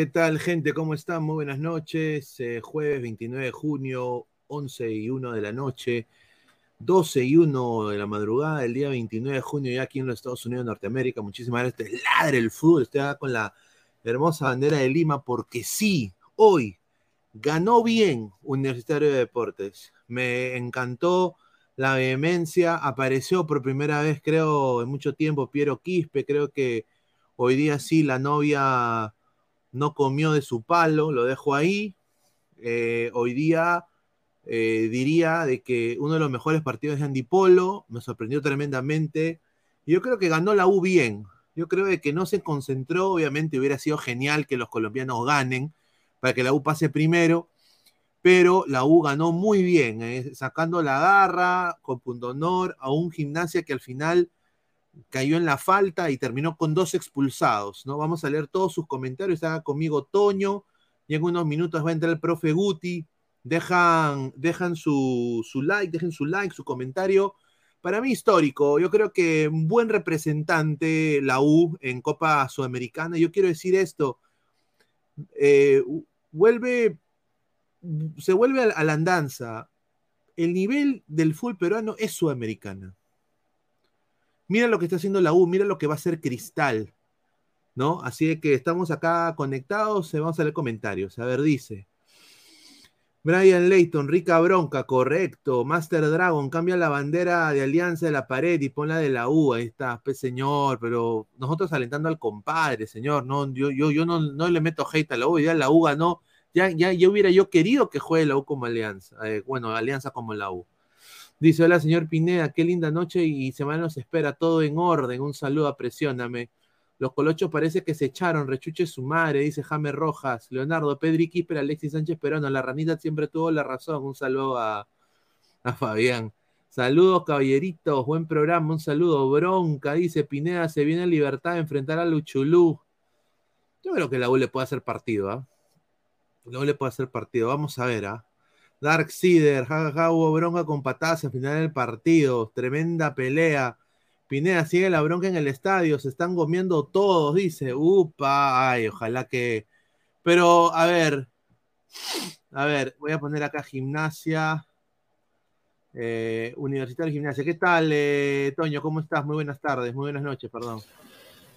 ¿Qué tal gente? ¿Cómo están? Muy buenas noches. Eh, jueves 29 de junio, 11 y 1 de la noche, 12 y 1 de la madrugada, el día 29 de junio, ya aquí en los Estados Unidos de Norteamérica. Muchísimas gracias. Este ladre el fútbol. Estoy con la hermosa bandera de Lima porque sí, hoy ganó bien Universitario de Deportes. Me encantó la vehemencia. Apareció por primera vez, creo, en mucho tiempo, Piero Quispe. Creo que Hoy día sí, la novia no comió de su palo, lo dejo ahí. Eh, hoy día eh, diría de que uno de los mejores partidos de Andy Polo me sorprendió tremendamente. Yo creo que ganó la U bien. Yo creo de que no se concentró. Obviamente hubiera sido genial que los colombianos ganen para que la U pase primero. Pero la U ganó muy bien, eh, sacando la garra, con punto honor, a un gimnasia que al final cayó en la falta y terminó con dos expulsados, ¿no? Vamos a leer todos sus comentarios, está conmigo Toño, y en unos minutos va a entrar el profe Guti, dejan, dejan su, su like, dejen su like, su comentario. Para mí histórico, yo creo que un buen representante la U en Copa Sudamericana. Yo quiero decir esto, eh, vuelve, se vuelve a, la andanza. El nivel del fútbol peruano es sudamericana. Mira lo que está haciendo la U, mira lo que va a hacer Cristal, ¿no? Así que estamos acá conectados, vamos a leer comentarios. A ver, dice. Brian Layton, rica bronca, correcto. Master Dragon, cambia la bandera de Alianza de la pared y ponla de la U. Ahí está, pues señor, pero nosotros alentando al compadre, señor. No, yo, yo, yo no, no le meto hate a la U, ya la U ganó. Ya, ya, ya hubiera yo querido que juegue la U como Alianza. Eh, bueno, Alianza como la U. Dice, hola señor Pineda, qué linda noche y semana nos espera, todo en orden, un saludo, apresióname. Los colochos parece que se echaron, rechuche su madre, dice Jaime Rojas, Leonardo, Pedri Quisper, Alexis Sánchez Perón, la ranita siempre tuvo la razón, un saludo a, a Fabián. Saludos, caballeritos. Buen programa. Un saludo. Bronca, dice Pineda. Se viene libertad de enfrentar a Luchulú. Yo creo que la U le puede hacer partido, ¿ah? La U le puede hacer partido. Vamos a ver, ¿ah? Dark Sider, jajaja, hubo bronca con patadas al final del partido. Tremenda pelea. Pineda sigue la bronca en el estadio. Se están gomiendo todos, dice. Upa, ay, ojalá que. Pero, a ver. A ver, voy a poner acá gimnasia. Eh, Universitario Gimnasia. ¿Qué tal, eh, Toño? ¿Cómo estás? Muy buenas tardes, muy buenas noches, perdón.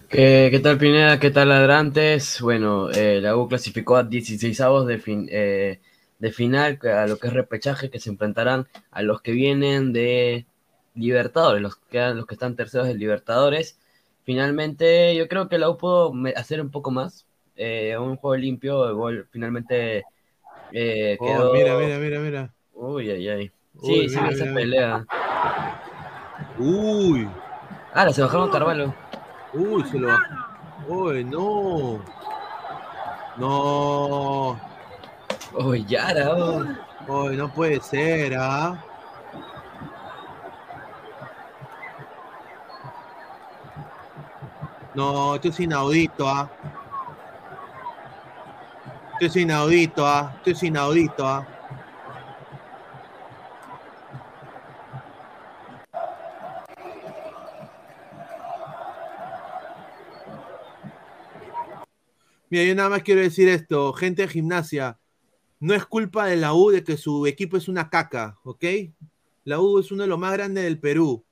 ¿Qué, qué tal, Pineda? ¿Qué tal, Ladrantes? Bueno, eh, la U clasificó a 16 avos de, fin, eh, de final, a lo que es repechaje, que se enfrentarán a los que vienen de Libertadores, los que, los que están terceros de Libertadores. Finalmente, yo creo que la U pudo hacer un poco más. Eh, un juego limpio, el gol finalmente eh, Oh, quedó. mira, mira, mira, mira. Uy, ay, ay. Uy, Sí, sí, mira, esa mira. pelea. Uy, Ah, se bajaron Carvalho. uy, se lo Uy, no. No. Uy, Yara. oh. Uy, no puede ser, ¿ah? No, esto es inaudito, ¿ah? Esto es inaudito, ¿ah? Esto es inaudito, ¿ah? Mira, yo nada más quiero decir esto, gente de gimnasia, no es culpa de la U de que su equipo es una caca, ¿ok? La U es uno de los más grandes del Perú.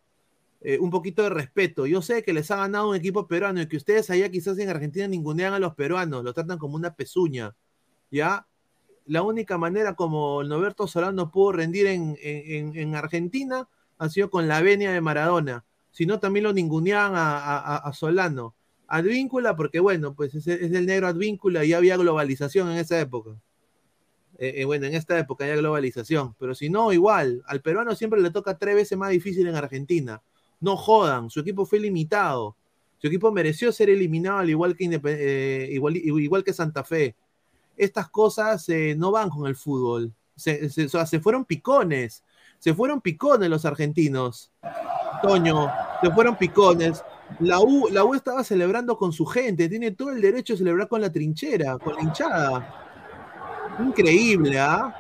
Eh, un poquito de respeto. Yo sé que les ha ganado un equipo peruano y que ustedes allá quizás en Argentina ningunean a los peruanos, lo tratan como una pezuña, ¿ya? La única manera como el Noberto Solano pudo rendir en, en- en Argentina ha sido con la venia de Maradona. Si no, también lo ninguneaban a, a- a Solano. Advíncula, porque bueno, pues es, es el negro Advíncula y había globalización en esa época. Eh, eh, bueno, en esta época hay globalización, pero si no, igual, al peruano siempre le toca tres veces más difícil en Argentina. No jodan, su equipo fue limitado. Su equipo mereció ser eliminado al igual que, eh, igual, que Santa Fe. Estas cosas eh, no van con el fútbol. Se fueron picones. Se fueron picones los argentinos. Toño, se fueron picones. La U, la U estaba celebrando con su gente, tiene todo el derecho a celebrar con la trinchera, con la hinchada. Increíble, ¿ah?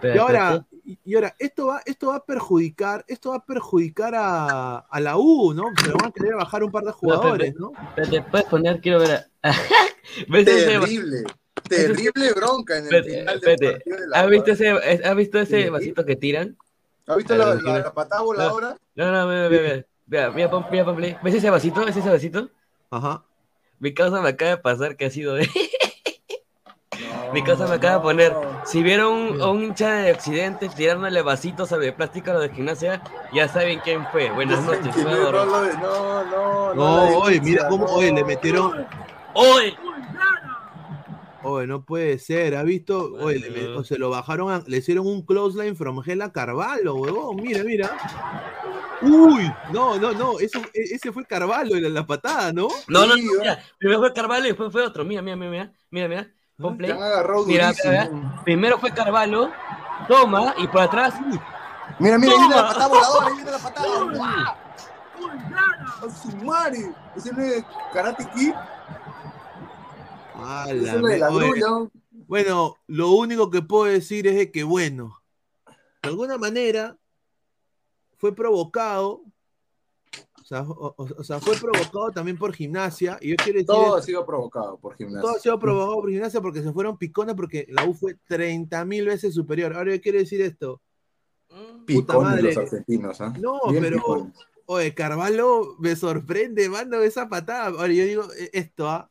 Pero, Y ahora, y ahora esto va, esto va a perjudicar, esto va a perjudicar a, a la U, ¿no? Se van a querer bajar un par de jugadores, ¿no? espérate, puedes poner, quiero ver. a- ¿Ves ese, Terrible, terrible bronca en el Espérate, final del partido de la ¿has visto U. ese, has visto ese vasito que tiran? ¿Has visto la, la- la patada voladora? No, no, mira, mira, mira. Mira, mira, pon- mira, pon play. ¿Ves ese vasito? ¿Ves ese vasito? Ajá. Mi causa me acaba de pasar que ha sido de. Mi causa me acaba de poner. Si vieron un, a un hincha de Occidente tirándole vasitos de plástico a los de gimnasia, ya saben quién fue. Buenas noches, fue no, no, no, no, oye, mira cómo, no. oye, le metieron, ¡Oye! oye, no puede ser, ¿ha visto? Oye, le, o se lo bajaron, a- le hicieron un close line from Gela Carvalho, huevón, mira, mira. Uy, no, no, no, eso, e- ese fue Carvalho, la, la patada, ¿no? No, no, no, mira. Primero fue Carvalho y después fue otro. Mira, mira, mira, mira. Mira, mira. Play. Mira, Primero fue Carvalho. Toma, y por atrás. Mira, mira, ahí viene la patada voladora, ahí viene la patada. ¡Guau! ¡A su madre! Ese no es Karate Kid, A ese la es lo de la. Bueno, lo único que puedo decir es de que, bueno, de alguna manera fue provocado, sea, o- o- o sea, fue provocado también por gimnasia, y yo quiero decir, Todo ha sido provocado por todo ha gimnasia. sido provocado por gimnasia porque se fueron picones porque la U fue 30 mil veces superior. Ahora yo quiero decir esto, puta Picones madre. los argentinos, ¿ah? No, Bien pero- picones. oye, Carvalho me sorprende, mando esa patada. Ahora yo digo, eh, esto, ¿ah?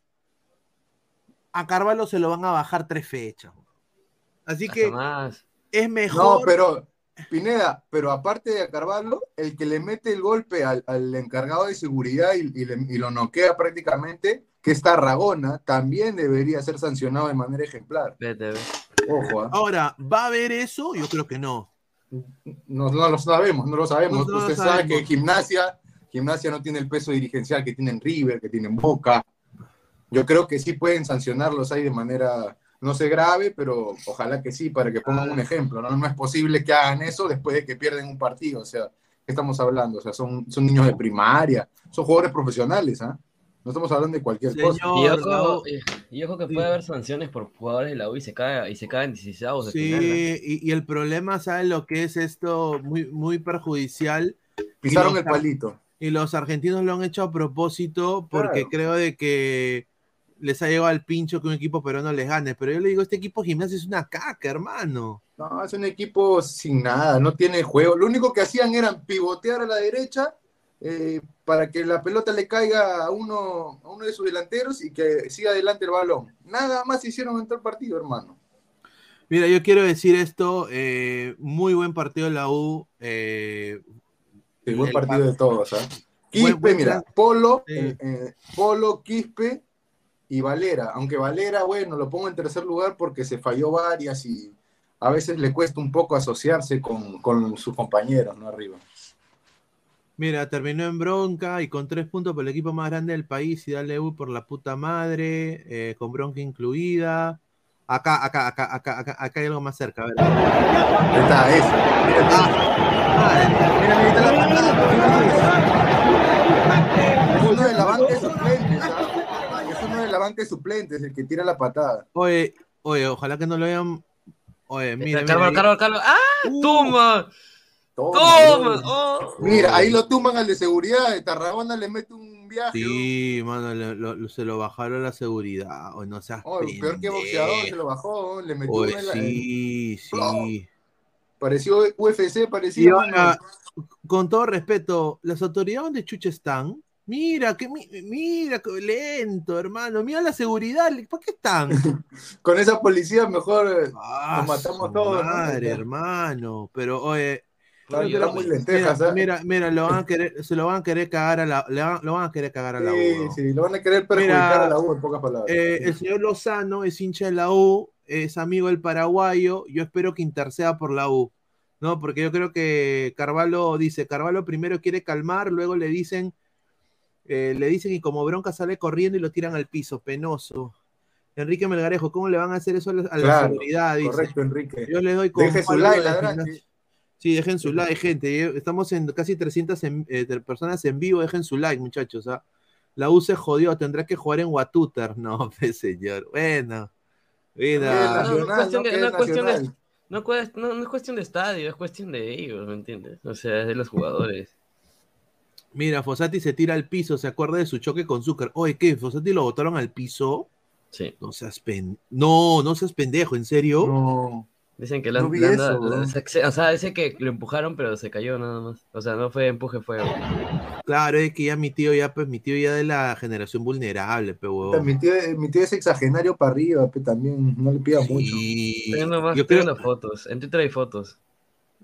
a Carvalho se lo van a bajar tres fechas. Así que más. es mejor. No, pero, Pineda, pero aparte de Carvalho, el que le mete el golpe al, al encargado de seguridad y, y le- y lo noquea prácticamente, que es Tarragona, también debería ser sancionado de manera ejemplar. Vete. Ojo, ¿ah? Ahora, ¿va a haber eso? Yo creo que no. no, no lo sabemos, no lo sabemos. No, no lo Usted sabe sabemos. que gimnasia, gimnasia no tiene el peso dirigencial que tienen River, que tienen Boca. Yo creo que sí pueden sancionarlos ahí de manera no se grave, pero ojalá que sí, para que pongan un ejemplo. ¿no? no es posible que hagan eso después de que pierden un partido. O sea, ¿qué estamos hablando? O sea, son, son niños de primaria, son jugadores profesionales, ¿ah? No estamos hablando de cualquier cosa. Y ojo, y ojo que puede haber sanciones por jugadores de la U y se cae, y se caen 16 de Sí, final, ¿no? y, y el problema, ¿sabes lo que es esto? Muy, muy perjudicial. Pisaron Y los el palito. Y los argentinos lo han hecho a propósito porque Claro. creo de que les ha llegado al pincho que un equipo peruano les gane. Pero yo le digo, este equipo gimnasia es una caca, hermano. No, es un equipo sin nada, no tiene juego. Lo único que hacían era pivotear a la derecha eh, para que la pelota le caiga a uno, a uno de sus delanteros y que siga adelante el balón. Nada más hicieron en todo el partido, hermano. Mira, yo quiero decir esto, eh, muy buen partido de la U. eh, Sí, buen partido par- de todos. ¿ah? Quispe, buen mira. Polo, eh, Polo, Quispe y Valera. Aunque Valera, bueno, lo pongo en tercer lugar porque se falló varias y a veces le cuesta un poco asociarse con, con sus compañeros, ¿no? Arriba. Mira, terminó en bronca y con tres puntos por el equipo más grande del país y dale U por la puta madre, eh, con bronca incluida. Acá, acá, acá, acá, acá, acá hay algo más cerca. A ver. Ahí está, eso. Mira, Ah, mira, mira, mira, mira, Es uno de la banca de suplentes, ¿ah? Es uno de la banca de suplentes, el que tira la patada. Oye, oye, ojalá que no lo hayan. Oye, mira, Está mira. Carlos, Carlos, Carlos. ¡Ah! Uh, ¡Toma! Toma. ¡Oh! Mira, ahí lo tumban al de seguridad, de Tarragona le mete un viaje. Sí, mano, lo- se lo bajaron la seguridad. O no seas Oh, peor que boxeador, se lo bajó, le metió Oye, una en la- sí, sí. Pareció UFC, Y parecía. ahora, con todo respeto, ¿las autoridades donde chucha están? Mira, que mi- mira, que lento, hermano. Mira la seguridad. ¿Por qué están? Con esa policía mejor eh, Ah, matamos todos, ¿no? Madre, hermano. Pero, oye, claro, Oye, era oye, muy mira, lentejas. ¿ah? mira, mira, lo van a querer, se lo van a querer cagar a la, van- lo van a querer cagar a la U. Sí, weón. sí, lo van a querer perjudicar Mira, a la U en pocas palabras. Eh, el señor Lozano es hincha de la U, es amigo del paraguayo. Yo espero que interceda por la U, ¿no? Porque yo creo que Carvalho dice: Carvalho primero quiere calmar, luego le dicen, eh, le dicen y como bronca sale corriendo y lo tiran al piso, penoso. Enrique Melgarejo, ¿cómo le van a hacer eso a la, a la Claro, seguridad? Dice. Correcto, Enrique. Yo les doy con Deje su like, de. Sí, dejen su like, gente. eh, Estamos en casi 300 en- eh, personas en vivo. Dejen su like, muchachos. ¿ah? La U se jodió. Tendrá que jugar en Watuter. No, pues, señor. Bueno. Mira. no es cuestión de estadio, es cuestión de ellos, ¿me entiendes? O sea, es de los jugadores. Mira, Fossati se tira al piso. Se acuerda de su choque con Zucker. Oye, ¿qué? ¿Fossati lo botaron al piso? Sí. No seas pen... No, no seas pendejo, ¿en serio? No. Dicen que le No eso, O sea, dice que lo empujaron, pero se cayó nada más. O sea, no fue empuje, fue. Claro, es que ya mi tío, ya, pues, mi tío ya de la generación vulnerable, pero huevón. Mi tío, mi tío es exagenario para arriba, pe, también no le pida mucho. Sí. Estoy viendo más, Yo creo- fotos. En Twitter hay fotos.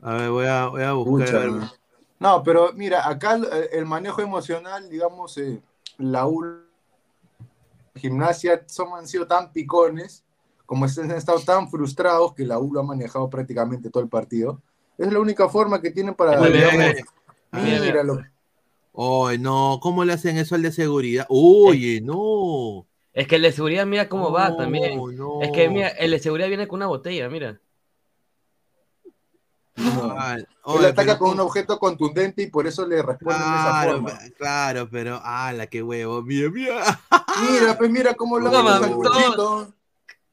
A ver, voy a, voy a buscar. Pucha, a ver. No. Pero mira, acá el, el manejo emocional, digamos, eh, la U, gimnasia, son, han sido tan picones, como se han estado tan frustrados que la U lo ha manejado prácticamente todo el partido. Es la única forma que tienen para, Muy bien. digamos, Ay, no, ¿cómo le hacen eso al de seguridad? Oye, no. Es que el de seguridad, mira cómo va también. no. Es que, mira, el de seguridad viene con una botella, mira. Ah, él oye, ataca pero con un objeto contundente y por eso le responden de esa Claro, forma. claro, pero, ala, qué huevo, mira, mira. Mira, pues mira cómo lo han sanguchito.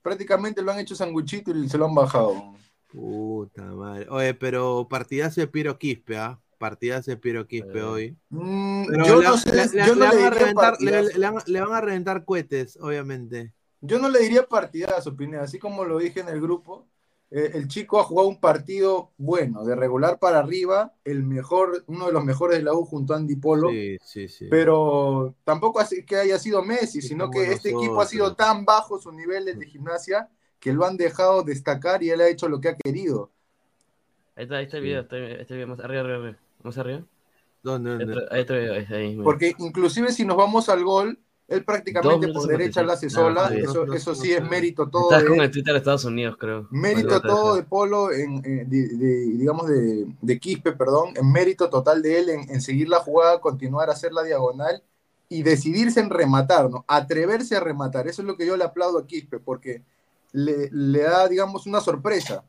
Prácticamente lo han hecho sanguchito y se lo han bajado. Puta madre. Oye, pero partidazo de Piro Quispe, ¿ah? Partidazo de Piro Quispe Eh. hoy. Mm, yo no sé, no reventar, le van a reventar cohetes, obviamente. Yo no le diría partidazo, Pineda, así como lo dije en el grupo. Eh, el chico ha jugado un partido bueno, de regular para arriba, el mejor, uno de los mejores de la U junto a Andy Polo, Sí, sí, sí. pero tampoco así que haya sido Messi, Sí, sino que este equipo ha sido tan bajo sus niveles de gimnasia que lo han dejado destacar y él ha hecho lo que ha querido. Ahí está, ahí está el video, está, está el video más arriba, arriba, arriba. Más arriba. ¿Dónde, Ahí está, ahí está el video, ahí. Porque inclusive si nos vamos al gol, él prácticamente por derecha la hace 56. sola, Ah, eso, No, eso no, sí no es mérito todo Estás de con el Twitter de Estados Unidos, creo. Mérito Vale, todo de Polo, en, eh, de, de- digamos, de, de Quispe, perdón, en mérito total de él en, en seguir la jugada, continuar a hacer la diagonal y decidirse en rematar, ¿no? Atreverse a rematar. Eso es lo que yo le aplaudo a Quispe, porque le, le da, digamos, una sorpresa.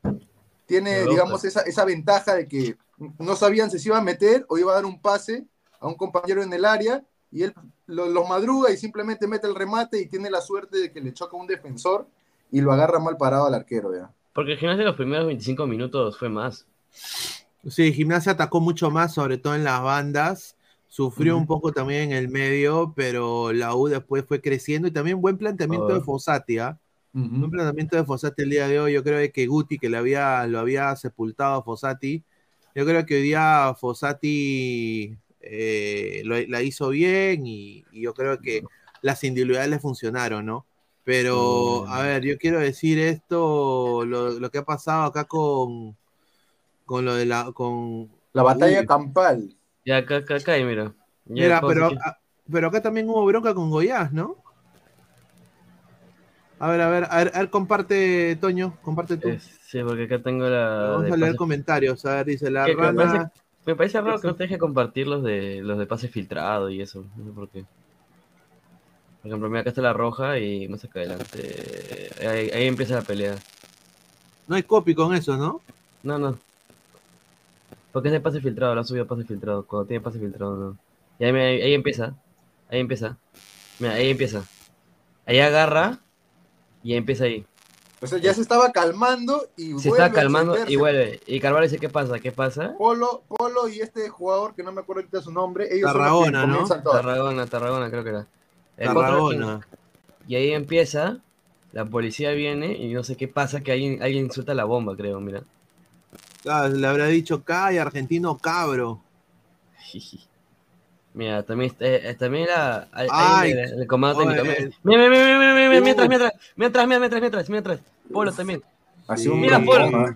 Tiene, Pero, digamos, esa, esa ventaja de que no sabían si se iba a meter o iba a dar un pase a un compañero en el área y él lo, lo madruga y simplemente mete el remate y tiene la suerte de que le choca un defensor y lo agarra mal parado al arquero, ¿ya? Porque el gimnasio los primeros 25 minutos fue más. Sí, Gimnasia atacó mucho más, sobre todo en las bandas. Sufrió un poco también en el medio, pero la U después fue creciendo y también buen planteamiento de Ah. Fossati, ¿ah? Ujú. Un planteamiento de Fossati el día de hoy. Yo creo que Guti, que le había, lo había sepultado a Fossati, yo creo que hoy día Fossati eh, lo- la hizo bien y, y yo creo que las individualidades le funcionaron, ¿no? Pero, a ver, yo quiero decir esto, lo, lo que ha pasado acá con, con lo de la, con, La batalla Uy. campal. Ya acá, acá, acá, y mira. Ya Mira, pero, pero acá también hubo bronca con Goiás, ¿no? A ver, a ver, a ver, a ver, comparte, Toño, comparte tú. Eh, Sí, porque acá tengo la. Vamos a leer pase- comentarios. A ver, dice la rana. Me parece raro que no te deje compartir los de los de pase filtrado y eso. No sé por qué. Por ejemplo, mira, acá está la roja y más acá adelante. Ahí, ahí empieza la pelea. No hay copy con eso, ¿no? No, no. Porque es de pase filtrado, la subido a pase filtrado. Cuando tiene pase filtrado, no. Y ahí, me- ahí empieza. Ahí empieza. Mira, ahí empieza. Ahí agarra y ahí empieza ahí. O sea, ya se estaba calmando y Se vuelve está a calmando y vuelve. Y Carvalho dice, ¿qué pasa? ¿Qué pasa? Polo, Polo y este jugador que no me acuerdo ahorita su nombre, ellos Tarragona, son los que ¿no? todo. Tarragona, Tarragona creo que era. El otro- Tarragona. Y ahí empieza, la policía viene y no sé qué pasa, que alguien, alguien suelta la bomba, creo, mira. Ah, le habrá dicho Kai, argentino cabro. Mira, también, está- eh, también la, hay- hay Ay, el, el comando técnico. Mira, mira, mira, mira, mira, mira, Uh. mientras, mientras, mientras, mientras, mientras, mientras. Polo también. Así Sí. un Mira, Polo.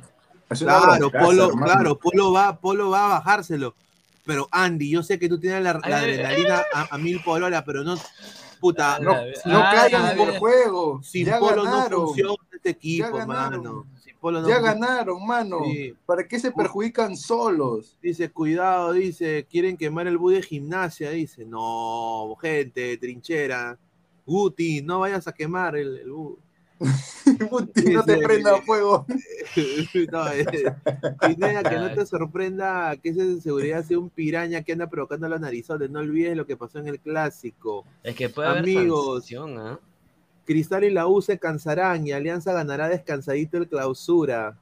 Claro, Polo, hermano. claro, Polo va, Polo va a bajárselo. Pero Andy, yo sé que tú tienes la, la adrenalina a, a mil por hora, pero no, puta, No, no ah, caigan ah, juego. sin ya Polo ganaron. no funciona este equipo, mano. Sin Polo no Ya ganaron, mano. Sí. ¿Para qué se perjudican solos? Dice, cuidado, dice, quieren quemar el bus de gimnasia, dice, no, gente, trinchera, Guti, no vayas a quemar el, el bus. Puti, no te prenda fuego. no, eh, Pineda, que no te sorprenda que ese de seguridad sea un piraña que anda provocando los narizones, no olvides lo que pasó en el clásico. Es que puede haber Amigos. sanción, ¿ah? Cristal y la U se cansarán y Alianza ganará descansadito el clausura.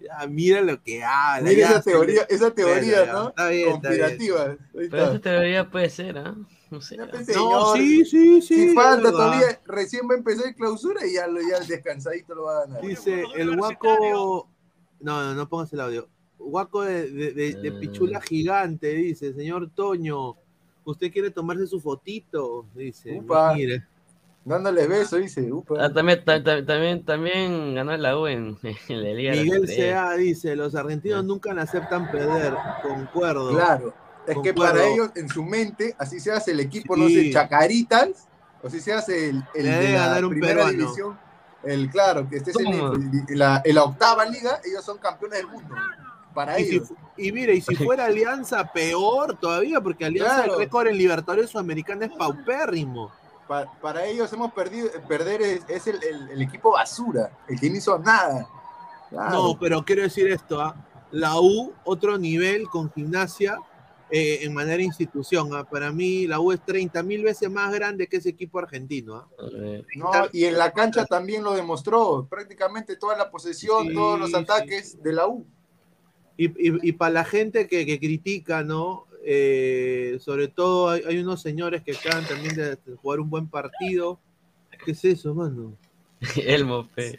Ya, mira lo que habla. Mira ya, esa se- teoría, esa teoría, ya, ¿no? está bien, está bien. Conspirativa. Ahí Pero está. esa teoría puede ser, ¿ah? No sé. ¿ah? No, sí, sí, sí. si falta todavía, recién va a empezar el clausura y ya, lo, ya el descansadito lo va a ganar. Dice el guaco. No, no, no pongas el audio. Guaco de, de- de- de Eh. pichula gigante, dice, señor Toño, ¿usted quiere tomarse su fotito? Dice, Upa. mire. Dándoles besos, dice. Upa. Ah, también, ta- ta- también, también ganó la U en, en la Liga Miguel. C.A. dice, los argentinos nunca aceptan perder, concuerdo. Claro. Es que para ellos, en su mente, así se hace el equipo, Sí. no sé, Chacaritas, o si se hace el, el Le de debe la ganar un primera peruano. división, el claro, que estés en, ¿Cómo? el- en la, en la octava liga, ellos son campeones del mundo. Para Y, si ellos. y mire, y si fuera Alianza, peor todavía, porque Alianza Claro. el récord en Libertadores Sudamericana es paupérrimo. Pa- para ellos hemos perdido, perder es, es el, el- el equipo basura, el que no hizo nada. Claro. No, pero quiero decir esto, ¿ah? la U, otro nivel con gimnasia eh, en manera institución. ¿ah? Para mí, la U es 30 mil veces más grande que ese equipo argentino. ¿ah? Eh, No, y en la cancha también lo demostró, prácticamente toda la posesión, Sí, todos los sí. ataques de la U. Y, y- y para la gente que, que critica, ¿no? Eh, sobre todo hay, hay unos señores que acaban también de, de jugar un buen partido. ¿Qué es eso, mano? Elmo, fe.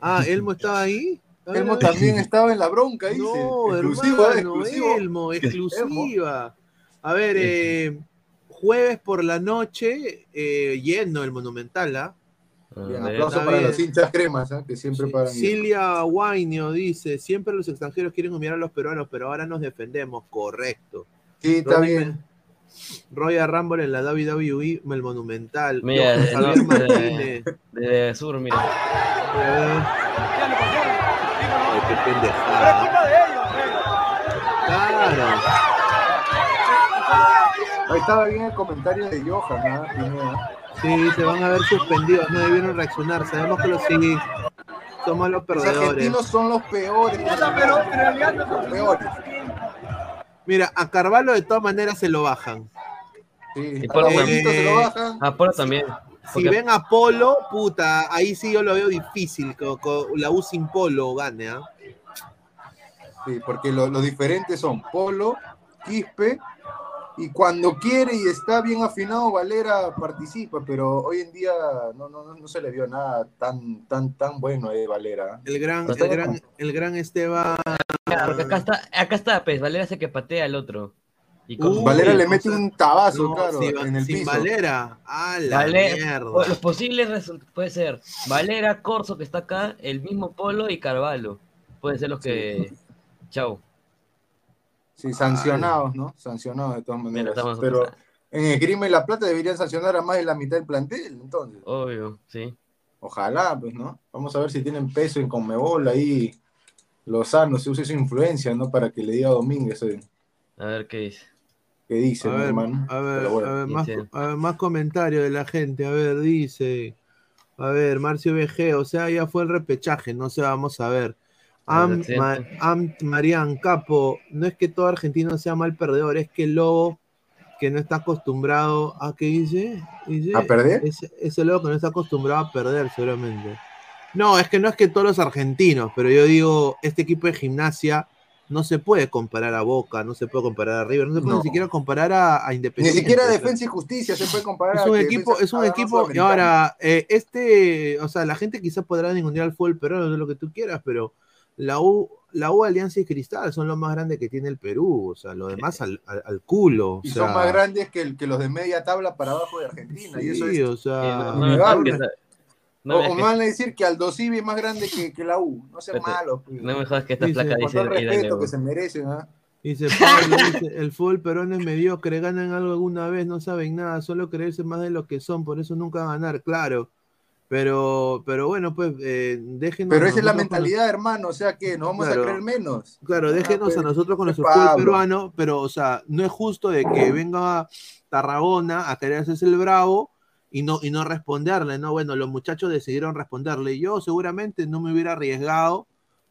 Ah, Elmo estaba ahí. Ver, Elmo a ver. también estaba en la bronca, dice. No, exclusiva, hermano, exclusivo. Elmo, exclusiva. A ver, eh, jueves por la noche, eh, lleno el Monumental, ¿ah? A Bien, ver. aplauso para bien. los hinchas cremas, ¿ah? que siempre Sí, paran. Silvia Guainio dice, siempre los extranjeros quieren humillar a los peruanos, pero ahora nos defendemos, correcto. Sí, está bien. Royal Rumble en la WWE, el Monumental. Mira, Javier no, Martínez. De sur, mira. Ay, qué pendejada. Claro. Ahí estaba bien el comentario de Johan, ¿ah? Pineda. Sí, se van a ver suspendidos, no debieron reaccionar. Sabemos que los sí. somos los Los perdedores. argentinos son los peores. Los peores. Mira, a Carvalho de todas maneras se lo bajan. Sí, a se lo Eh, bajan. A Polo también. Si Porque- ven a Polo, puta, ahí sí yo lo veo difícil. que que la U sin Polo gane, ¿ah? Sí, porque lo- los diferentes son Polo, Quispe, y cuando quiere y está bien afinado, Valera participa, pero hoy en día no, no, no- no se le vio nada tan, tan, tan bueno a Valera. El gran, el gran, el gran Esteban. Claro, acá está, acá está, pues, Valera hace que patea al otro. Y con- Uy, Valera le mete un tabazo, No, claro, sin, en el sin piso. Valera. A la mierda. Los posibles resultados puede ser Valera, Corso que está acá, el mismo Polo y Carvalho. Pueden ser los que. Chau. Sí, sancionados, ¿no? Sancionados de todas maneras. estamos Pero en Esgrima y La Plata deberían sancionar a más de la mitad del plantel, entonces. Obvio, sí. Ojalá, pues, ¿no? Vamos a ver si tienen peso en Conmebol ahí. Lozano se use su influencia, ¿no? Para que le diga a Domínguez A ver qué dice. qué dice, A mi ver, hermano. a ver, Pero bueno. a ver, más, a ver, más comentarios de la gente. A ver, dice. A ver, Marcio BG, o sea, ya fue el repechaje, no sé, vamos a ver. Am, Ma-. Am- Marian Capo, no es que todo argentino sea mal perdedor, es que el lobo que no está acostumbrado a qué dice, dice ¿A perder? Ese lobo que no está acostumbrado a perder, seguramente. No, es que no es que todos los argentinos, pero yo digo, este equipo de gimnasia no se puede comparar a Boca, no se puede comparar a River, no se puede No. ni siquiera comparar a, a Ni Independiente. siquiera Defensa y Justicia se puede comparar. es a un que equipo, es un equipo, y ahora, eh, este, o sea, la gente quizás podrá ningunear al fútbol peruano, de lo que tú quieras, pero la U, la U Alianza y Cristal son los más grandes que tiene el Perú, o sea, lo demás al, al- al culo. o Y sea, son más grandes que, el- que los de media tabla para abajo de Argentina. y eso sí, es. o sea, no, no, no, no, no o, me van a decir que Aldo Civi es más grande que, que la U. No sean Espérate, malos. pues. no me jodas que esta Dice, placa Con dice todo el respeto que se merecen. ¿ah? Dice Pablo, dice, el fútbol peruano es mediocre, ganan algo alguna vez, no saben nada, solo creerse más de lo que son, por eso nunca ganar, claro. Pero, pero bueno, pues eh, déjenos. Pero esa es la con- mentalidad, hermano. O sea que nos vamos Claro. a creer menos. Claro, Ah, déjenos pues, a nosotros con pues, nuestro fútbol peruano, pero, o sea, no es justo de que venga Tarragona a querer hacerse el bravo y no, y no responderle, ¿no? Bueno, los muchachos decidieron responderle. Yo seguramente no me hubiera arriesgado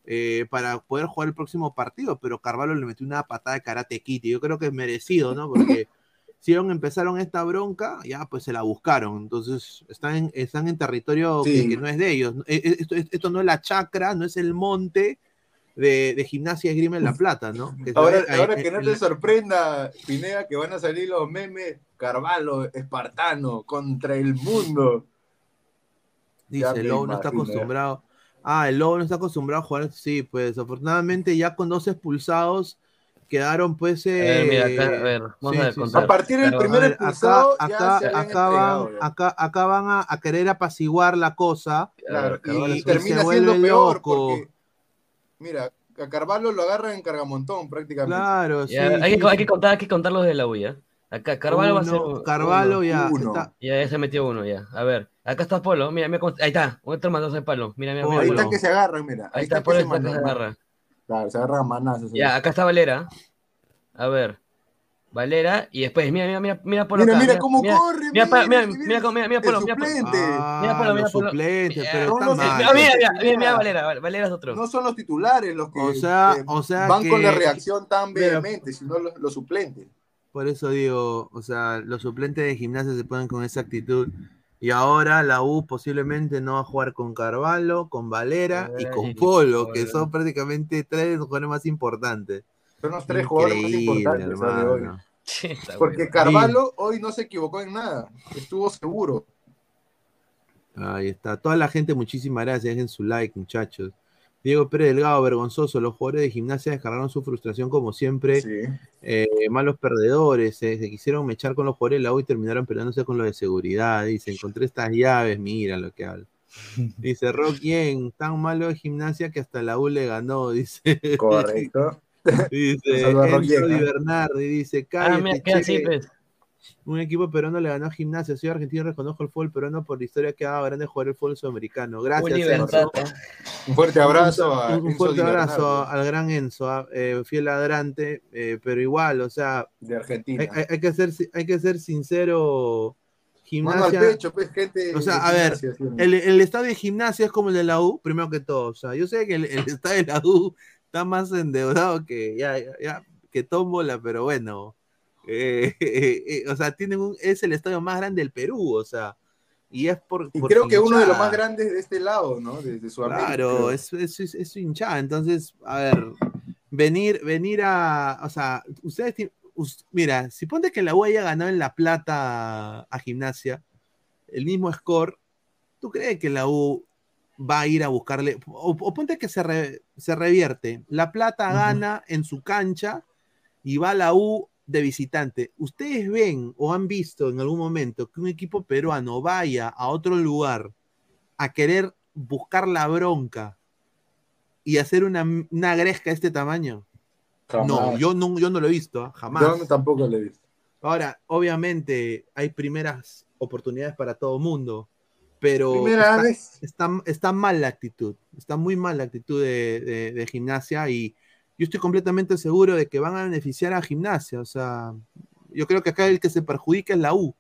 eh, para poder jugar el próximo partido, pero Carvalho le metió una patada de karate kid y yo creo que es merecido, ¿no? Porque si empezaron esta bronca, ya pues se la buscaron. Entonces están en, están en territorio que, Sí. que no es de ellos. Eh, eh, Esto, esto no es la chacra, no es el monte de, de gimnasia y esgrima en La Plata, ¿no? Que Ahora, ve ahí- ahora en- que no te la- sorprenda, Pineda, que van a salir los memes Carvalho, espartano, contra el mundo. Dice, el lobo no está imagino, acostumbrado. Ah, el lobo no está acostumbrado a jugar. Sí, pues afortunadamente ya con dos expulsados quedaron pues... A ver, mira, eh, acá, a ver, vamos sí, a sí, sí. A partir del primer ver, acá, ya acá, acá van, entregado, ya. acá, acá van a, a querer apaciguar la cosa. Claro, Carvalho y, un- termina se siendo peor loco. porque, mira, a Carvalho lo agarran en cargamontón prácticamente. Claro, sí. Ya, hay, sí, que, hay que contar, hay que contar los de la U, ¿ya? Acá, Carvalho va a ser. Uno, uno. Carvalho ya uno. está. Ya, ya se metió uno, ya. A ver, acá está Polo. Mira, mira ahí está. Otro mandazo de palo. Mira, mira, mira. Ahí está que se agarran, mira. Ahí está, Polo que está que se agarra. Claro, se agarran a manazos. Ya, acá está Valera. A ver. Valera y después, mira, mira, mira, mira Polo Mira, acá, mira cómo mira, corre. Mira, mira, mira, mira, cómo- mira, mira Polo, mira Polo. suplente. Ah, Mira, Polo, mira, Polo. suplentes, Ya, pero son está los mal. Ah, mira, mira, mira, Mira. mira, Valera, Val- Valera es otro. No son los titulares los que O sea- que o sea van con que- la reacción tan Mira. vehemente, sino los, los suplentes. Por eso digo, o sea, los suplentes de gimnasia se ponen con esa actitud. Y ahora la U posiblemente no va a jugar con Carvalho, con Valera y Ay, con Polo, que son prácticamente tres de los jugadores más importantes. Son los tres jugadores más importantes de hoy. Sí, Porque. Carvalho hoy no se equivocó en nada. Estuvo seguro. Ahí está. Toda la gente, muchísimas gracias. Dejen su like, muchachos. Diego Pérez Delgado, vergonzoso. Los jugadores de gimnasia descargaron su frustración como siempre. Sí. Eh, malos perdedores. eh, se quisieron mechar con los jugadores de la U y terminaron peleándose con los de seguridad. Dice, encontré estas llaves. Mira lo que habla. Dice, Rock Yen, tan malo de gimnasia que hasta la U le ganó. Dice, Correcto. dice Di ¿eh? Bernardi. Dice, Ah, mira, Un equipo peruano le ganó a gimnasia. Soy argentino reconozco el fútbol peruano por la historia que ha dado grande jugar el fútbol sudamericano. Gracias. Un fuerte abrazo a Un, fuerte abrazo al gran Enzo, a- eh, fiel ladrante, eh, pero igual, o sea, de Argentina. hay, hay- hay que ser, hay que ser sincero. Gimnasia. Mano al pecho, pues, gente. O sea, a ver. El, el estadio de gimnasia es como el de la U, primero que todo. O sea, yo sé que el, el estadio de la U está más endeudado que ya, ya, ya, que tómbola, pero bueno. Eh, eh, eh, o sea, tienen un, es el estadio más grande del Perú, o sea, y es por. Y creo que uno de los más grandes de este lado, ¿no? De, de Sudamérica. Claro, es, es, es- hinchada. Entonces, a ver, venir, venir a. O sea, ustedes. us- mira, si ponte que la U haya ganado en La Plata a gimnasia, el mismo score, ¿tú crees que la U va a ir a buscarle? O, o ponte que se, re- se revierte. La Plata gana en su cancha y va la U de visitante. ¿Ustedes ven o han visto en algún momento que un equipo peruano vaya a otro lugar a querer buscar la bronca y hacer una, una gresca de este tamaño? No, yo no, yo no lo he visto, ¿ah? jamás. Yo tampoco lo he visto. Ahora, obviamente hay primeras oportunidades para todo mundo, pero está, vez. está, está mal la actitud, está muy mal la actitud de, de- de gimnasia y yo estoy completamente seguro de que van a beneficiar a gimnasia, o sea, yo creo que acá el que se perjudica es la U.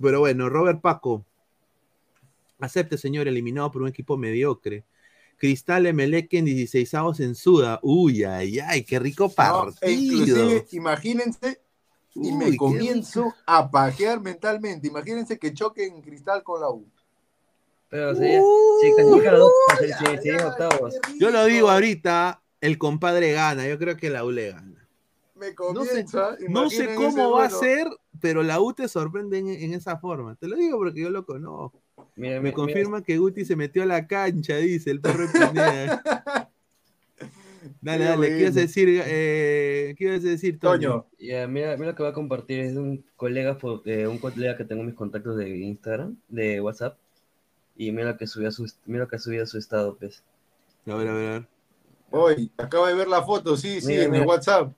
Pero bueno, Robert Paco, acepte señor, eliminado por un equipo mediocre. Cristal Emelec en 16 avos en Suda. Uy, ay, ay, qué rico partido. inclusive, imagínense, y Uy, me qué comienzo a pajear mentalmente. Imagínense que choquen Cristal con la U. Pero se- se- octavos. qué Yo lo digo ahorita, el compadre gana. Yo creo que la U le gana. Me No sé, comienza, no sé cómo va a ser, pero la U te sorprende en, en esa forma. Te lo digo porque yo lo conozco. Mira, Me mira, confirma que Guti se metió a la cancha, dice el perro de Pineda. Dale, dale, ¿qué ibas a decir? Eh, ¿Qué ibas a decir, Toño? Toño, Ya, mira, mira lo que va a compartir es un colega, eh, un colega que tengo en mis contactos de Instagram, de WhatsApp, y mira lo que subió a su, mira lo que subió a su estado, pues. A ver, a ver, a ver. Hoy, acaba de ver la foto, sí, sí, Mira, en mira. el WhatsApp.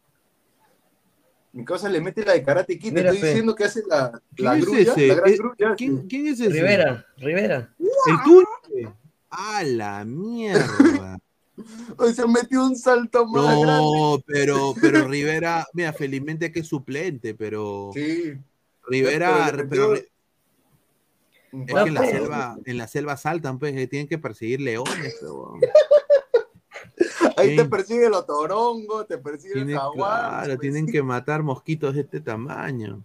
Mi cosa le mete la de Karate Kid, te estoy fe. diciendo que hace la, ¿Quién la es grulla, ese? la gran Eh, grulla. ¿Quién, quién es ese? Rivera, Rivera. ¿El tuyo? A la mierda. Hoy se metió un salto más grande. No, pero, pero Rivera, mira, felizmente que es suplente, pero Sí. Rivera, Pero Es No, que en la selva, en la selva saltan, pues, que tienen que perseguir leones, pero, Ahí te persigue los torongos, te persigue el tienen, jaguar. claro, tienen que matar mosquitos de este tamaño.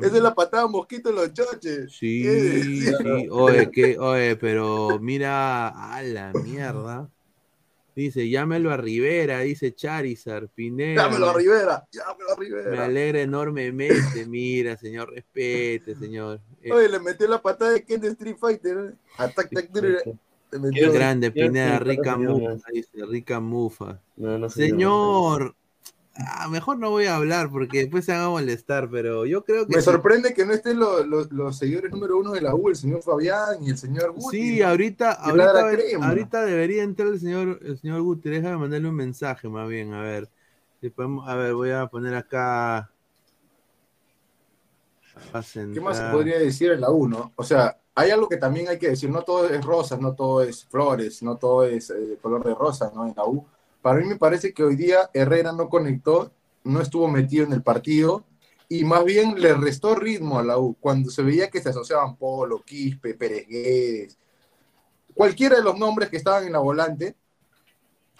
Esa es la patada mosquito en los choches. Sí, ¿Qué sí, oye, que, oye, pero mira, a la mierda. Dice, llámelo a Rivera, dice Charizard, Pineda. Llámelo a me- Rivera, llámelo a Me Rivera. alegra enormemente, mira, señor, respete, señor. Oye, le metió la patada de Ken de Street Fighter. ¿eh? Atac, tac, qué grande, Pineda, 50 rica mufa, dice, rica mufa. No, no sé. Señor, ah, mejor no voy a hablar porque después se van a molestar, pero yo creo que Me sí. sorprende que no estén los, los, los seguidores número uno de la U, el señor Fabián y el señor Guti. Sí, ahorita, ahorita, ahorita debería entrar el señor, el señor Guti. Déjame mandarle un mensaje más bien, a ver. Si podemos- a ver, voy a poner acá. a ¿Qué más se podría decir en la U, no? O sea, hay algo que también hay que decir, no todo es rosas, no todo es flores, no todo es eh, color de rosa, ¿no? En la U. Para mí me parece que hoy día Herrera no conectó, no estuvo metido en el partido y más bien le restó ritmo a la U. Cuando se veía que se asociaban Polo, Quispe, Pérez Guedes, cualquiera de los nombres que estaban en la volante,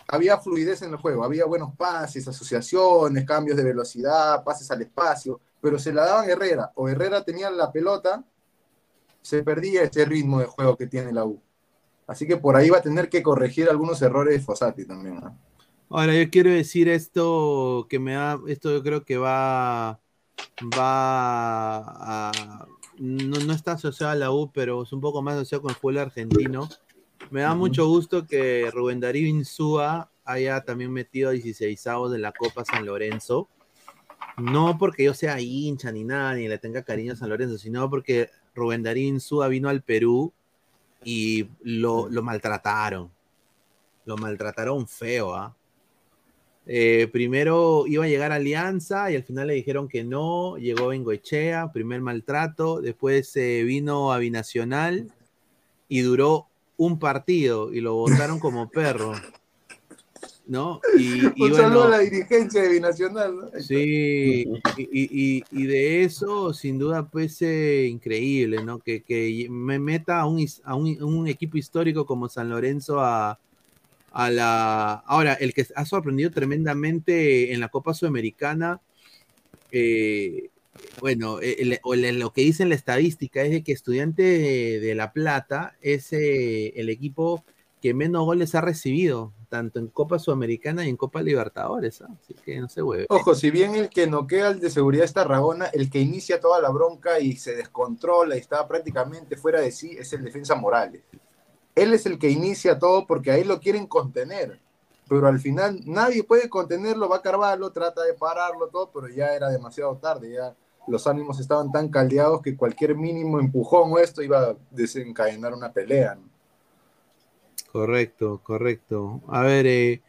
había fluidez en el juego, había buenos pases, asociaciones, cambios de velocidad, pases al espacio, pero se la daban Herrera o Herrera tenía la pelota, se perdía ese ritmo de juego que tiene la U. Así que por ahí va a tener que corregir algunos errores de Fossati también. ¿no? Ahora, yo quiero decir esto que me da, esto yo creo que va, va a, no, no está asociado a la U, pero es un poco más asociado con el fútbol argentino. Me da mucho gusto que Rubén Darío Insúa haya también metido 16 avos de la Copa San Lorenzo. No porque yo sea hincha ni nada, ni le tenga cariño a San Lorenzo, sino porque Rubén Darío Insúa vino al Perú y lo, lo maltrataron. Lo maltrataron feo, ¿ah? Eh, primero iba a llegar a Alianza y al final le dijeron que no, llegó Bengoechea, primer maltrato, después eh, vino a Binacional y duró un partido y lo votaron como perro. ¿no? Y, y Un saludo bueno, a la dirigencia de Binacional, ¿no? Sí, y, y- y- y de eso, sin duda, pues eh, increíble, ¿no? Que, que me meta a un, a un, un equipo histórico como San Lorenzo a, a la... Ahora, el que ha sorprendido tremendamente en la Copa Sudamericana, eh, bueno, el- el- lo que dice en la estadística es de que Estudiante de, de La Plata es eh, el equipo que menos goles ha recibido, tanto en Copa Sudamericana y en Copa Libertadores, ¿ah? así que no se hueve. Ojo, si bien el que noquea al de seguridad es Tarragona, el que inicia toda la bronca y se descontrola y está prácticamente fuera de sí es el defensa Morales. Él es el que inicia todo porque ahí lo quieren contener. Pero al final nadie puede contenerlo, va a Carvalho, trata de pararlo todo, pero ya era demasiado tarde, ya los ánimos estaban tan caldeados que cualquier mínimo empujón o esto iba a desencadenar una pelea. ¿no? Correcto, correcto. A ver, eh,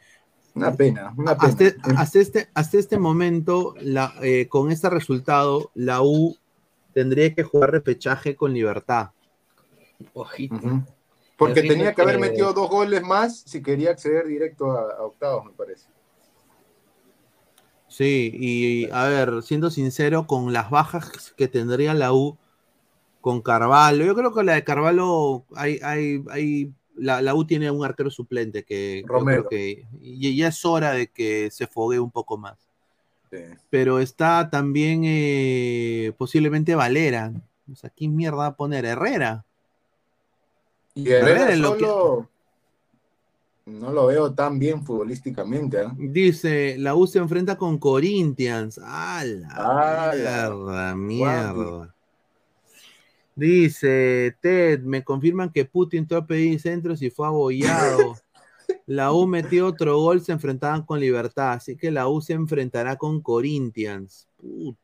Una pena, una pena. hasta, hasta este, hasta este momento, la, eh, con este resultado, la U tendría que jugar repechaje con libertad. Ojito. Porque tenía que haber que- metido dos goles más si quería acceder directo a, a octavos, me parece. Sí, y a ver, siendo sincero, con las bajas que tendría la U con Carvalho, yo creo que la de Carvalho, hay, hay, hay, la, la U tiene un arquero suplente que, Romero. que y ya es hora de que se fogue un poco más. Sí. Pero está también eh, posiblemente Valera. O sea, ¿quién mierda va a poner? Herrera. Y Herrera lo solo no lo veo tan bien futbolísticamente. ¿ah? Dice, la U se enfrenta con Corinthians. ¡Ah, la Ah, mierda, la- mierda! Dice, Ted, me confirman que Putin fue a pedir centros y fue abollado. La U metió otro gol, se enfrentaban con Libertad, así que la U se enfrentará con Corinthians.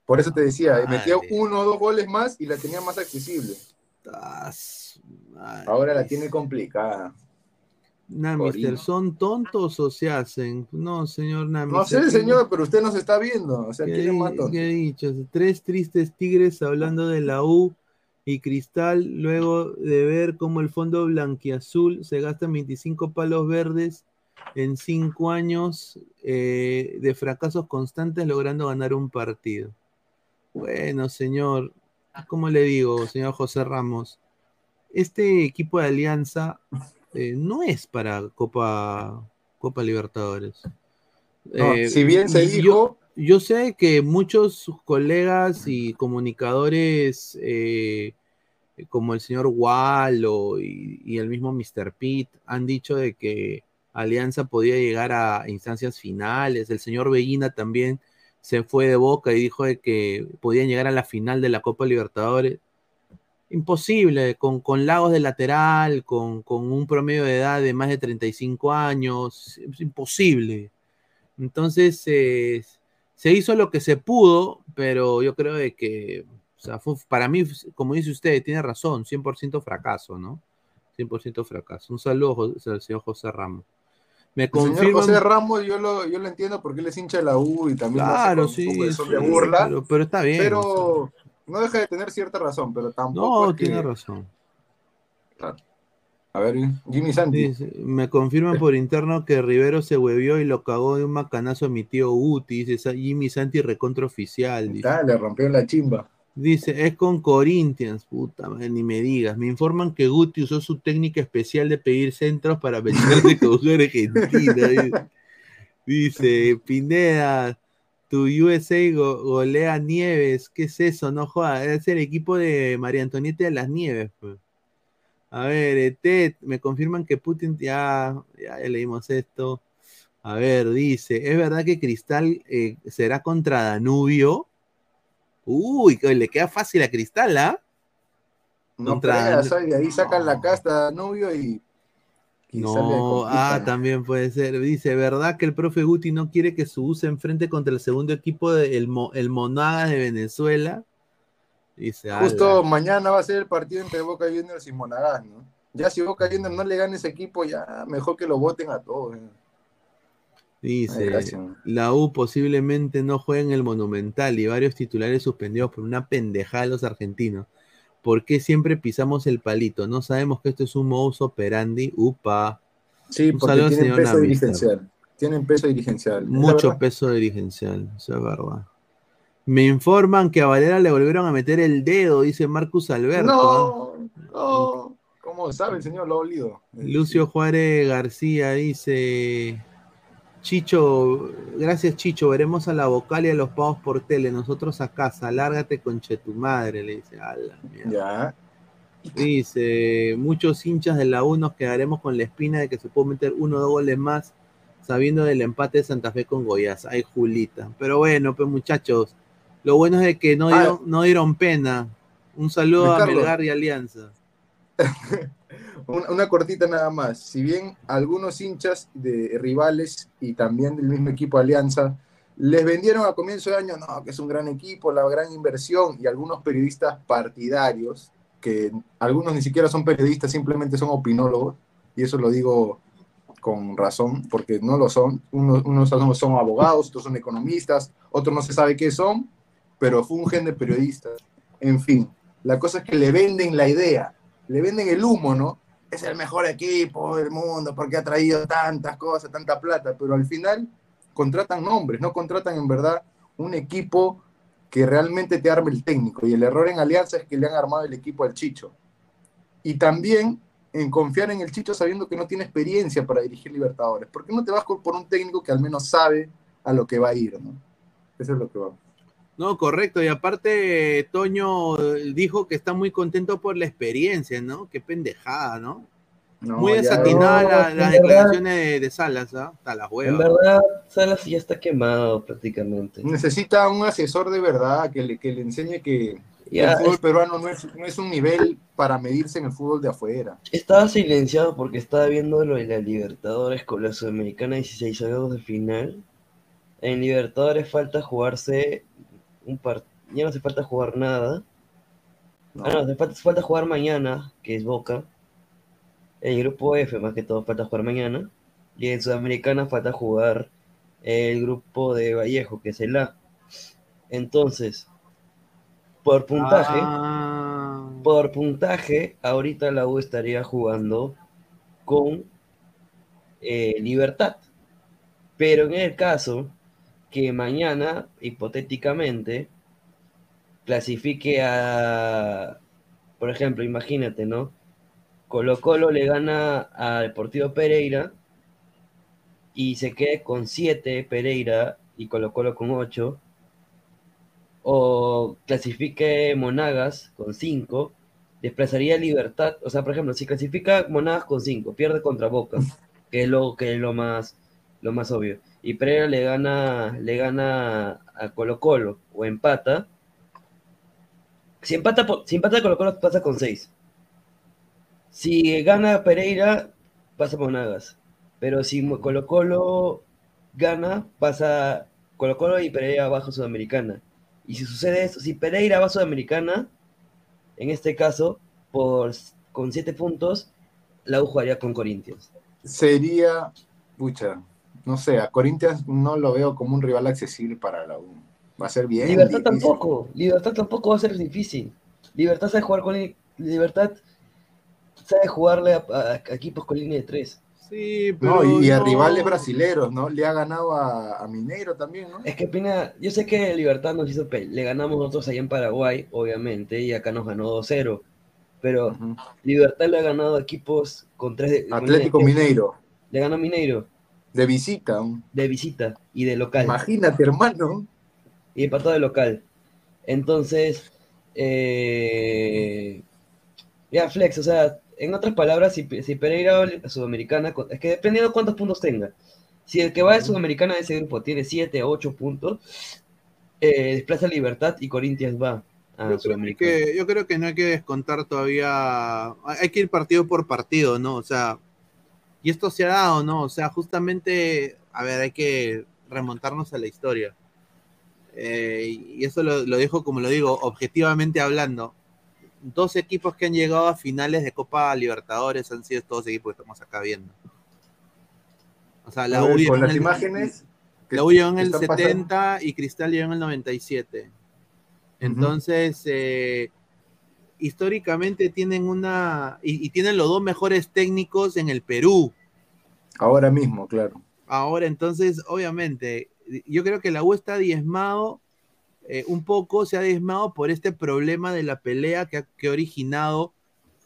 Por eso te decía, Madre. metió uno o dos goles más y la tenía más accesible. Ahora la tiene complicada. Nah, Corino. mister, ¿son tontos o se hacen? No, señor Nah, No sé, ¿qué- señor, pero usted nos está viendo. O sea, ¿Qué, qué dicho? Tres tristes tigres hablando de la U y Cristal, luego de ver cómo el fondo blanquiazul se gasta 25 palos verdes en cinco años eh, de fracasos constantes logrando ganar un partido. Bueno, señor, ¿cómo le digo, señor José Ramos? Este equipo de Alianza eh, no es para Copa, Copa Libertadores. No, Eh, si bien se dijo, yo sé que muchos colegas y comunicadores eh, como el señor Wallo y, el mismo Mr. Pitt han dicho de que Alianza podía llegar a instancias finales. El señor Bellina también se fue de boca y dijo de que podían llegar a la final de la Copa Libertadores. Imposible, con, con Lagos de lateral, con, con un promedio de edad de más de 35 años, imposible. Entonces, eh, se hizo lo que se pudo, pero yo creo de que, o sea, fue- para mí, como dice usted, tiene razón, 100% fracaso, ¿no? 100% fracaso. Un saludo al señor José Ramos. Me el señor confirman. José Ramos, yo lo, yo lo entiendo porque él es hincha de la U y también lo hace Claro, con sí, de burla, pero, pero está bien. o pero no deja de tener cierta razón, pero tampoco no, que- tiene razón. A ver, Jimmy Santi. Me confirman por interno que Rivero se huevió y lo cagó de un macanazo a mi tío Uti. Dice "Sa- Jimmy Santi recontra oficial. Dice. Ah, le rompió la chimba. Dice, es con Corinthians, puta madre, ni me digas. Me informan que Guti usó su técnica especial de pedir centros para meterse con jugador Argentina. Dice. Pineda, tu USA go- golea Nieves. ¿Qué es eso? No jodas, es el equipo de María Antonieta de las Nieves. pues. A ver, eh, Ted, me confirman que Putin, ya, ya, ya leímos esto. A ver, dice, ¿es verdad que Cristal eh, será contra Danubio? Uy, que le queda fácil a Cristal, ¿ah? No creas, ay, de ahí sacan la casta novio y. No, ah, también puede ser. Dice, ¿verdad que el profe Guti no quiere que su U se enfrente contra el segundo equipo del Mo- el Monagas de Venezuela? Dice, Justo ala. mañana va a ser el partido entre Boca Juniors y Monagas, ¿no? Ya si Boca Juniors no le gana ese equipo, ya mejor que lo voten a todos. ¿eh? Dice, la U posiblemente no juega en el Monumental y varios titulares suspendidos por una pendejada de los argentinos. ¿Por qué siempre pisamos el palito? No sabemos que esto es un modus operandi. Upa. Sí, Un porque tienen peso dirigencial. Tienen peso dirigencial. Mucho peso dirigencial, eso es verdad. Me informan que a Valera le volvieron a meter el dedo, dice Marcus Alberto. ¿ah? No, no. ¿Cómo sabe el señor? Lo ha olido. Lucio Juárez García dice: Chicho, gracias Chicho, veremos a la vocal y a los pavos por tele, nosotros a casa, lárgate con tu madre, le dice. A la mierda. Ya. Dice, muchos hinchas de la U nos quedaremos con la espina de que se puede meter uno o dos goles más, sabiendo del empate de Santa Fe con Goiás. Ay, Julita. Pero bueno, pues muchachos, lo bueno es de que no Ah. dieron, no dieron pena. Un saludo a. Melgar y Alianza. Una, una cortita nada más. Si bien algunos hinchas de rivales y también del mismo equipo Alianza les vendieron a comienzo de año, no, que es un gran equipo, la gran inversión, y algunos periodistas partidarios, que algunos ni siquiera son periodistas, simplemente son opinólogos, y eso lo digo con razón, porque no lo son. Unos, unos son abogados, otros son economistas, otros no se sabe qué son, pero fungen de periodistas. En fin, la cosa es que le venden la idea, le venden el humo, ¿no? Es el mejor equipo del mundo porque ha traído tantas cosas, tanta plata, pero al final contratan nombres, no contratan en verdad un equipo que realmente te arme el técnico. Y el error en Alianza es que le han armado el equipo al Chicho. Y también en confiar en el Chicho sabiendo que no tiene experiencia para dirigir Libertadores. ¿Por qué no te vas por un técnico que al menos sabe a lo que va a ir, ¿no? Eso es lo que va. No, correcto. Y aparte, Toño eh, dijo que está muy contento por la experiencia, ¿no? Qué pendejada, ¿no? No, muy desatinada No, la- en las verdad- declaraciones de, de Salas, ¿ah? Hasta las En huevas. verdad, Salas ya está quemado prácticamente. Necesita un asesor de verdad que le, que le enseñe que Ya el fútbol es- peruano no es, no es un nivel para medirse en el fútbol de afuera. estaba silenciado porque estaba viendo lo de la Libertadores con la Sudamericana 16 avos de final. En Libertadores falta jugarse un par... Ya no hace falta jugar nada. ¿no? Ah, no, hace falta, falta jugar mañana, que es Boca. En el grupo F, más que todo, falta jugar mañana. Y en Sudamericana falta jugar el grupo de Vallejo, que es el A. Entonces, por puntaje, Ah, por puntaje, ahorita la U estaría jugando con eh, Libertad. Pero en el caso que mañana, hipotéticamente, clasifique a, por ejemplo, imagínate, ¿no? Colo Colo le gana a Deportivo Pereira y se quede con 7 Pereira y Colo Colo con 8. O clasifique Monagas con 5, desplazaría Libertad. O sea, por ejemplo, si clasifica Monagas con 5, pierde contra Boca, que es lo, que es lo más lo más obvio. Y Pereira le gana, le gana a Colo Colo o empata. Si empata, si empata Colo Colo pasa con 6. Si gana Pereira, pasa Monagas. Pero si Colo Colo gana, pasa Colo Colo y Pereira bajo Sudamericana. Y si sucede eso, si Pereira va a Sudamericana, en este caso, por, con 7 puntos, la U jugaría con Corinthians. Sería, pucha, no sé, a Corinthians no lo veo como un rival accesible para la U. Va a ser bien. Libertad difícil. tampoco, Libertad tampoco va a ser difícil. Libertad sabe jugar con Libertad sabe jugarle a, a- a equipos con línea de 3. sí, pero No, y, y a rivales brasileros, ¿no? Le ha ganado a, a Mineiro también, ¿no? Es que Pina, yo sé que Libertad nos hizo le ganamos nosotros allá en Paraguay, obviamente, y acá nos ganó 2-0. Pero. Libertad le ha ganado a equipos con 3 de, Atlético con tres. Mineiro, Le ganó a Mineiro de visita. de visita y de local. Imagínate, hermano. y empató de local. Entonces, eh, ya Flex, o sea, en otras palabras, si, si Pereira va a Sudamericana, es que dependiendo de cuántos puntos tenga. Si el que va de Sudamericana de ese grupo tiene 7 o 8 puntos, eh, desplaza Libertad y Corinthians va a Yo creo, Sudamericana. que, yo creo que no hay que descontar todavía, hay que ir partido por partido, ¿no? O sea, y esto se ha dado, ¿no? O sea, justamente, a ver, hay que remontarnos a la historia. Eh, y eso lo, lo dejo, como lo digo, objetivamente hablando. Dos equipos que han llegado a finales de Copa Libertadores han sido estos dos equipos que estamos acá viendo. O sea, la ver, U con las el- imágenes. la U llegó en el están 70 pasando. y Cristal llegó en el 97. Entonces, eh, históricamente tienen una. Y, y tienen los dos mejores técnicos en el Perú. Ahora mismo, claro. Ahora, entonces, obviamente, yo creo que la U está diezmado, eh, un poco se ha diezmado por este problema de la pelea que ha, que ha originado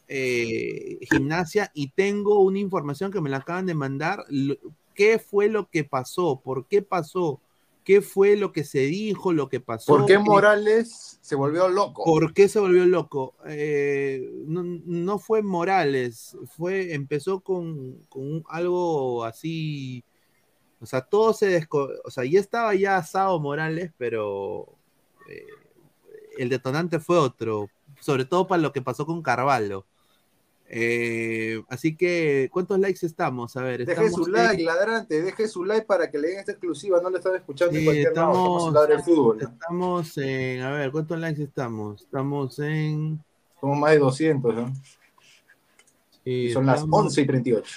eh, Gimnasia y tengo una información que me la acaban de mandar. Lo- ¿Qué fue lo que pasó? ¿Por qué pasó? ¿Qué fue lo que se dijo? ¿Lo que pasó? ¿Por qué ¿Qué- Morales se volvió loco? ¿Por qué se volvió loco? Eh, no, no fue Morales, fue, empezó con, con un- algo así, o sea, todo se desco, o sea, ya estaba ya asado Morales, pero eh, el detonante fue otro, sobre todo para lo que pasó con Carvalho. Eh, así que, ¿cuántos likes estamos? A ver, Deje estamos su en- like, ladrante, deje su like para que le den esta exclusiva, no le están escuchando en Sí, cualquier lado, estamos- somos Ladra el fútbol. ¿no? Estamos en, a ver, ¿cuántos likes estamos? Estamos en... Somos más de 200, ¿no? sí, Son las estamos- 11 y 38.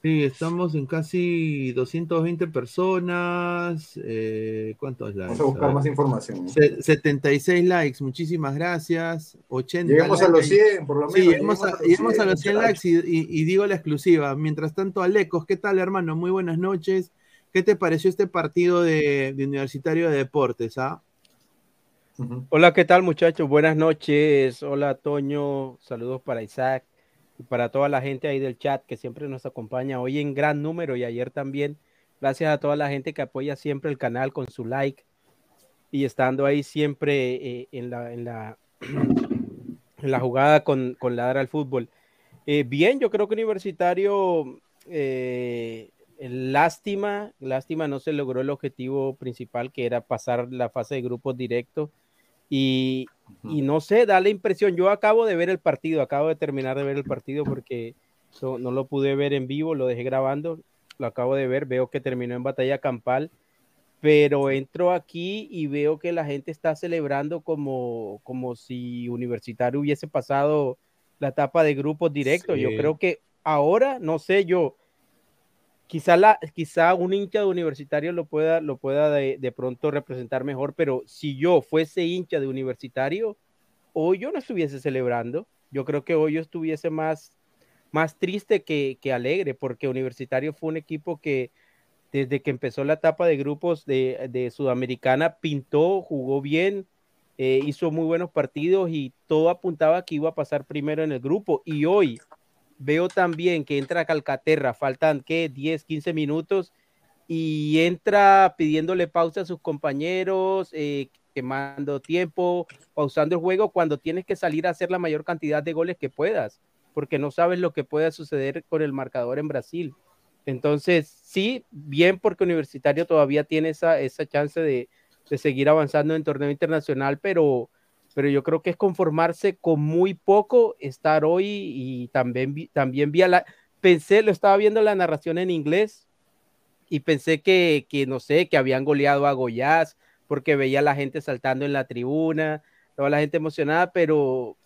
Sí, estamos en casi 220 personas. eh, ¿Cuántos likes? Vamos a buscar más información. ¿no? Se- 76 likes, muchísimas gracias. 80 Lleguemos a los 100, por lo menos. Sí, lleguemos a, lleguemos a los 100 muchachos. likes y, y- y digo la exclusiva. Mientras tanto, Alecos, ¿qué tal, hermano? Muy buenas noches. ¿Qué te pareció este partido de, de Universitario de Deportes? ah? Hola, ¿qué tal muchachos? Buenas noches. Hola, Toño. Saludos para Isaac y para toda la gente ahí del chat que siempre nos acompaña hoy en gran número y ayer también. Gracias a toda la gente que apoya siempre el canal con su like y estando ahí siempre eh, en, la, en, la, en la jugada con, con Ladra al Fútbol. Eh, bien, yo creo que Universitario, eh, lástima, lástima no se logró el objetivo principal que era pasar la fase de grupos directos y, y no sé, da la impresión, yo acabo de ver el partido, acabo de terminar de ver el partido porque no, no lo pude ver en vivo, lo dejé grabando, lo acabo de ver, veo que terminó en batalla campal, pero entro aquí y veo que la gente está celebrando como, como si Universitario hubiese pasado la etapa de grupos directos. Sí. Yo creo que ahora, no sé, yo, quizá, la, quizá un hincha de Universitario lo pueda, lo pueda de, pronto representar mejor, pero si yo fuese hincha de Universitario, hoy yo no estuviese celebrando. Yo creo que hoy yo estuviese más, más triste que, que alegre, porque Universitario fue un equipo que desde que empezó la etapa de grupos de, de Sudamericana pintó, jugó bien, eh, hizo muy buenos partidos y todo apuntaba que iba a pasar primero en el grupo. Y hoy veo también que entra Calcaterra, faltan ¿qué? 10, 15 minutos y entra pidiéndole pausa a sus compañeros, eh, quemando tiempo, pausando el juego cuando tienes que salir a hacer la mayor cantidad de goles que puedas, porque no sabes lo que pueda suceder con el marcador en Brasil. Entonces, sí, bien porque Universitario todavía tiene esa, esa chance de, de seguir avanzando en torneo internacional, pero, pero yo creo que es conformarse con muy poco, estar hoy y también, también vi a la, pensé, lo estaba viendo la narración en inglés y pensé que, que no sé, que habían goleado a Goiás porque veía a la gente saltando en la tribuna, toda la gente emocionada, pero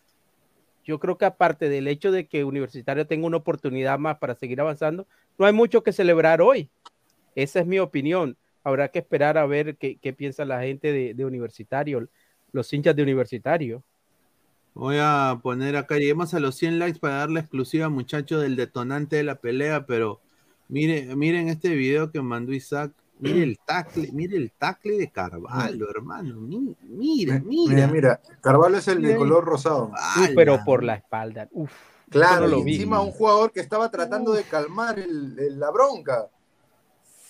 yo creo que aparte del hecho de que Universitario tenga una oportunidad más para seguir avanzando, no hay mucho que celebrar hoy. Esa es mi opinión. Habrá que esperar a ver qué, piensa la gente de Universitario, los hinchas de Universitario. Voy a poner acá, lleguemos a los 100 likes para dar la exclusiva, muchachos, del detonante de la pelea, pero mire, miren este video que mandó Isaac. Mire el tackle, mire el tackle de Carvalho, hermano. mi- Mira, mira. Mira, mira, Carvalho es el de color rosado. Uf, pero por la espalda. Uf, Claro, no y vi. encima un jugador que estaba tratando de calmar el- el- la bronca.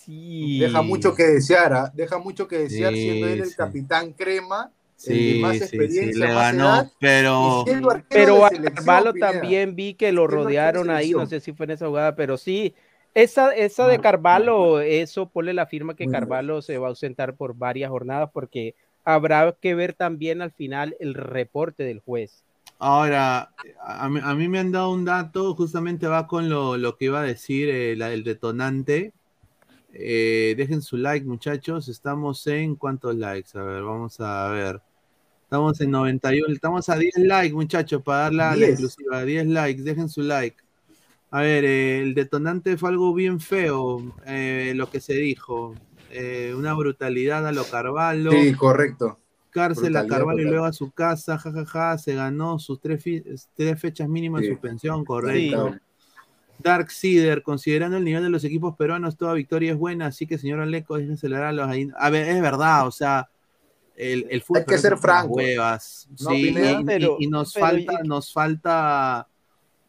sí. Deja mucho que desear, ¿ah? deja mucho que desear Sí, siendo él el sí. capitán crema, Sí, más sí, sí, le ganó, edad, pero Pero a Carvalho Pineda. también vi que lo rodearon ahí, no sé si fue en esa jugada, pero sí, esa, esa de Carvalho, eso ponle la firma que Carvalho se va a ausentar por varias jornadas porque habrá que ver también al final el reporte del juez. Ahora, a mí, a mí me han dado un dato, justamente va con lo, lo que iba a decir eh, la- el detonante. Eh, dejen su like, muchachos. Estamos en cuántos likes? A ver, vamos a ver. Estamos en 91, estamos a 10 likes, muchachos, para dar la, la 10. exclusiva. 10 likes, dejen su like. A ver, eh, el detonante fue algo bien feo, eh, lo que se dijo. Una brutalidad a lo Carvalho Sí, correcto. cárcel a Carvalho y luego a su casa, jajaja, se ganó sus tres, tres fechas mínimas de Sí. suspensión, correcto. Dark Seeder, considerando el nivel de los equipos peruanos, toda victoria es buena, así que señor Aleco, es acelerarlos ahí. A ver, es verdad, o sea, el, el fútbol Hay que ser franco. huevas. No, sí, Pineda. y- y, Pero- y nos pero falta, y- nos falta,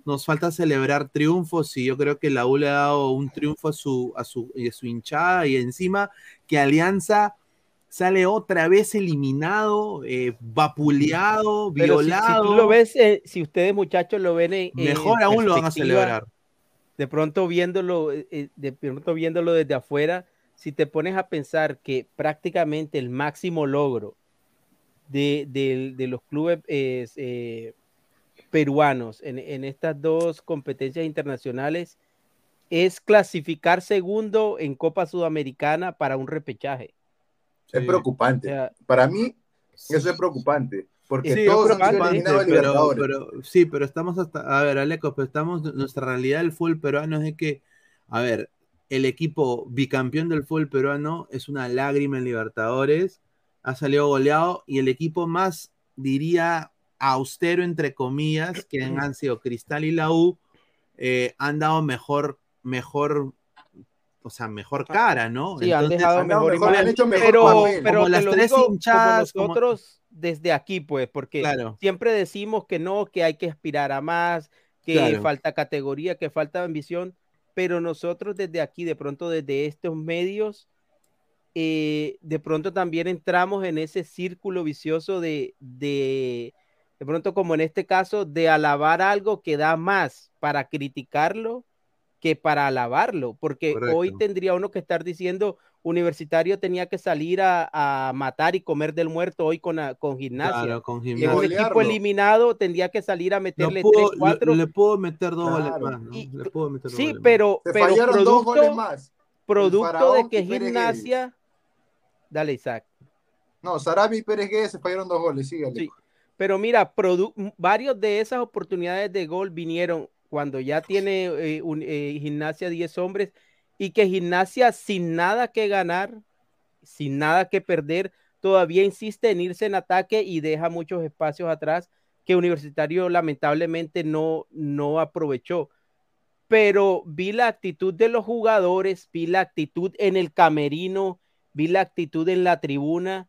nos falta celebrar triunfos, y yo creo que la U le ha dado un triunfo a su, a su, a su hinchada, y encima que Alianza sale otra vez eliminado, eh, vapuleado, Pero si- violado. Si, tú lo ves, eh, si ustedes muchachos lo ven en, en Mejor aún lo van a celebrar. De pronto viéndolo, eh, eh, de pronto viéndolo desde afuera, si te pones a pensar que prácticamente el máximo logro de, de- de los clubes eh, eh, peruanos en, en estas dos competencias internacionales es clasificar segundo en Copa Sudamericana para un repechaje. Es. O preocupante. sea, Para mí, eso es preocupante. Porque Sí, todos han sido pero, Libertadores. pero- sí, pero estamos hasta, a ver, Aleco, pero estamos, nuestra realidad del fútbol peruano es de que, a ver, el equipo bicampeón del fútbol peruano es una lágrima en Libertadores, ha salido goleado, y el equipo más, diría, austero, entre comillas, que han sido Cristal y la U, eh, han dado mejor, mejor, o sea, mejor cara, ¿no? Sí, han dejado mejor mejor, imagen. han hecho mejor pero, papel. pero Como las tres digo hinchadas, como como- nosotros desde aquí, pues, porque Claro. siempre decimos que no, que hay que aspirar a más, que Claro. falta categoría, que falta ambición, pero nosotros desde aquí, de pronto desde estos medios, eh, de pronto también entramos en ese círculo vicioso de, de, de pronto como en este caso, de alabar algo que da más para criticarlo que para alabarlo, porque Correcto. hoy tendría uno que estar diciendo, universitario tenía que salir a, a matar y comer del muerto hoy con, a- con gimnasia. Claro, con un gimnasia. golearlo. equipo eliminado tendría que salir a meterle puedo- 3, 4. le, le puedo meter dos goles Claro. más, ¿no? Y- Le puedo meter dos Sí, goles más. pero, Se pero fallaron dos producto, goles más. producto de que gimnasia. Dale, Isaac. No, Sarabia y Pérez Guedes se fallaron dos goles, sígale. Sí. Pero mira, varios de esas oportunidades de gol vinieron cuando ya tiene eh, un- eh, gimnasia 10 hombres y que gimnasia sin nada que ganar, sin nada que perder, todavía insiste en irse en ataque y deja muchos espacios atrás que Universitario lamentablemente no, no aprovechó. Pero vi la actitud de los jugadores, vi la actitud en el camerino, vi la actitud en la tribuna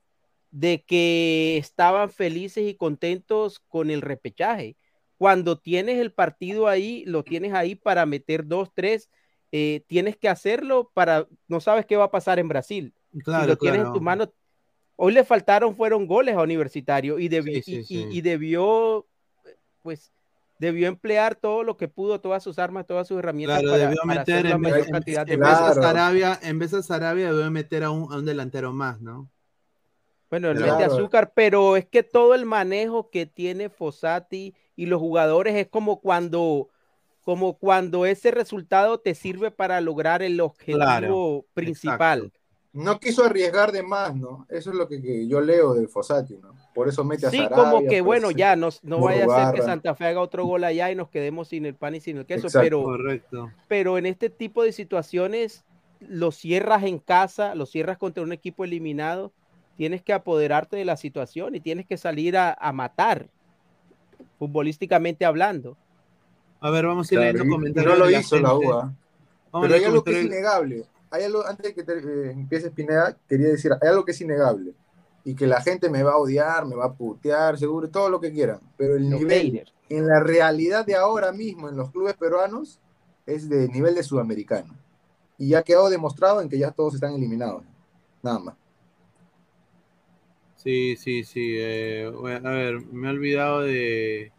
de que estaban felices y contentos con el repechaje. Cuando tienes el partido ahí, lo tienes ahí para meter dos, tres, eh, tienes que hacerlo para, no sabes qué va a pasar en Brasil. Claro, si lo tienes claro. en tus manos, hoy le faltaron, fueron goles a Universitario y, debi- Sí, sí, y- sí. y- y debió, pues, debió emplear todo lo que pudo, todas sus armas, todas sus herramientas Claro, para, debió para meter en vez, mayor en- cantidad de en vez de Claro. Sarabia, en vez de Sarabia debió meter a un, a un delantero más, ¿no? Bueno, él Claro. mete azúcar, pero es que todo el manejo que tiene Fossati y los jugadores es como cuando, como cuando ese resultado te sirve para lograr el objetivo Claro, principal. No quiso arriesgar de más, ¿no? Eso es lo que, que yo leo de Fossati, ¿no? Por eso mete a Sí, Sarabia. como que pues, bueno, sí. ya no, no vaya a ser que. Santa Fe haga otro gol allá y nos quedemos sin el pan y sin el queso, Exacto. pero, Correcto. pero en este tipo de situaciones lo cierras en casa, lo cierras contra un equipo eliminado, tienes que apoderarte de la situación y tienes que salir a, a matar, futbolísticamente hablando. A ver, vamos a ir leyendo comentarios. no lo la hizo la. UA. Vamos Pero hay algo que es innegable. Hay algo, antes de que te, eh, empieces Pineda, quería decir, hay algo que es innegable. Y que la gente me va a odiar, me va a putear, seguro, todo lo que quieran. Pero el Los nivel, haters. en la realidad de ahora mismo, en los clubes peruanos, es de nivel de sudamericano. Y ya ha quedado demostrado en que ya todos están eliminados. Nada más. Sí, sí, sí. eh, bueno, a ver, me he olvidado de,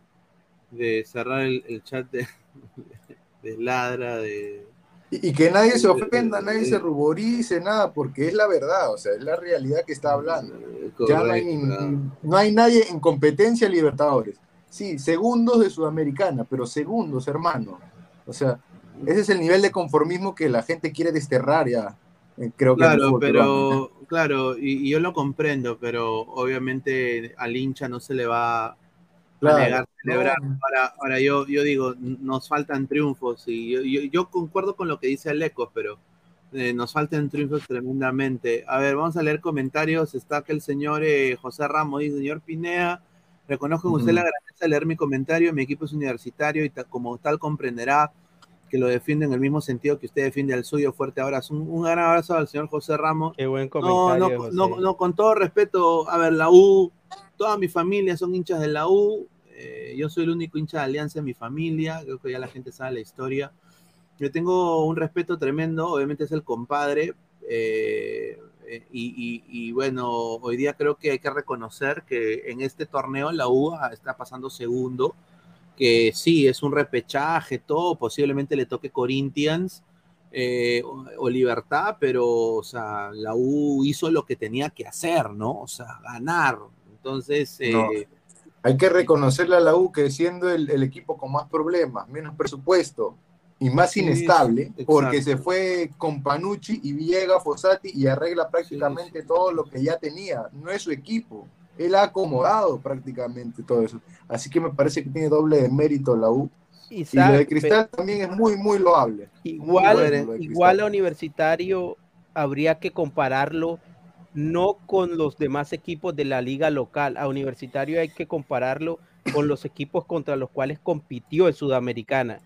de cerrar el, el chat de, de ladra, de... Y, y que nadie se ofenda, nadie se ruborice, nada, porque es la verdad, o sea, es la realidad que está hablando. Ya no hay, no hay nadie en competencia Libertadores. Sí, segundos de Sudamericana, pero segundos, hermano. O sea, ese es el nivel de conformismo que la gente quiere desterrar ya. eh, Creo que Claro, pero, claro, y, y yo lo comprendo, pero obviamente al hincha no se le va Claro, negar celebrar. no. Ahora, ahora yo, yo digo, nos faltan triunfos, y yo, yo, yo concuerdo con lo que dice Alecos, pero eh, nos faltan triunfos tremendamente. A ver, vamos a leer comentarios. Está que el señor eh, José Ramos dice, señor Pinea, reconozco en usted Ujú. la grandeza de leer mi comentario, mi equipo es universitario y ta- como tal comprenderá que lo defiende en el mismo sentido que usted defiende al suyo. Fuerte abrazo. Un, un gran abrazo al señor José Ramos. Qué buen comentario. no, no, no, con todo respeto, a ver, la U, toda mi familia son hinchas de la U. eh, yo soy el único hincha de Alianza en mi familia. Creo que ya la gente sabe la historia. Yo tengo un respeto tremendo, obviamente es el compadre. eh, eh, y, bueno, hoy día creo que hay que reconocer que en este torneo la U está pasando segundo. Que sí, es un repechaje, todo. Posiblemente le toque Corinthians o, o Libertad, pero o sea, la U hizo lo que tenía que hacer, ¿no? O sea, ganar. Entonces, eh, No. Hay que reconocerle a la U que siendo el, el equipo con más problemas, menos presupuesto y más Sí, inestable, porque se fue con Panucci y llega Fossati y arregla prácticamente todo lo que ya tenía. No es su equipo. Él ha acomodado prácticamente todo eso. Así que me parece que tiene doble de mérito la U. Y lo Isaac, de Cristal también es muy, muy loable. igual, Muy bueno lo de igual a Universitario habría que compararlo no con los demás equipos de la liga local. A Universitario hay que compararlo con los equipos contra los cuales compitió en Sudamericana,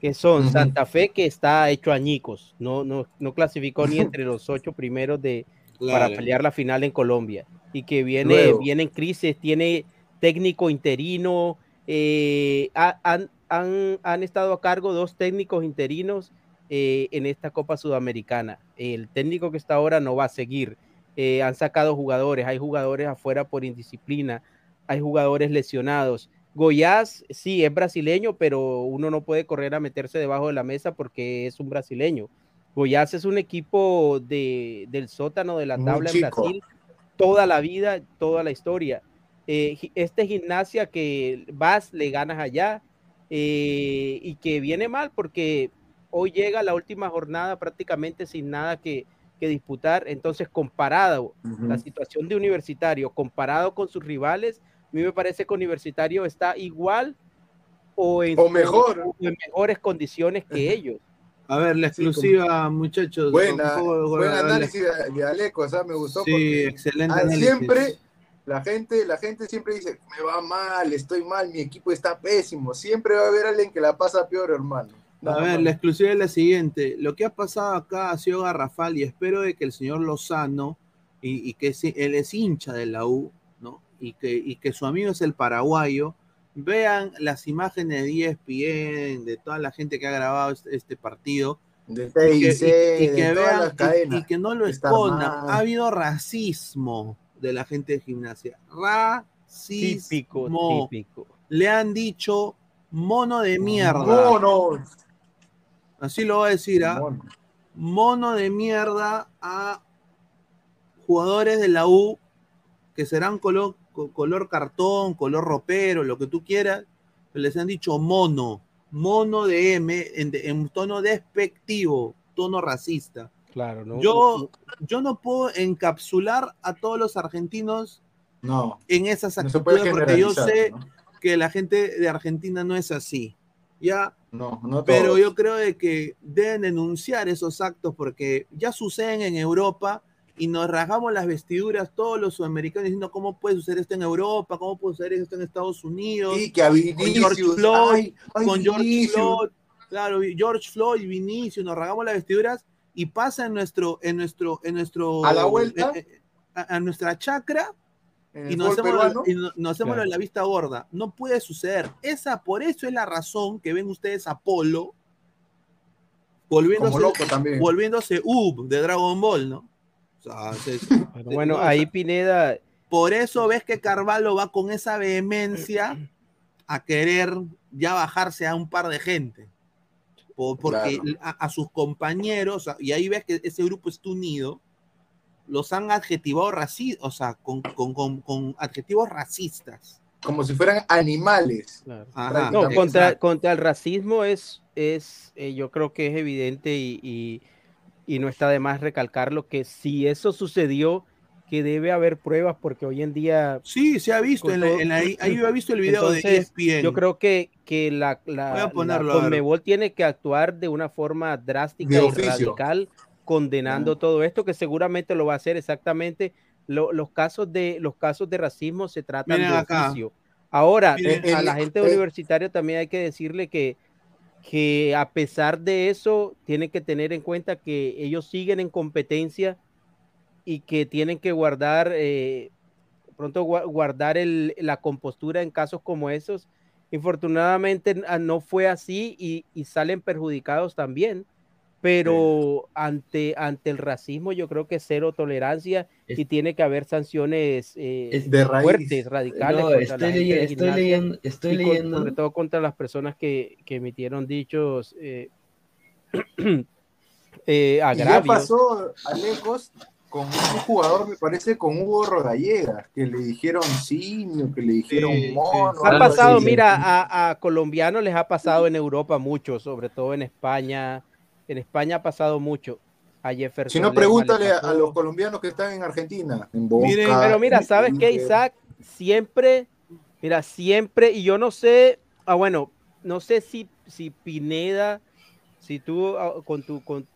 que son. Santa Fe, que está hecho añicos, no, no, no clasificó ni entre los ocho primeros de, para pelear la final en Colombia y que viene, Luego. viene en crisis, tiene técnico interino, eh, ha- han, han, han estado a cargo dos técnicos interinos eh, en esta Copa Sudamericana. El técnico que está ahora no va a seguir. Eh, han sacado jugadores, hay jugadores afuera por indisciplina, hay jugadores lesionados. Goiás sí es brasileño, pero uno no puede correr a meterse debajo de la mesa porque es un brasileño. Goiás es un equipo de, del sótano de la tabla en. Brasil toda la vida, toda la historia. Eh, este gimnasia que vas, le ganas allá eh, y que viene mal porque hoy llega la última jornada prácticamente sin nada que, que disputar. Entonces, comparado la situación de Universitario, comparado con sus rivales, a mí me parece que Universitario está igual o en, O mejor. o en mejores condiciones que ellos. A ver, la Sí, exclusiva, muchachos. Buena, poco- buen la- análisis de, Aleco, o sea, me gustó Sí, excelente análisis. siempre la gente, la gente siempre dice, me va mal, estoy mal, mi equipo está pésimo. Siempre va a haber alguien que la pasa peor, hermano. A ver, la exclusiva es la siguiente. Lo que ha pasado acá ha sido garrafal y espero de que el señor Lozano, y, y que si- él es hincha de la U, ¿no? Y que, y que su amigo es el paraguayo, vean las imágenes de ESPN, de toda la gente que ha grabado este, este partido, de y que, TIC, y- de que todas vean las y- cadenas. y, que no lo escondan. Ha habido racismo de la gente de gimnasia. Típico, Racismo. típico. Le han dicho mono de mierda. Monos. Así lo voy a decir, ¿ah? Mono de mierda a jugadores de la U que serán color, co- color cartón, color ropero, lo que tú quieras, pero les han dicho mono, mono de M en, en tono despectivo, tono racista. Claro, ¿no? Yo, yo no puedo encapsular a todos los argentinos No, en esas no actitudes porque yo sé ¿no? que la gente de Argentina no es así. Ya, No, no pero todos. yo creo de que deben denunciar esos actos porque ya suceden en Europa y nos rasgamos las vestiduras todos los sudamericanos diciendo cómo puede suceder esto en Europa, cómo puede suceder esto en Estados Unidos, Sí, que a Vinicius, George Floyd, ay, ay, con George. Floyd, claro, George Floyd, Vinicius, nos rasgamos las vestiduras y pasa en nuestro, en nuestro, en nuestro, A la vuelta. eh, eh, a, a nuestra chacra y fútbol hacemos, peruano, y no- hacemos Claro. la vista gorda. No puede suceder. Esa, por eso es la razón que ven ustedes a Polo volviéndose, loco también. volviéndose Ub de Dragon Ball, ¿no? O sea, se- Bueno, bueno, no, ahí Pineda, por eso ves que Carvalho va con esa vehemencia a querer ya bajarse a un par de gente. Po- porque Claro. a, a sus compañeros, y ahí ves que ese grupo está unido, los han adjetivado racistas, o sea, con, con- con- con adjetivos racistas. Como si fueran animales. claro. Ajá, No, contra, contra el racismo es, es eh, yo creo que es evidente y, y- y no está de más recalcarlo que si eso sucedió, que debe haber pruebas porque hoy en día Sí, se ha visto. En la- en la- ahí yo he visto el video de Entonces, ESPN. yo creo que, que la, la, Voy a la ponerlo, a ver. Conmebol tiene que actuar de una forma drástica De y oficio. radical condenando todo esto, que seguramente lo va a hacer exactamente. Lo- los, casos de, los casos de racismo se tratan Miren de acá. oficio. Ahora, Miren, a el- la gente el- universitaria también hay que decirle que que a pesar de eso, tienen que tener en cuenta que ellos siguen en competencia y que tienen que guardar, eh, pronto gua- guardar el- la compostura en casos como esos. Infortunadamente ah, no fue así y, y salen perjudicados también, pero ante, ante el racismo yo creo que cero tolerancia Es- y tiene que haber sanciones eh, es de raíz. fuertes, radicales. No, estoy, gente leye- de estoy leyendo, estoy y con- leyendo. sobre todo contra las personas que, que emitieron dichos eh, eh, Y ya agravios. pasó a lejos con un jugador, me parece, con Hugo Rodallega, que le dijeron simio, que le dijeron Sí, sí. mono. Ha algo pasado, mira, a, a colombianos les ha pasado en Europa mucho, sobre todo en España. En España ha pasado mucho. A Jefferson. Si no, pregúntale a, los colombianos que están en Argentina, en Boca. Miren, Pero mira, ¿sabes qué. Isaac? Siempre, mira, siempre, y yo no sé, ah, bueno, no sé si, si Pineda, si tú ah, con tu, con,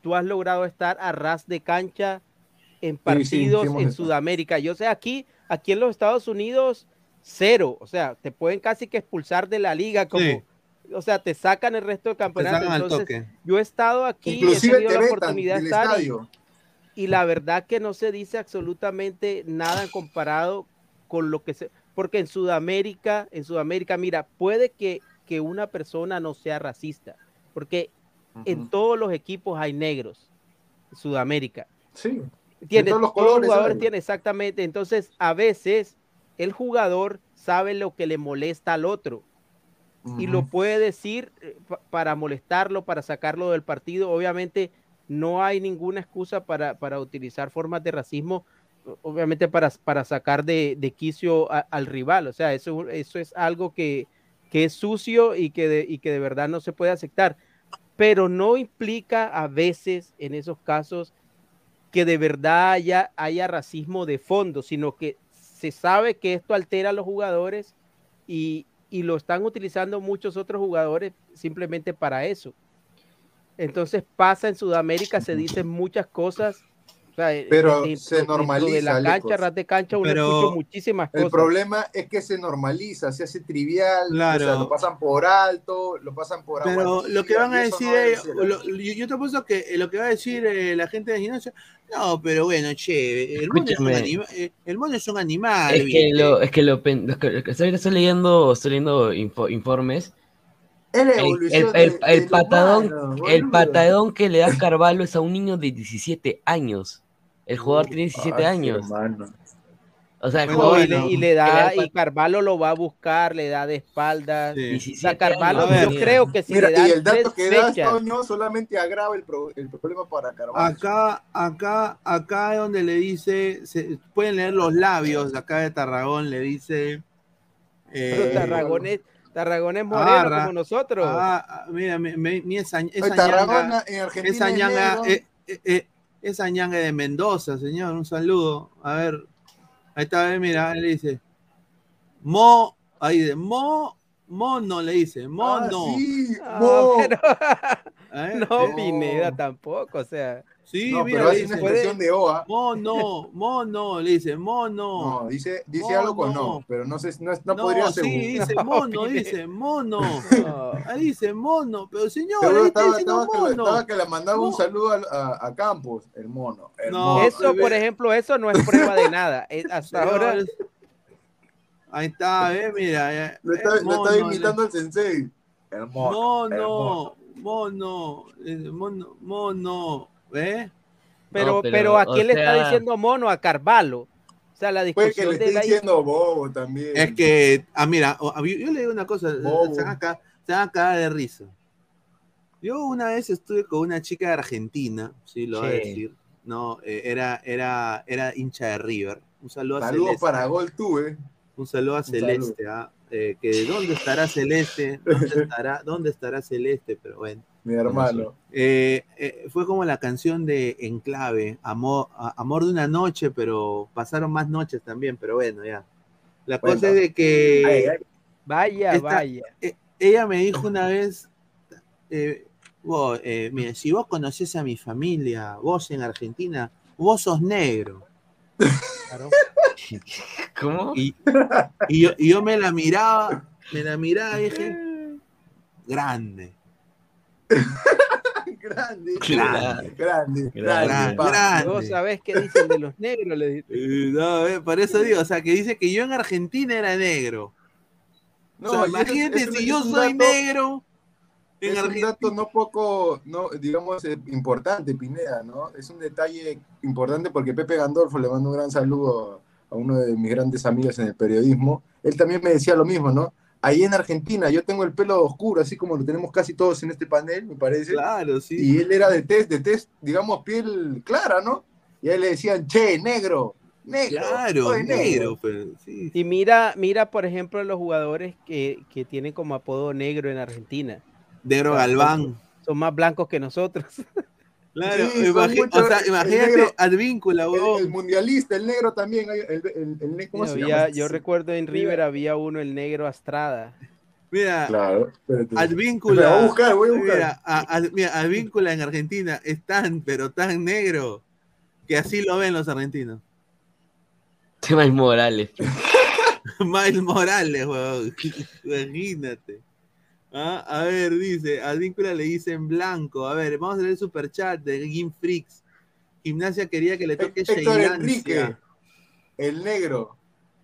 tú has logrado estar a ras de cancha en sí, partidos sí en. Sudamérica. Yo sé, aquí, aquí en los Estados Unidos, cero. O sea, te pueden casi que expulsar de la liga, como, Sí. O sea, te sacan el resto del campeonato. Entonces, toque. yo he estado aquí, he tenido te la oportunidad de estar y- la verdad que no se dice absolutamente nada comparado con lo que se porque en Sudamérica, en Sudamérica, mira, puede que, que una persona no sea racista, porque en todos los equipos hay negros en Sudamérica. Sí. Tiene, todos los colores jugadores tienen exactamente, entonces a veces el jugador sabe lo que le molesta al otro y lo puede decir eh, pa- para molestarlo, para sacarlo del partido. Obviamente no hay ninguna excusa para, para utilizar formas de racismo, obviamente para, para sacar de, de quicio a- al rival. O sea, eso, eso es algo que, que es sucio y que, de, y que de verdad no se puede aceptar. Pero no implica a veces en esos casos que de verdad haya, haya racismo de fondo, sino que se sabe que esto altera a los jugadores y, y lo están utilizando muchos otros jugadores simplemente para eso. Entonces pasa en Sudamérica, se dicen muchas cosas. O sea, eh, Pero dentro- se normaliza, de la cancha, ras de cancha, uno Pero escucha muchísimas El cosas. problema es que se normaliza, se hace trivial, Claro. o sea, lo pasan por alto, lo pasan por agua Pero lo que van a decir, no ellos- lo- yo, yo te apuesto que eh, lo que va a decir eh, la gente de gimnasia, no, pero bueno, che, el mono es un, Escúchame. anima- eh, el mono es un animal. Es que lo, es que lo, pen- lo que- estoy, estoy leyendo, estoy leyendo info- informes. El, el- el- el patadón, humano, el patadón que le da Carvalho es a un niño de 17 años. El jugador tiene 17 Ay, años. hermano. O sea, No, jugador y, le, y le da, da y Carvalho lo va a buscar, le da de espaldas. Sí. O 17 sea, Carvalho, ver. yo creo que si Mira, le dan y el dato que fechas, Toño, solamente agrava el, pro- el problema para Carvalho. Acá, acá, acá es donde le dice, se, pueden leer los labios, acá de Tarragón le dice. pero eh, Tarragón es, Tarragón es moreno como nosotros. ah, mira, mi, mi- mi esa, esa ñanga, Tarragona en Argentina esa es ñanga, negro. eh, eh, esa ñanga de Mendoza, señor, un saludo. A ver, ahí está, mira, él le dice, Mo, ahí de Mo, Mono le dice, Ah, Mono. sí, Ah, mo. pero- ¿eh? no, Pineda tampoco, o sea. Sí, No, mira, pero hace una dice, expresión de OA. Mono, mono, le dice, mono. No, dice, dice No, algo con no. pero no sé, no, no No, podría sí, ser. dice No, mono, dice mono. no. Ahí dice mono, pero señor, Seguro ahí está estaba, diciendo estaba que, le- mono. estaba que le mandaba un saludo a, a- a Campos, el mono. el No, mono. Eso, por ejemplo, eso no es prueba de nada. Eh, Hasta ahora, Ahí está, ve, mira. eh, Lo está, eh, lo está mono, imitando al sensei. El mono. el Mono, mono, eh, mono, mono, ¿ve? pero, No, pero, pero, ¿a quién le está diciendo mono? A Carvalho. O sea, la Puede que discusión le de esté la diciendo bobo también. Es que, ah, mira, yo, yo le digo una cosa, Bobo. se van acá, se van a cagar de risa. Yo una vez estuve con una chica de Argentina, sí, lo voy a Sí. decir, no, eh, era, era, era hincha de River. Un saludo a Celeste. para Gol tuve. Un saludo a saludo. Celeste, ¿ah? Eh, que de dónde estará Celeste, dónde estará, dónde estará Celeste, pero bueno. mi hermano. Eh, eh, fue como la canción de Enclave, Amor, a- Amor de una noche, pero pasaron más noches también, pero bueno, ya. La Bueno. cosa es de que Ay, ay. Vaya, Esta- vaya. eh, ella me dijo una vez, eh, vos, eh, mira, si vos conocés a mi familia, vos en Argentina, vos sos negro. Claro. ¿Cómo? Y, y yo, y yo me la miraba, me la miraba y dije, grande, grande, grande, grande, Grande, grande. Vos sabés qué dicen de los negros, le dije. No, eh, por eso digo, o sea, que dice que yo en Argentina era negro. No, o sea, imagínate si es yo soy dato- negro Es un dato no poco, no, digamos, eh, importante, Pineda, ¿no? Es un detalle importante porque Pepe Gandolfo le mando un gran saludo a uno de mis grandes amigos en el periodismo. Él también me decía lo mismo, ¿no? Ahí en Argentina yo tengo el pelo oscuro, así como lo tenemos casi todos en este panel, me parece. Claro, sí. Y él era de test, de test, digamos, piel clara, ¿no? Y a él le decían, che, negro, negro, Claro, oye, negro. pues, sí. Y mira, mira, por ejemplo, los jugadores que, que tienen como apodo negro en Argentina. Negro Galván. Son más blancos que nosotros. Claro, Sí, o sea, imagínate negro- Advíncula, El, huevón. el mundialista, el negro también, hay- el, el, el ne- ¿cómo se Había- llama? yo recuerdo en River había uno, el negro Astrada. Mira, Claro. Advíncula. Voy a buscar, voy a buscar. Mira, a- a- mira, Advíncula en Argentina es tan, pero tan negro que así lo ven los argentinos. Tema Morales. Miles Morales, huevón. Imagínate. Ah, A ver, dice, a Advíncula le dicen blanco. A ver, vamos a leer el superchat de Game Freaks. Gimnasia quería que le toque Héctor. Enrique, el negro,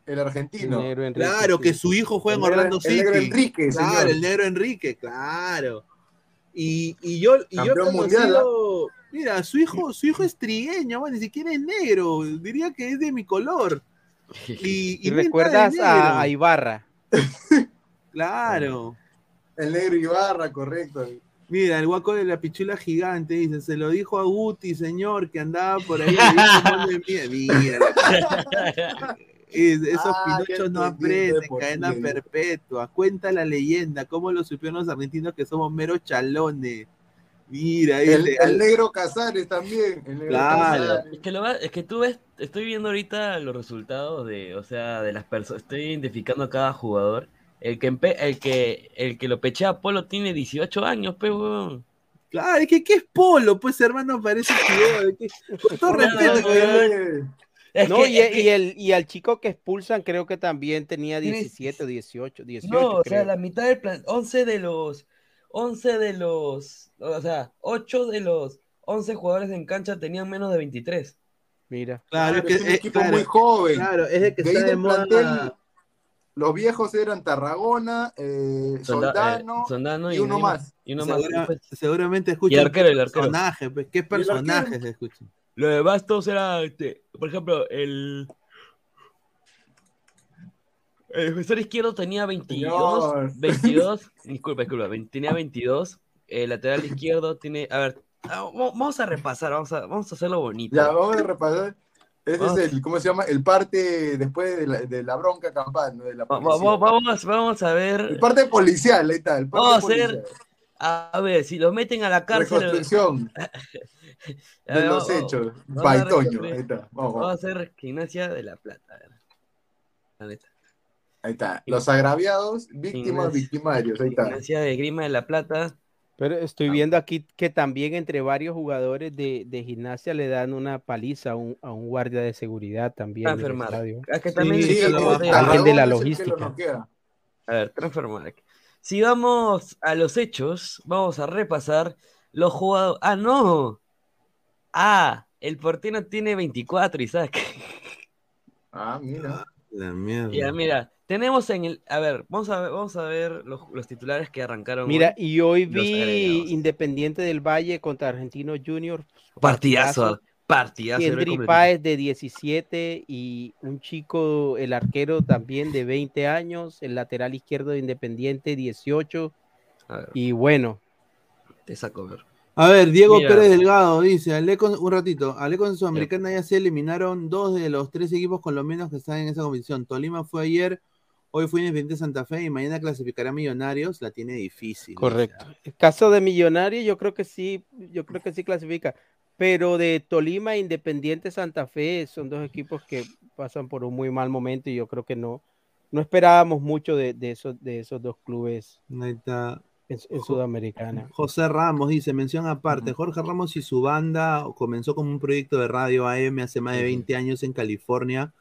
el El argentino. negro Enrique, Claro, sí. que su hijo juega en El Orlando el City. negro Enrique, claro, señor. el negro Enrique, claro. Y, y yo, y yo conocido, mira, su hijo, su hijo es trigueño, bueno, ni siquiera es negro, diría que es de mi color. Y, Y recuerdas a Ibarra. Claro. El negro Ibarra, correcto. Mira, el guaco de la pichula gigante dice, se lo dijo a Guti, señor, que andaba por ahí. Mira, es- esos Ah, pinochos no aprenden, por cadena perpetua. Cuenta la leyenda, cómo lo supieron los argentinos que somos meros chalones. Mira, El, dice, el negro Casares también. El negro Claro. Casares. Es que, lo va- es que tú ves, estoy viendo ahorita los resultados de, o sea, de las personas, estoy identificando a cada jugador. El que, el que, el que lo pechea a Polo tiene 18 años, pe, huevón. claro, es que ¿qué es polo? Pues hermano, parece que... Con todo No, respeto, no, weón. Eh, Es No, que- y, es que- y el, y al chico que expulsan creo que también tenía Tiene- 17 o 18, 18 No, o sea, creo. la mitad del plan, 11 de los, 11 de los, o sea, 8 de los 11 jugadores en cancha tenían menos de 23. Mira. Claro, es es que, un eh, equipo claro, muy joven. claro, es de que De está de moda... Los viejos eran Tarragona, eh, Solda- Soldano eh, Soldano y uno más. Y uno más. Segura- Pues, seguramente Y escuchan el arquero, el arquero. personajes, pues, ¿qué personajes escuchan? Lo de Bastos era, este, por ejemplo, el... El defensor izquierdo tenía 22, Señor. 22, disculpa, disculpa, tenía 22, el lateral izquierdo tiene, a ver, ah, vamos vamos a repasar, vamos a, vamos a hacerlo bonito. Ya, vamos a repasar. Ese Vamos. es el, ¿cómo se llama? El parte después de la, de la bronca campal, ¿no? De la Va- va- policía. va- vamos, vamos a ver, El parte policial, ahí está. El parte Vamos a hacer a ver, si los meten a la cárcel, Reconstrucción de ver, los vamos- hechos. vamos reconstruir. ahí está. Vamos, Vamos a hacer gimnasia de la plata, a ver. La neta. ahí está. Los agraviados, víctimas, Gimnasia. victimarios, ahí está. Gimnasia de Grima de la Plata. Pero estoy Ah. viendo aquí que también entre varios jugadores de, de gimnasia le dan una paliza a un, a un guardia de seguridad también. del Transfer Mark. estadio. Es que también Sí, Sí, de- Alguien de la logística. A ver, Transfer Mark. Si vamos a los hechos, vamos a repasar los jugadores. ¡Ah, no! Ah, el portero tiene 24, Isaac. Ah, mira. La mierda. Ya, mira, tenemos en el. A ver, vamos a ver, vamos a ver los, los titulares que arrancaron. Mira, hoy. y hoy vi. Independiente del Valle contra Argentino Junior. partidazo. Partidazo. yo lo he Kendry completado. Páez de 17 y un chico, el arquero también de 20 años, el lateral izquierdo de Independiente 18 A ver, y bueno, te saco, a ver. A ver, Diego Mira. Pérez Delgado dice, con, un ratito, hablé con Sudamericana, ya se eliminaron dos de los tres equipos colombianos que están en esa competición. Tolima fue ayer, hoy fue Independiente Santa Fe y mañana clasificará Millonarios, la tiene difícil. correcto. El caso de Millonario yo creo que sí, yo creo que sí clasifica, pero de Tolima e Independiente Santa Fe son dos equipos que pasan por un muy mal momento y yo creo que no no esperábamos mucho de, de esos de esos dos clubes Ahí está. en, en Sudamericana. José Ramos dice, mención aparte, Jorge Ramos y su banda comenzó como un proyecto de radio AM hace más de 20 años en California.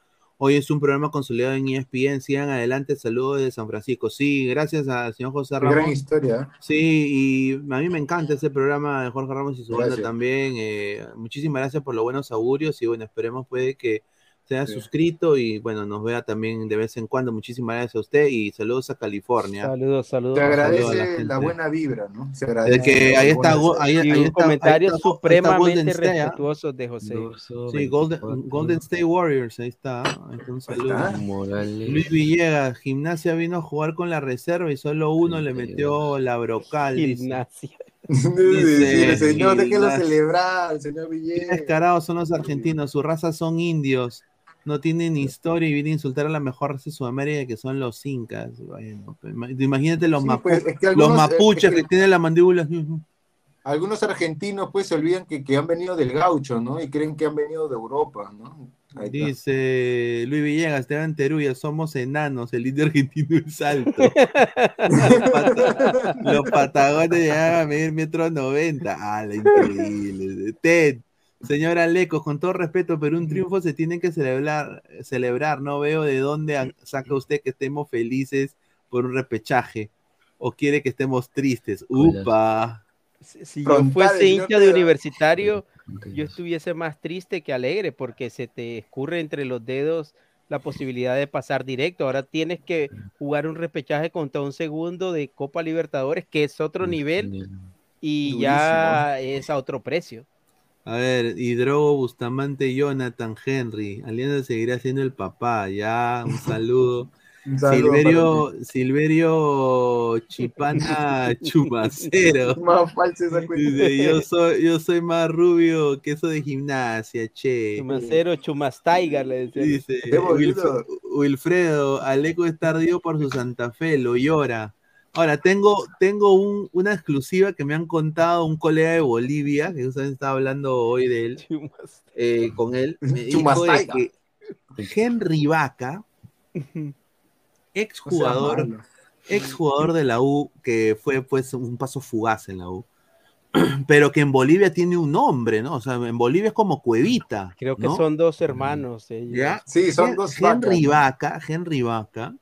Hoy es un programa consolidado en ESPN. Sigan adelante. Saludos de San Francisco. Sí, gracias al señor José Qué gran Ramos. historia. ¿eh? Sí, y a mí me encanta ese programa de Jorge Ramos y su banda también. eh, muchísimas gracias por los buenos augurios y bueno, esperemos puede que se Sí. suscrito y bueno, nos vea también de vez en cuando. Muchísimas gracias a usted y saludos a California. Saludos, saludos. Se saludo a la agradece la buena vibra, ¿no? Se agradece. que ahí está, ahí, ahí un está, ahí está- ahí está supremamente ¿ah? respetuoso de José. Sí, Golden, Golden State Warriors, ahí está. está, un saludo. está. Morales. Luis Villegas, gimnasia vino a jugar con la reserva y solo uno le metió la brocal. dice. Gimnasia. Dice, señor, déjelo celebrar, señor Qué Villegas. descarados son los argentinos, su raza son indios, no tienen historia y vienen a insultar a la mejor raza de Sudamérica que son los incas. Bueno, imagínate los, Sí, mapu- pues, es que los eh, mapuches es que que tienen la mandíbula. Algunos argentinos pues se olvidan que, que han venido del gaucho, ¿no? Y creen que han venido de Europa, ¿no? Dice Luis Villegas, Esteban Teruya, somos enanos, el indio argentino es alto. los, pata- los patagones llegan a medir metro noventa. Ah, la increíble. Ted, señora Lecos, con todo respeto, pero un triunfo se tiene que celebrar, celebrar. No veo de dónde saca usted que estemos felices por un repechaje. ¿O quiere que estemos tristes? Upa. Si, si yo fuese hincha de universitario, yo estuviese más triste que alegre porque se te escurre entre los dedos la posibilidad de pasar directo. Ahora tienes que jugar un repechaje contra un segundo de Copa Libertadores, que es otro nivel y Durísimo. ya es a otro precio. A ver, Hidrogo Bustamante Jonathan Henry. Alianza seguirá siendo el papá. Ya, un saludo. Un saludo para Silverio, Silverio Chipana Chumacero. Más esa. Dice, yo soy, yo soy más rubio que eso de gimnasia, che. Chumacero, Chumastaiga, le decía. Dice. Wilf- Wilfredo, Aleco está ardido por su Santa Fe, lo llora. Ahora, tengo, tengo un- una exclusiva que me han contado un colega de Bolivia, que ustedes estaba hablando hoy de él, eh, con él. Me dijo de que Henry Vaca, exjugador, malo. exjugador de la U, que fue pues un paso fugaz en la U, pero que en Bolivia tiene un nombre, ¿no? O sea, en Bolivia es como Cuevita. Creo que ¿no? son dos hermanos. ellos. ¿Ya? Sí, son Hen- dos Henry. Vaca, Henry Vaca,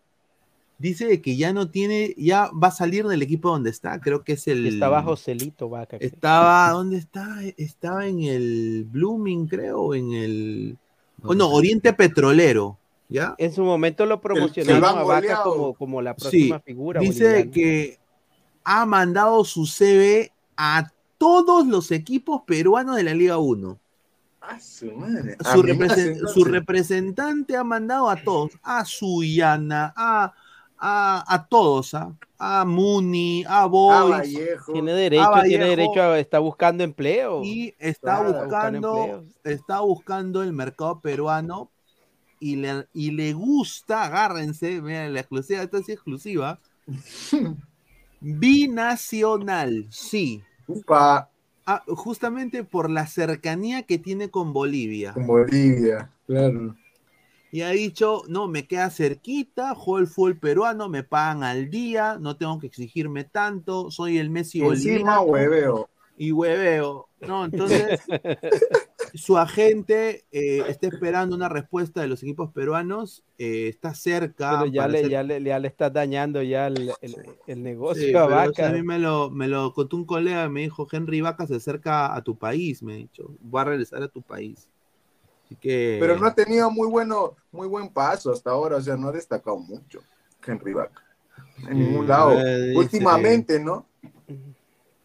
dice que ya no tiene, ya va a salir del equipo donde está, creo que es el... Estaba Joselito Vaca. creo. Estaba, ¿dónde está? Estaba en el Blooming, creo, o en el... Oh, no, Oriente Petrolero, ¿ya? En su momento lo promocionaron a Vaca como, como la Sí, próxima figura. Dice boliviana. que ha mandado su CV a todos los equipos peruanos de la Liga 1. Ah, su madre. Su, su representante ha mandado a todos, a Suyana, a, a, a todos, ¿ah? a Muni, a Boys, Vallejo. Tiene derecho, tiene derecho a está buscando empleo. y está Claro, buscando, está buscando el mercado peruano y le, y le gusta, agárrense, miren la exclusiva, esta sí es exclusiva, binacional, sí. Upa, Ah, justamente por la cercanía que tiene con Bolivia. con Bolivia, claro. Y ha dicho, no, me queda cerquita, juego el fútbol peruano, me pagan al día, no tengo que exigirme tanto, soy el Messi Encima boliviano hueveo. y hueveo. No, entonces su agente eh, está esperando una respuesta de los equipos peruanos, eh, está cerca. Pero ya le, ya, le, ya le está dañando ya el, el- el negocio Sí, a pero, o sea, Vaca. a mí me lo, me lo contó un colega, me dijo, Henry Vaca se acerca a tu país, me ha dicho, va a regresar a tu país. Así que... Pero no ha tenido muy bueno, muy buen paso hasta ahora, o sea, no ha destacado mucho Henry Vaca. En Sí, ningún lado. eh, dice- Últimamente, ¿no?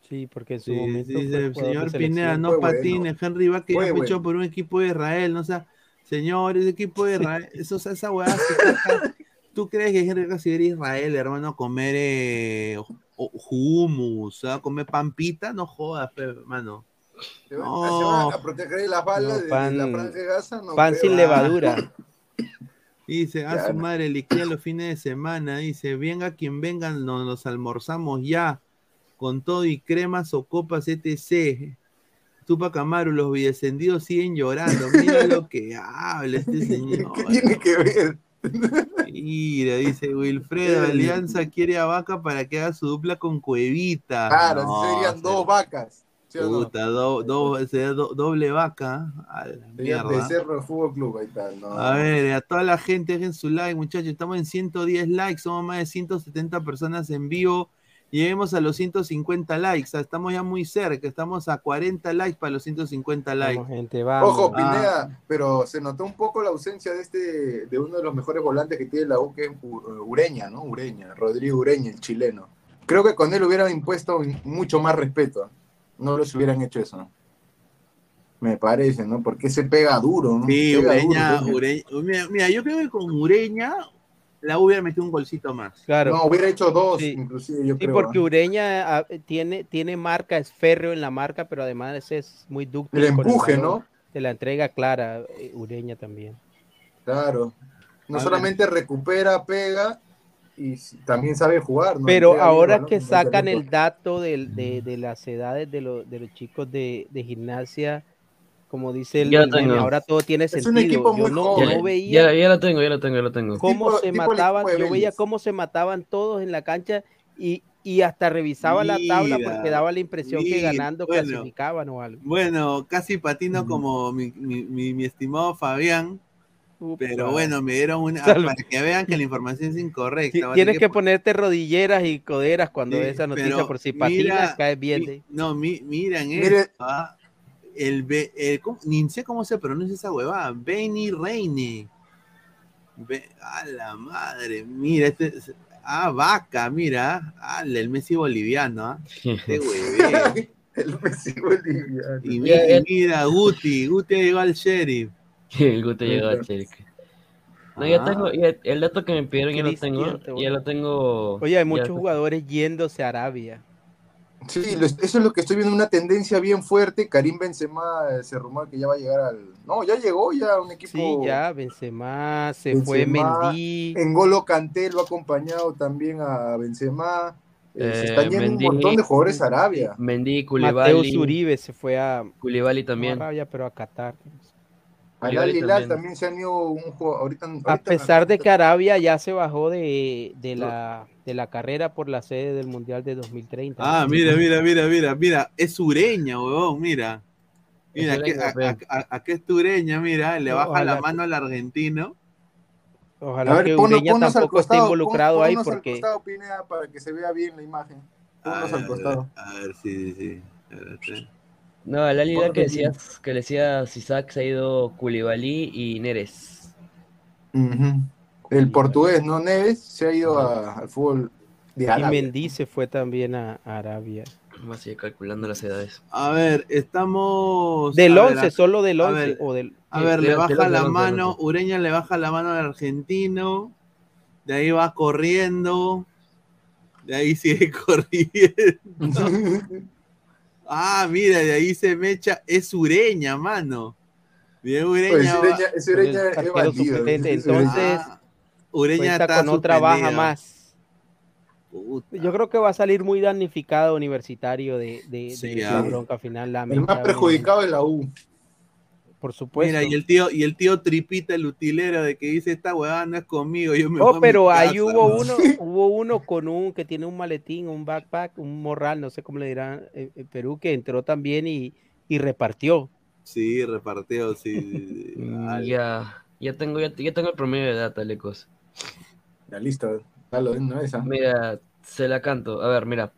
Sí, porque en su Sí, momento dice, de señor. Pineda, no Fue bueno. patines, Henry Vaca Fue ya fichó bueno. por un equipo de Israel, no sea, señor, ese equipo de Israel, eso, esa weá, ¿tú crees que Henry Vaca se iba a ir a Israel, hermano, a comer eh, hu- hummus, a comer pampita? No jodas, hermano. Se van, No. se van a proteger las balas No, de, pan- de la franja de Gaza. No Pan creo. sin levadura. Dice, a su madre, liquida los fines de semana. Dice, venga quien venga, nos los almorzamos ya. Con todo y cremas o copas, etc. Tupac Amaru, los videscendidos siguen llorando. Mira lo que habla este señor. ¿Qué tiene que ver? Mira, dice Wilfredo, Alianza quiere a Vaca para que haga su dupla con Cuevita. Claro, No, serían se- dos vacas. ¿Sí o no? Puta, do- do- ese do- doble vaca. A la mierda. Becerro Fútbol Club, ahí está. No. A ver, a toda la gente, dejen su like, muchachos. Estamos en 110 likes, somos más de 170 personas en vivo. Lleguemos a los 150 likes. o sea, Estamos ya muy cerca, estamos a 40 likes para los 150 likes. Vamos, gente, vamos. Ojo, Ah. Pineda, pero se notó un poco la ausencia de este, de uno de los mejores volantes que tiene la U, que es U- Ureña, ¿no? Ureña, Rodrigo Ureña, el chileno. Creo que con él hubieran impuesto mucho más respeto. No les hubieran hecho eso. Me parece, ¿no? Porque se pega duro, ¿no? Sí, Pega Ureña, duro, Ureña. Mira, mira, yo creo que con Ureña la U hubiera metido un golcito más. Claro. No, hubiera hecho dos, Sí. inclusive, yo Sí, creo. porque ¿no? Ureña ah, tiene, tiene marca, es férreo en la marca, pero además es muy dúctil. El empuje. ¿no? De la entrega clara, eh, Ureña también. Claro. No solamente recupera, pega y también sabe jugar. ¿no? Pero Entrega ahora que sacan el dato de, de las edades de, los de los chicos de, de gimnasia, como dice lo tengo. ahora todo tiene Es un sentido. equipo Yo no, joven. Ya, no veía ya, ya lo tengo, ya lo tengo, ya lo tengo. cómo Tipo- se tipo mataban, yo veía cómo se mataban todos en la cancha y, y hasta revisaba la tabla porque daba la impresión que ganando bueno. clasificaban o algo. Bueno, casi patino como mi, mi- mi- mi estimado Fabián, pero bueno, me dieron una para que vean que la información es incorrecta. Tienes que ponerte rodilleras y coderas cuando Sí, ves esa noticia por si mira, patinas caes bien. Mi- no, mi- Mire- esto, ah, El, ni sé cómo se pronuncia esa huevada. Benny Reine. Be- a la madre, mira, este es- ah, vaca, mira, ah, el Messi boliviano, ah, qué hueveo. El Messi boliviano. Y, mi- Ya, ya. y mira, Guti, Guti llegó al sheriff. El gusto llegó a Chelsea. No, ya Ah. tengo, ya- el dato que me pidieron ya lo tengo, te ya voy. lo tengo. Oye, hay muchos jugadores yéndose a Arabia. Sí, lo- eso es lo que estoy viendo, una tendencia bien fuerte. Karim Benzema eh, se rumora que ya va a llegar al... No, ya llegó ya un equipo... Sí, ya, Benzema, se fue Benzema, Mendy. En Golo Kanté lo ha acompañado también a Benzema. Eh, se están yendo Mendy. un montón de jugadores a Arabia. Mendy, Mateo Koulibaly, Uribe se fue a, Koulibaly no a también. Arabia, pero a Qatar. Al también. también se han ido un jugador. Ahorita, A ahorita pesar de que Arabia ya se bajó de, de la, de la carrera por la sede del Mundial de 2030. Ah, mira, mira, mira, mira, mira, es sureña, huevón, mira. Mira, aquí, a- a- a- aquí es tureña, mira, le baja ojalá la mano al argentino. Ojalá A ver, que al tampoco esté costado, involucrado pon- ahí ponnos al porque costado, Pineda, para que se vea bien la imagen. Ponnos A al costado. A ver, sí, sí, sí. No, el Al Hilal Ponlo que bien. decías, que le decías Isaac se ha ido Koulibaly y Neres. El portugués, ¿no? Neves se ha ido a- al fútbol de y Arabia. Mendy se fue también a, Arabia. Vamos a ir calculando las edades. A ver, estamos. Del a ver, 11, solo del a 11 ver, o del A ver, de- le baja la mano, Ureña le baja la mano al argentino, de ahí va corriendo, de ahí sigue corriendo. Ah, mira, de ahí se mecha, es Ureña, mano. Bien, Pues, Ureña. va- Ureña, es bandido. entonces- Ah, Ureña está con otra baja suspendido. más. Puta. Yo creo que va a salir muy damnificado universitario de, de, de Sí, esa ah. bronca final. el más perjudicado es la U. Por supuesto. Mira, y el tío, y el tío tripita el utilero de que dice esta huevada no es conmigo, yo me voy Oh, a mi pero ahí casa", hubo ¿no? uno, hubo uno con un que tiene un maletín, un backpack, un morral, no sé cómo le dirán en, en Perú, que entró también y, y repartió. Sí, repartió, sí. sí, sí. Vale. Ya, ya tengo, ya, ya tengo el promedio de edad, Alecos. Ya listo, dalo vez. ¿ah? Mira, se la canto. A ver, mira.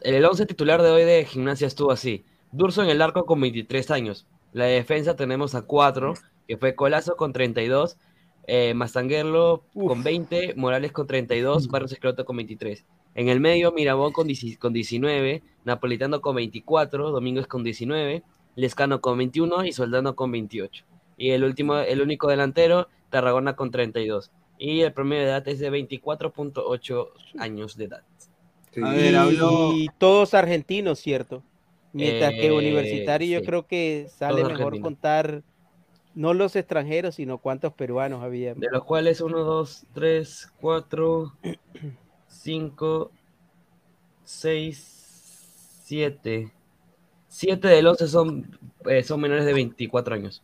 El 11 titular de hoy de gimnasia estuvo así. Durso en el arco con 23 años. La defensa tenemos a 4, que fue Colazo con 32, eh, Mastanguerlo Uf. con 20, Morales con 32, Barros Escroto con 23. En el medio, Mirabón con, 10 con 19, Napolitano con 24, Domínguez con 19, Lescano con 21 y Soldano con 28. Y el último, el único delantero, Tarragona con 32. Y el promedio de edad es de 24.8 años de edad. Sí. A ver, y, habló- y todos argentinos, ¿cierto? Mientras que Eh, universitario yo sí. creo que sale Todos mejor contar no los extranjeros, sino cuántos peruanos había. De los cuales 1, 2, 3, 4, 5, 6, 7. 7 del 11 son, eh, son menores de 24 años.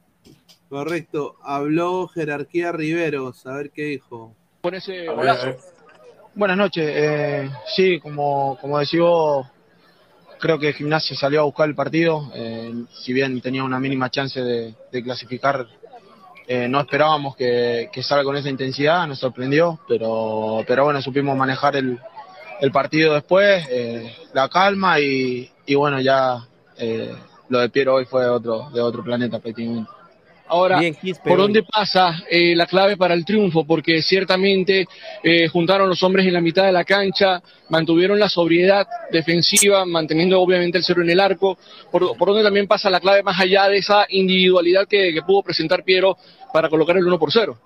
Correcto. Habló Jerarquía Riveros. A ver qué dijo. Con ese. Buenas noches. Eh, sí, como, como decís vos, creo que Gimnasia salió a buscar el partido, eh, si bien tenía una mínima chance de, clasificar, eh, no esperábamos que, salga con esa intensidad, nos sorprendió, pero, pero bueno, supimos manejar el, partido después, eh, la calma y, bueno, ya lo de Piero hoy fue de otro, de otro planeta prácticamente. Ahora, Bien, Quispe, ¿por hoy. dónde pasa eh, la clave para el triunfo? Porque ciertamente eh, juntaron los hombres en la mitad de la cancha, mantuvieron la sobriedad defensiva, manteniendo obviamente el cero en el arco. ¿Por, por dónde también pasa la clave más allá de esa individualidad que, que pudo presentar Piero para colocar el 1 por 0?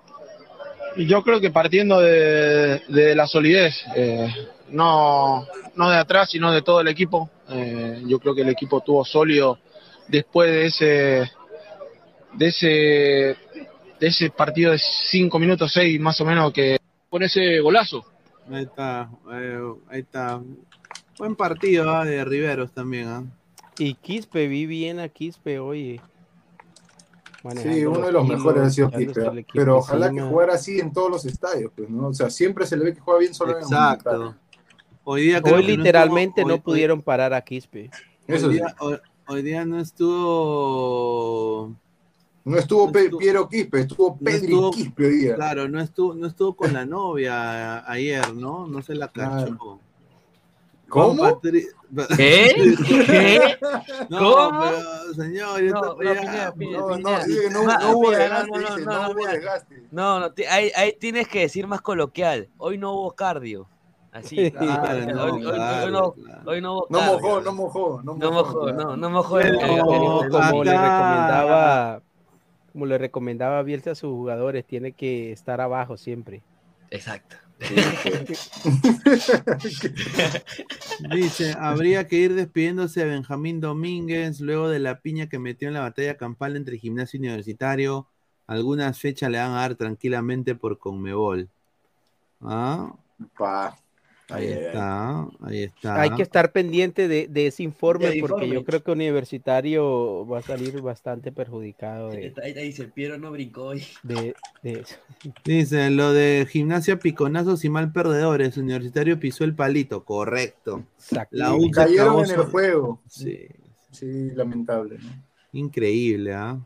Y yo creo que partiendo de, de la solidez, eh, no, no de atrás, sino de todo el equipo. Eh, yo creo que el equipo estuvo sólido después de ese, de ese, de ese partido de cinco minutos, seis más o menos que Con ese golazo. Ahí está, eh, ahí está. Buen partido ah, de Riveros también. ah. Y Quispe, vi bien a Quispe hoy. Sí, uno de los kilos, mejores ha sido Quispe, equipo pero ojalá que jugara así en todos los estadios, pues, ¿no? O sea, siempre se le ve que juega bien solo en el. Hoy día creo Hoy que no literalmente no hoy- pudieron parar a Quispe. Eso día, hoy día no estuvo. No estuvo No Piero Quispe, estuvo no Pedri estuvo- Quispe hoy día. Claro, no estuvo, no estuvo con la novia ayer, ¿no? No se la cachó. Claro. ¿Cómo? Patri- ¿Qué? ¿Qué? No, ¿Cómo? pero señor, yo No, no. No, no, no, no hubo desgaste, no, no, dice, no, no no, hubo desgaste. No, no, ahí, ahí tienes que decir más coloquial. Hoy no hubo cardio. Así. Claro, hoy, no, hoy- hoy- hoy claro, no, claro. hoy no hubo No cardio. mojó, no mojó, no No mojó. mojó, claro. no, no mojó el, el- el- Como, le recomendaba, como le recomendaba Bielsa a sus jugadores, tiene que estar abajo siempre. Exacto. Dice, habría que ir despidiéndose de Benjamín Domínguez luego de la piña que metió en la batalla campal entre gimnasio universitario. Algunas fechas le van a dar tranquilamente por Conmebol. Ah, Pa. Ahí ay. está, ahí está. Hay que estar pendiente de, de ese informe porque yo creo que Universitario va a salir bastante perjudicado de, Ahí, ahí dice, Piero no brincó hoy. de- de eso. Dice, lo de gimnasia piconazos y mal perdedores. Universitario pisó el palito. Correcto. Exacto. La U Cayeron en el juego. Sí, Sí, lamentable. ¿no? increíble, ¿ah?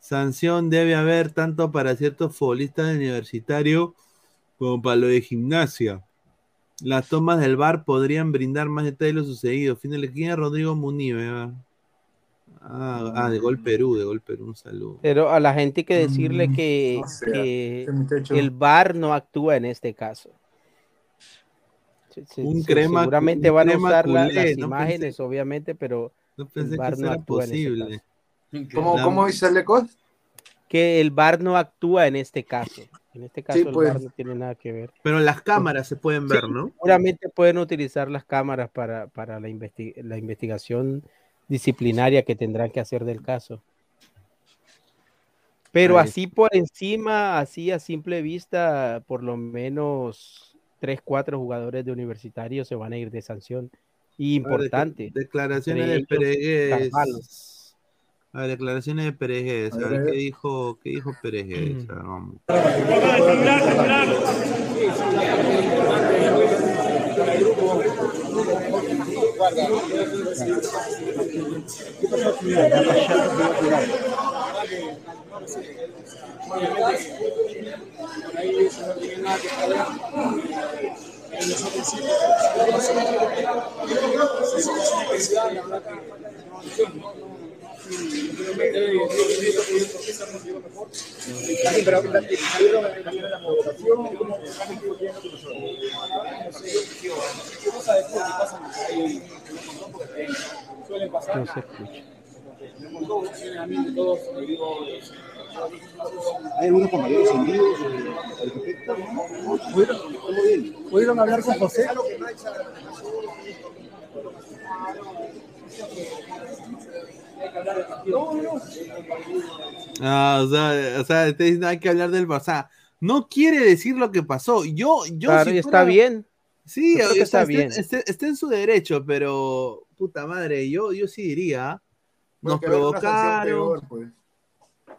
Sanción debe haber tanto para ciertos futbolistas de universitario como para lo de gimnasia. Las tomas del bar podrían brindar más detalles de lo sucedido. Fin de la esquina, Rodrigo Munive. ¿ah? Ah, ah, de Gol Perú, de Gol Perú, un saludo. Pero a la gente hay que decirle Mm, que, el VAR no actúa en este caso. Se- Un se- crema- seguramente un van a usar la- las no imágenes, obviamente, pero No pensé VAR que no actúa en posible. caso. ¿Cómo, ¿Cómo dice Alecos? que el VAR no actúa en este caso. En este caso el pues. VAR no tiene nada que ver. Pero las cámaras se pueden ver, ¿no? Seguramente pueden utilizar las cámaras para, para la, investi- la investigación disciplinaria que tendrán que hacer del caso. Pero Ahí así por encima, así a simple vista, por lo menos tres, cuatro jugadores de universitarios se van a ir de sanción. Y A ver, importante. de- Declaraciones de. Carvalho. A ver, declaraciones de Peregués. A A ver. ¿qué dijo, qué dijo? A ver, vamos. No se escucha. Hay algunos compañeros al respecto. ¿Pudieron, todo bien. ¿Pudieron hablar con José? Ah, o sea, o sea, está hay que hablar del Barça. No quiere decir lo que pasó. Yo, yo. Claro, si y está bien. Sí, Yo creo o que sea, está bien. Está, está- está en su derecho, pero puta madre, yo, yo sí diría. Nos sanción provocaron. peor, pues.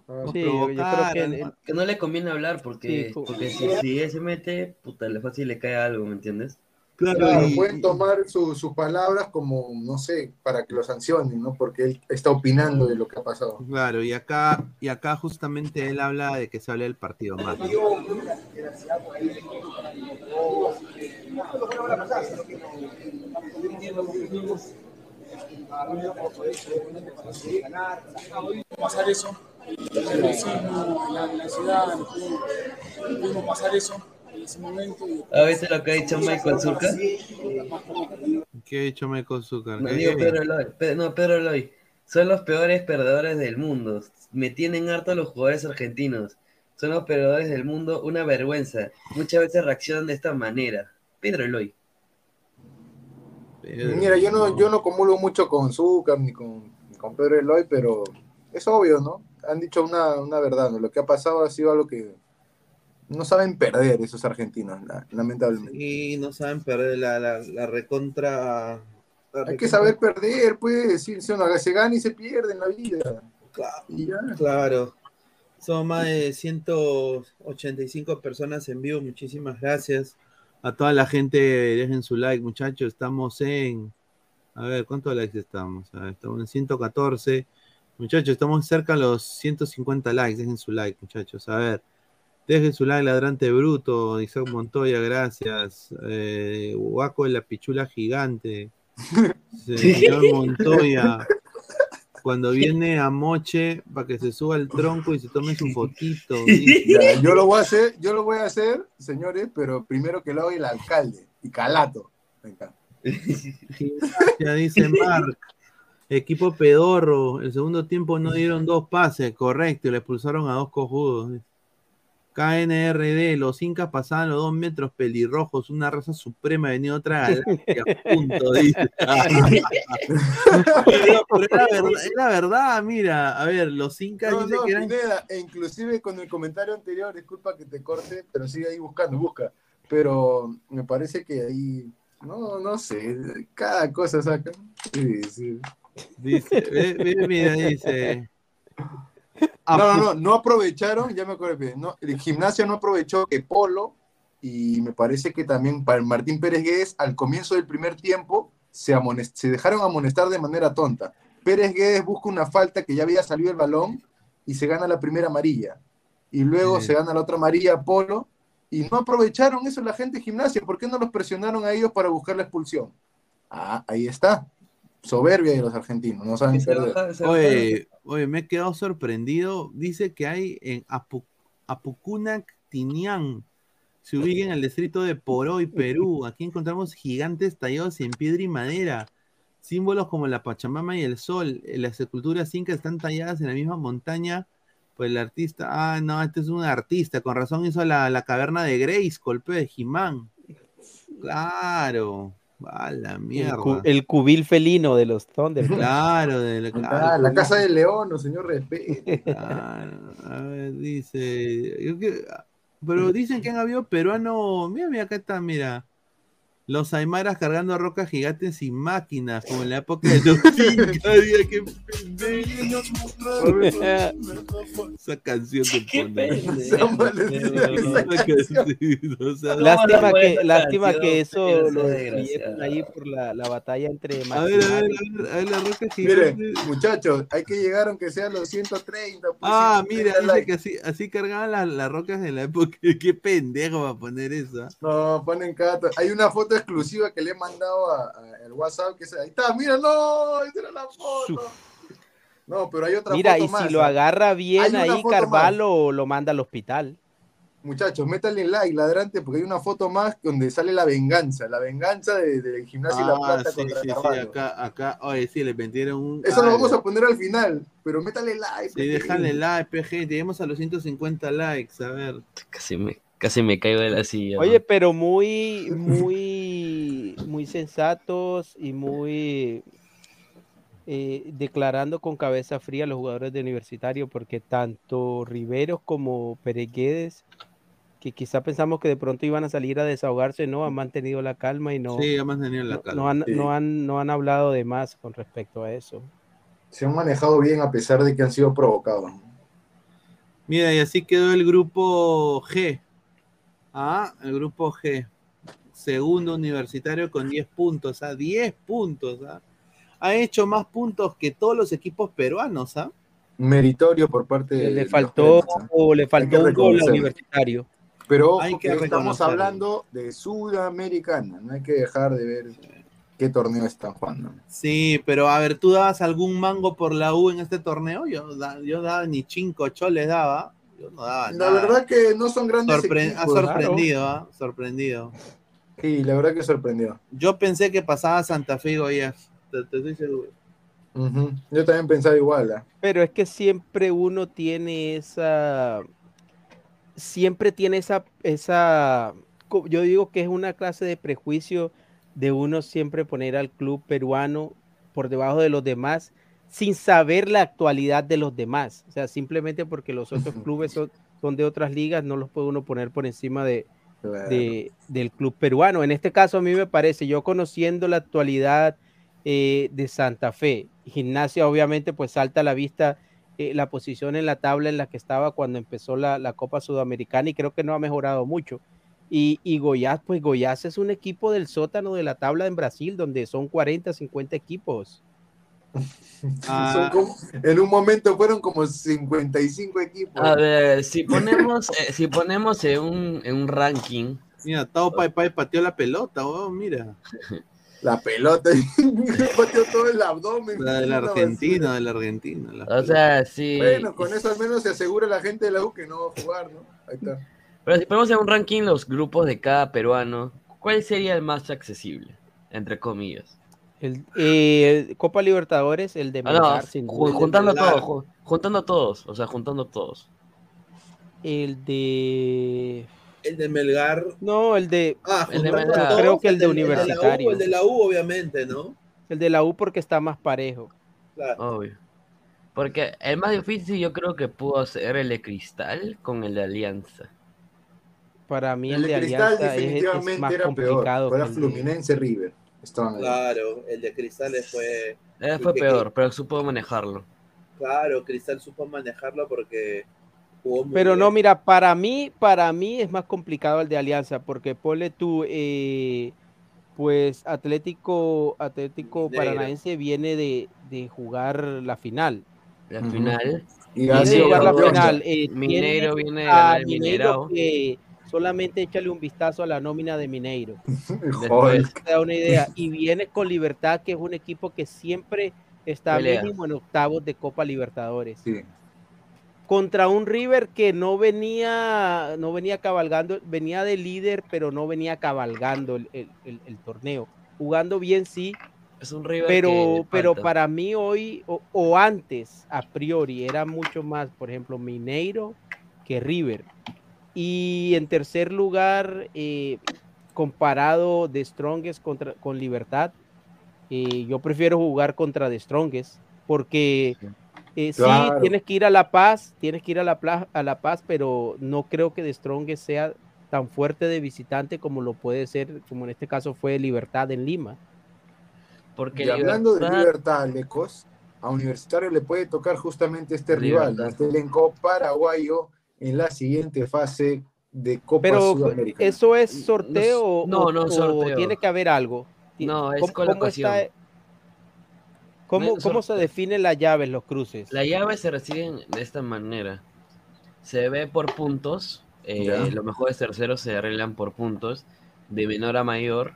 Nos Sí, yo, yo creo que el- Que no le conviene hablar porque, Sí, porque si, si él se mete, puta, le fácil le cae algo, ¿me entiendes? Claro, Claro, y- pueden tomar su- sus palabras como, no sé, para que lo sancionen, ¿no? Porque él está opinando de lo que ha pasado. Claro, y acá, y acá justamente él habla de que se habla del partido más. ¿no? pasar eso, el la, la no pudimos pasar eso en ese momento. Y ¿Has visto lo que ha dicho Michael Zurka? ¿Qué ha dicho Michael Zucker? No. Pedro Eloy. No, Pedro Eloy. Son los peores perdedores del mundo. Me tienen harto los jugadores argentinos. Son los perdedores del mundo. Una vergüenza. Muchas veces reaccionan de esta manera. Pedro Eloy. Mira, yo no, yo no comulgo mucho con Zúcar ni con, ni con Pedro Eloy, pero es obvio, ¿no? Han dicho una, una verdad, ¿no? Lo que ha pasado ha sido algo que no saben perder esos argentinos, la- lamentablemente. Y no saben perder la, la, la recontra. Hay que saber perder, pues, si, si uno se gana y se pierde en la vida. Y ya. Claro. Son más de 185 personas en vivo. Muchísimas gracias. A toda la gente, dejen su like, muchachos. Estamos en. A ver, ¿cuántos likes estamos? A ver, estamos en 114. Muchachos, estamos cerca a los 150 likes. Dejen su like, muchachos. A ver. Dejen su like, ladrante bruto. Isaac Montoya, gracias. Eh, Guaco de la pichula gigante. Señor Montoya. Cuando viene a Moche para que se suba al tronco y se tome su fotito. Ya, yo lo voy a hacer, yo lo voy a hacer, señores, pero primero que lo haga el alcalde y Calato. Venga. Ya dice Mark. Equipo pedorro. El segundo tiempo no dieron dos pases, correcto, y le expulsaron a dos cojudos. KNRD, los incas pasaban los dos metros pelirrojos, una raza suprema, venía otra galaxia, punto, dice. Pero- pero era verdad, era verdad, mira, a ver, los incas No, dicen no, que eran Pineda, e inclusive con el comentario anterior, disculpa que te corte, pero sigue ahí buscando, busca. Pero me parece que ahí, no, no sé, cada cosa sacan. Sí, sí. Dice, ve- ve, mira, dice. No, no, no, no aprovecharon, ya me acuerdo bien, no, el gimnasio no aprovechó que Polo, y me parece que también para Martín Pérez Guedes, al comienzo del primer tiempo, se, dejaron amonestar de manera tonta. Pérez Guedes busca una falta que ya había salido el balón y se gana la primera amarilla. Y luego Sí. se gana la otra amarilla Polo, y no aprovecharon eso la gente de gimnasia. ¿Por qué no los presionaron a ellos para buscar la expulsión? Ah, ahí está. Soberbia de los argentinos, no saben perder. Oye, oye, me he quedado sorprendido. Dice que hay en Apu- Apucunac, Tinián, se ubica en el distrito de Poroy, Perú. Aquí encontramos gigantes tallados en piedra y madera. Símbolos como la Pachamama y el Sol. Las esculturas incas están talladas en la misma montaña. Pues el artista, ah, no, este es un artista. Con razón hizo la, la caverna de Grace, golpe de Jimán. Claro. A la El, mierda. cu- el cubil felino de los Thunder. Claro, de la, Ah, la casa del león, no, señor, respeto. Claro, a ver, dice. yo que- pero dicen que han habido peruanos. Mira, mira, acá está, mira. Los aymaras cargando rocas gigantes sin máquinas, como en la época de los incas. Esa canción que pone. Sea, Lástima que, lástima que eso lo sea destruyeron ahí por la, la batalla entre A ver, a ver, a ver, a ver, la roca Mire, gigante. muchachos, hay que llegar aunque sean los 130. pues, Ah, 130 mira, dice likes. que así, así cargaban las, las rocas en la época. Qué pendejo va a poner eso. ¿ah? No, ponen cada. Hay una foto exclusiva que le he mandado a- a- al WhatsApp. Que es- ahí está, mira, no, esa era la foto. No, pero hay otra Mira, foto y más. si lo ¿ah? agarra bien ahí, Carvalho lo manda al hospital. Muchachos, métanle like, ladrante, porque hay una foto más donde sale la venganza, la venganza de- del gimnasio y la Ah, plata sí, contra sí, sí, acá, acá, oye, sí, le metieron un. Eso lo ah, vamos a poner al final, pero métale like. Sí, déjale like, PG, lleguemos a los 150 likes, a ver. Casi me, casi me caigo de la silla. Oye, pero muy, muy, muy sensatos y muy eh, declarando con cabeza fría a los jugadores de universitario, porque tanto Riveros como Pereguedes, que quizá pensamos que de pronto iban a salir a desahogarse, no, han mantenido la calma y no, Sí, ya mantenido la no, calma. no han, Sí. no, han, no han hablado de más con respecto a eso. Se han manejado bien a pesar de que han sido provocados. Mira, y así quedó el grupo G. Ah, el grupo G. segundo universitario con 10 puntos, ¿ah? 10 puntos, ¿ah? Ha hecho más puntos que todos los equipos peruanos, ¿ah? Meritorio por parte de. Le faltó, ¿ah? o le faltó un gol universitario. Pero ojo Hay que que estamos hablando de Sudamericana, no hay que dejar de ver qué torneo están jugando. Sí, pero a ver, ¿tú dabas algún mango por la U en este torneo? Yo, yo daba ni cinco choles daba. Yo no daba La nada. verdad que no son grandes Sorpre- ha sorprendido, ¿ah? Sorprendido. Sí, la verdad que sorprendió. Yo pensé que pasaba Santa Fe y Goiás. Te, te estoy seguro. Yo también pensaba igual. ¿ah? Pero es que siempre uno tiene esa, siempre tiene esa, esa, yo digo que es una clase de prejuicio de uno siempre poner al club peruano por debajo de los demás sin saber la actualidad de los demás. O sea, simplemente porque los otros clubes son, son de otras ligas, no los puede uno poner por encima de, Claro. de- del club peruano. En este caso, a mí me parece, yo conociendo la actualidad eh, de Santa Fe, Gimnasia obviamente pues salta a la vista eh, la posición en la tabla en la que estaba cuando empezó la, la Copa Sudamericana y creo que no ha mejorado mucho. Y, y Goiás, pues Goiás es un equipo del sótano de la tabla en Brasil, donde son 40, 50 equipos. Ah, como- en un momento fueron como 55 equipos. A ver, si ponemos, eh, si ponemos en un, en un ranking, mira, Tao Pai Pai pateó la pelota, weón, mira. La pelota, pateó todo el abdomen. La del argentino, del argentino. la o sea, sí. Bueno, con eso al menos se asegura la gente de la U que no va a jugar, ¿no? Ahí está. Pero si ponemos en un ranking los grupos de cada peruano, ¿cuál sería el más accesible? Entre comillas. El, eh, Copa Libertadores, el de Ah, no, Melgar, sin ju- duda. juntando Melgar. todos, ju- juntando todos, o sea, juntando todos. El de... El de Melgar. No, el de... Ah, El de juntando Melgar. todos, Creo que el de del- la U, Universitario. El de la U, obviamente, ¿no? El de la U porque está más parejo. Claro. Obvio. Porque el más difícil yo creo que pudo ser el de Cristal con el de Alianza. Para mí El el, de de Cristal Alianza es, es definitivamente más era peor. complicado. De- Fluminense River. Claro, el de Cristales fue. Eh, fue que- peor, pero supo manejarlo. Claro, Cristal supo manejarlo porque jugó muy Pero bien. no, mira, para mí, para mí es más complicado el de Alianza, porque ponle tú, eh, pues Atlético, Atlético. Paranaense viene de, de jugar la final. La final, Y Viene ha de sido jugar la final. eh, Mineiro tiene viene de que solamente échale un vistazo a la nómina de Mineiro. Te da una idea. Y viene con Libertad, que es un equipo que siempre está Pelea. mínimo en octavos de Copa Libertadores. Sí. contra un River que no venía, no venía cabalgando, venía de líder, pero no venía cabalgando el, el- el- el torneo. Jugando bien, sí, es un River pero, que pero para mí hoy, o, o antes, a priori, era mucho más, por ejemplo, Mineiro que River. Y en tercer lugar, eh, comparado de Strongest contra, con Libertad, eh, yo prefiero jugar contra The Strongest, porque eh, sí, Claro. tienes que ir a La Paz, tienes que ir a La, a la Paz, pero no creo que The Strongest sea tan fuerte de visitante como lo puede ser, como en este caso fue Libertad en Lima. Porque Y hablando de Libertad- libertad, Lecos, a Universitario le puede tocar justamente este rival, Libertad. este elenco paraguayo en la siguiente fase de Copa Pero Sudamericana. eso es sorteo o- no, o, no, o sorteo. tiene que haber algo. No, es ¿Cómo, cómo colocación. está- cómo- No es cómo se definen las llaves, los cruces? La llave se reciben de esta manera. Se ve por puntos. eh, los mejores terceros se arreglan por puntos. De menor a mayor.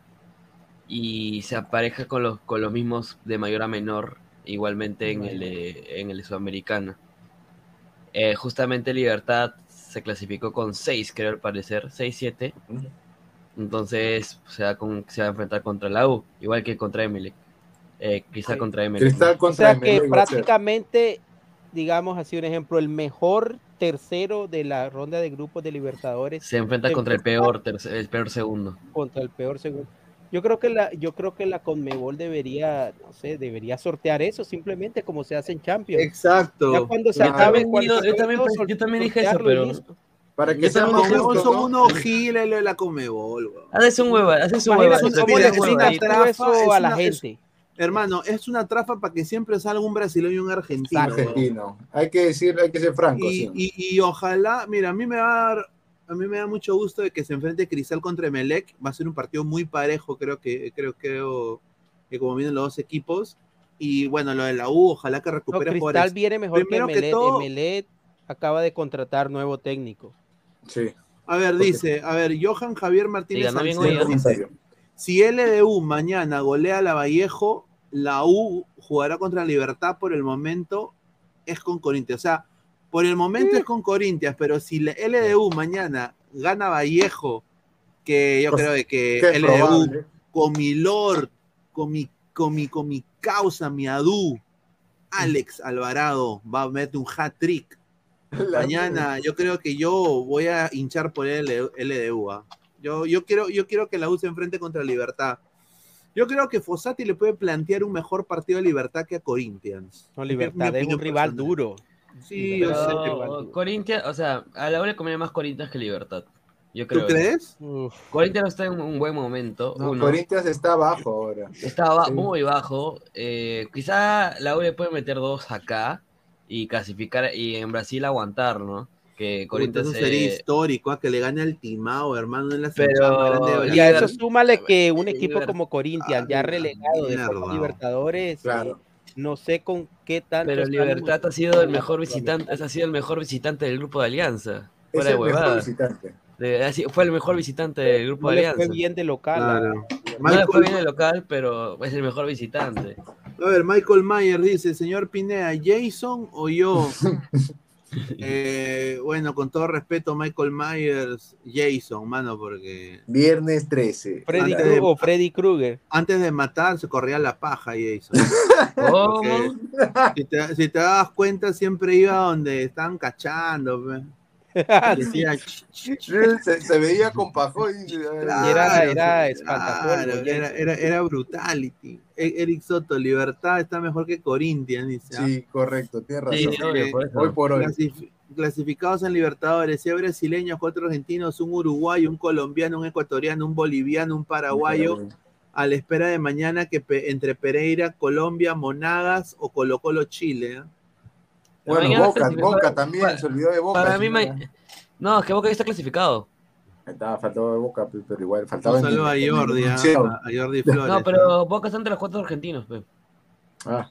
Y se apareja con los, con los mismos de mayor a menor. Igualmente en el, en el sudamericano. Eh, justamente Libertad se clasificó con 6, creo al parecer. 6-7. Entonces se va, con- se va a enfrentar contra la U. Igual que contra Emelec. Eh, quizá contra Emelec. Cristal O contra sea que prácticamente, digamos así un ejemplo, el mejor tercero de la ronda de grupos de Libertadores Se enfrenta contra el peor, el peor segundo. contra el peor segundo. Yo creo que la, yo creo que la Conmebol debería, no sé, debería sortear eso simplemente como se hace en Champions. Exacto. Ya cuando se Claro. acabe, Yo cuando también- yo yo dije eso, pero-. Para que seamos justos, son ¿no? unos giles lo de la Comebol, weón. Haces un hueva, haces un hueva. es una trafa, a la una- es- gente. Hermano, es una trafa para que siempre salga un brasileño y un argentino. Argentino. Hay que decir, hay que ser franco. Y, sí. y- y ojalá, mira, a mí me va a dar a mí me da mucho gusto de que se enfrente Cristal contra Emelec. Va a ser un partido muy parejo, creo que, creo, creo que como vienen los dos equipos. Y bueno, lo de la U, ojalá que No, recupere Cristal jugadores. viene mejor Primero que que Emelet. todo- Emelet acaba de contratar nuevo técnico. Sí. A ver, dice, a ver, Johan Javier Martínez si LDU mañana golea a la Vallejo, la U jugará contra Libertad por el momento, es con Corinthians. O sea, por el momento es con Corinthians, pero si la LDU mañana gana Vallejo, que yo Pues, creo de que LDU probable. con mi Lord, con mi, con mi, con mi causa, mi Adu, Alex Alvarado va a meter un hat trick. Mañana yo creo que yo voy a hinchar por el LDU. ¿ah? Yo, yo, quiero, yo quiero que la U se enfrente contra Libertad. Yo creo que Fossati le puede plantear un mejor partido a Libertad que a Corinthians. No, Libertad es un rival personal. duro. Sí, yo sé. Pero Corinthians, o sea, a la hora le conviene más Corinthians que Libertad. Yo ¿Tú creo. crees? Corinthians está en un buen momento. No. Corinthians está abajo ahora. Sí. muy bajo. eh, quizá la U le puede meter dos acá y clasificar y en Brasil aguantar, ¿no? Que Corinthians eso sería eh, histórico, ¿ah? que le gane al Timao, hermano, en la Pero- de Y a eso súmale que un equipo como Corinthians, ya relegado de. Libertadores, Claro. No sé con qué tanto. pero Libertad ha sido el mejor visitante, ha sido el mejor visitante del grupo de Alianza. Es Fuera de el mejor visitante. De- fue el mejor visitante del grupo No de le Alianza. fue bien de local. Claro. No le Michael- fue bien el local, pero es el mejor visitante. A ver, Michael Mayer dice, señor Pineda, ¿Jason o yo? Eh, bueno, con todo respeto, Michael Myers, Jason, mano, porque Viernes 13. Freddy Krueger de- Freddy Krueger. antes de matar se corría la paja Jason. Si, te, si te das cuenta, siempre iba donde estaban cachando. pe. Ah, Decía, Se, se veía con pajón. y- Y era- era claro, era, era, era brutality. E- Eric Soto, Libertad está mejor que Corinthians, dice. ¿ah? Sí, correcto, tienes razón. Sí, obvio, por eso. Hoy por hoy. Clasif- clasificados en Libertadores, seis brasileños, cuatro argentinos, un uruguayo, un colombiano, un ecuatoriano, un boliviano, un paraguayo, a la espera de mañana que pe- entre Pereira, Colombia, Monagas o Colo Colo Chile. ¿eh? Bueno, Boca, Boca también, para- se olvidó de Boca. Para sí, mí, no, es que Boca ya está clasificado. Estaba faltando de Boca, pe- pero igual faltaba. Un saludo a Jordi, ¿ah? enunciado. a, a Jordi Flores. No, pero Boca está entre los cuatro argentinos. pe. Ah,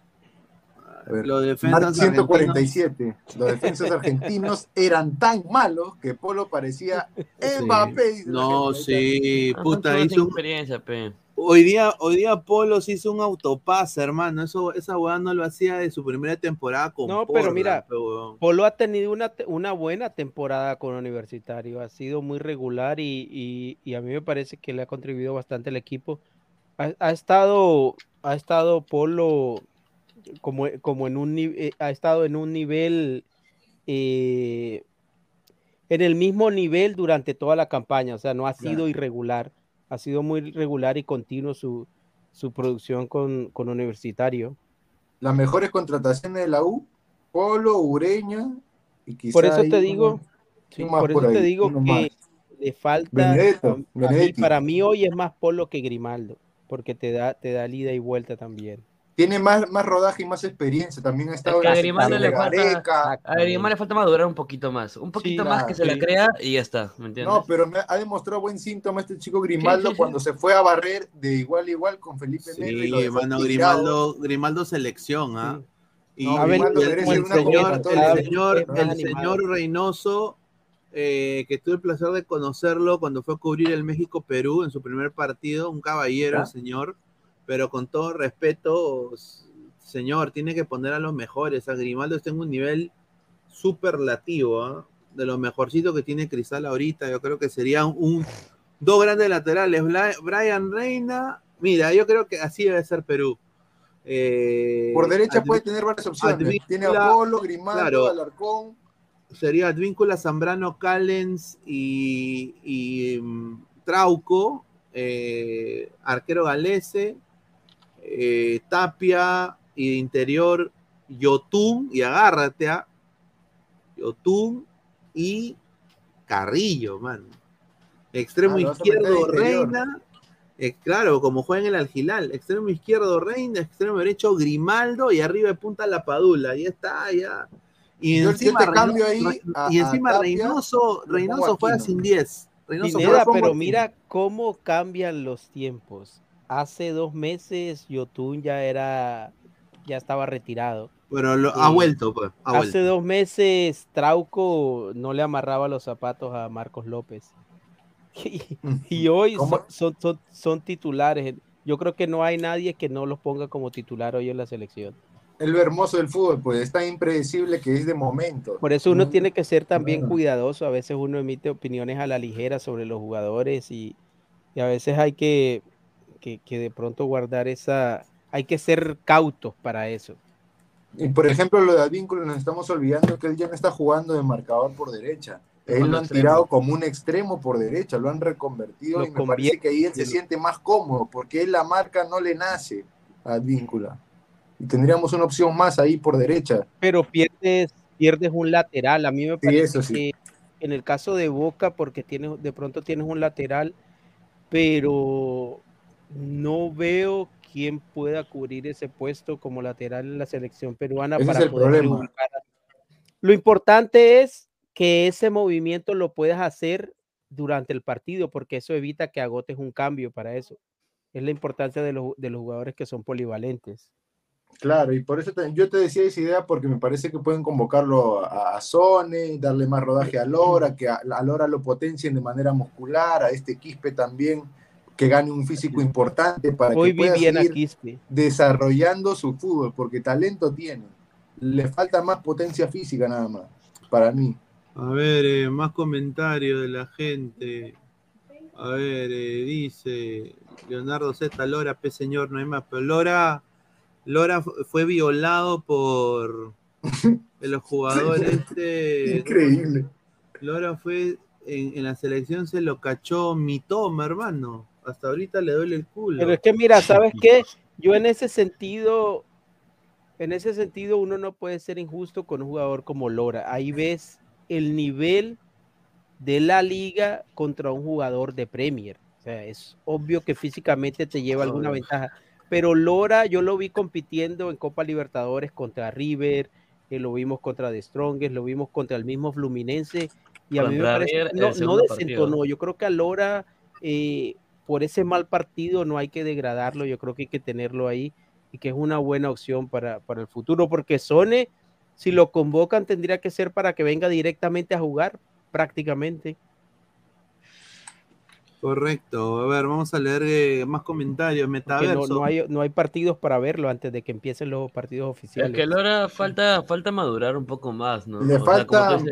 a. Los defensas 147. Los defensas argentinos eran tan malos que Polo parecía Sí. Mbappé. dice la No, sí, Ah, puta, hizo experiencia, pe. Hoy día, hoy día Polo se hizo un autopase, hermano. Eso, esa weá no lo hacía de su primera temporada con No, pero mira. Polo ha tenido una, buena temporada con Universitario, ha sido muy regular y, y- y a mí me parece que le ha contribuido bastante al equipo. Ha, ha estado, ha estado Polo como, como en un eh, ha estado en un nivel eh, en el mismo nivel durante toda la campaña, o sea, no ha sido Claro. irregular, ha sido muy regular y continuo su, su producción con, con Universitario. Las mejores contrataciones de la U, Polo, Ureña y quizá Por eso te uno- digo, sí, uno más por eso por te digo que más. le falta, Benedetto, mí- para mí hoy es más Polo que Grimaldo, porque te da, te da ida y vuelta también. Tiene más, más rodaje y más experiencia. También ha estado que en a la Grimaldo le falta-. A Grimaldo le falta madurar un poquito más. Un poquito más que se la crea y ya está, ¿me entiendes? No, pero me ha demostrado buen síntoma este chico Grimaldo Sí, sí, sí. cuando se fue a barrer de igual a igual con Felipe lo Sí, tirado. Grimaldo, Grimaldo selección, ¿ah? Y, No, Grimaldo y el, señor, el señor, Es el señor Reynoso, eh, que tuve el placer de conocerlo cuando fue a cubrir el México-Perú en su primer partido, un caballero, ¿Ya? el señor, pero con todo respeto, señor, tiene que poner a los mejores. A Grimaldo está en un nivel superlativo, ¿ah? de lo mejorcito que tiene Cristal ahorita. Yo creo que sería un dos grandes laterales, Brian Reina. Mira, yo creo que así debe ser Perú. Eh, Por derecha puede tener varias opciones. Advíncula, Tiene a Polo, Grimaldo, claro. Alarcón. sería Advíncula, Zambrano, Callens y, y, mm, Trauco, eh, arquero galese, eh, Tapia y de interior Yotun, y agárrate a Yotun y Carrillo, man. Extremo Ah, izquierdo. Reina. eh, claro, como juega en el Algilal. Extremo izquierdo, Reina. Extremo derecho, Grimaldo. Y arriba de punta la Padula. Ahí está, ya. Y Yo- encima, te Reyno- cambio ahí a- y encima Tapia, Reynoso, Reynoso juega sin 10. Reynoso Pineda, pero mira cómo cambian los tiempos. Hace dos meses Yotun ya era, ya estaba retirado. Pero lo- ha Eh, vuelto, pues. Ha Hace vuelto. dos meses Trauco no le amarraba los zapatos a Marcos López. Y, y hoy son, son, son- son titulares. Yo creo que no hay nadie que no los ponga como titular hoy en la selección. Es lo hermoso del fútbol, pues es tan impredecible que es de momento. Por eso uno Mm, tiene que ser también cuidadoso. A veces uno emite opiniones a la ligera sobre los jugadores y, y a veces hay que, que, que de pronto guardar esa... Hay que ser cautos para eso. Y por ejemplo, lo de Advíncula, nos estamos olvidando que él ya no está jugando de marcador por derecha. Él lo han extremo. tirado como un extremo por derecha, lo han reconvertido Lo y me parece que ahí él se siente más cómodo, porque él la marca no le nace a Advíncula. Y tendríamos una opción más ahí por derecha. Pero pierdes, pierdes un lateral. A mí me parece eso sí. que en el caso de Boca, porque tienes, de pronto tienes un lateral, pero no veo quién pueda cubrir ese puesto como lateral en la selección peruana Ese es para el poder problema. Lo importante es que ese movimiento lo puedas hacer durante el partido, porque eso evita que agotes un cambio para eso. Es la importancia de los, de los jugadores que son polivalentes. Claro, y por eso te- yo te decía esa idea porque me parece que pueden convocarlo a, a Sone, darle más rodaje a Lora, que a, a Lora lo potencien de manera muscular, a este Quispe también, que gane un físico importante para Hoy que pueda seguir Quispe. desarrollando su fútbol, porque talento tiene. Le falta más potencia física nada más, para mí. A ver, eh, más comentarios de la gente. A ver, eh, dice Leonardo Z. Lora, P señor, no hay más. Pero Lora, Lora fu- fue violado por los jugadores. este, Increíble. Lora fue en, en la selección, se lo cachó mi toma, hermano. Hasta ahorita le duele el culo. Pero es que mira, ¿sabes qué? Yo en ese sentido, en ese sentido uno no puede ser injusto con un jugador como Lora. Ahí ves el nivel de la liga contra un jugador de Premier. O sea, es obvio que físicamente te lleva alguna ventaja. Pero Lora yo lo vi compitiendo en Copa Libertadores contra River, eh, lo vimos contra The Strongest, lo vimos contra el mismo Fluminense. Y a mí me parece no, no desentonó. partido. Yo creo que a Lora, eh, por ese mal partido, no hay que degradarlo. Yo creo que hay que tenerlo ahí y que es una buena opción para, para el futuro, porque Sone, si lo convocan, tendría que ser para que venga directamente a jugar, prácticamente. Correcto. A ver, vamos a leer eh, más comentarios. Metaverso. no, no hay, no hay partidos para verlo antes de que empiecen los partidos Es oficiales. que Lora falta, falta madurar un poco más, ¿no? Le O sea, como falta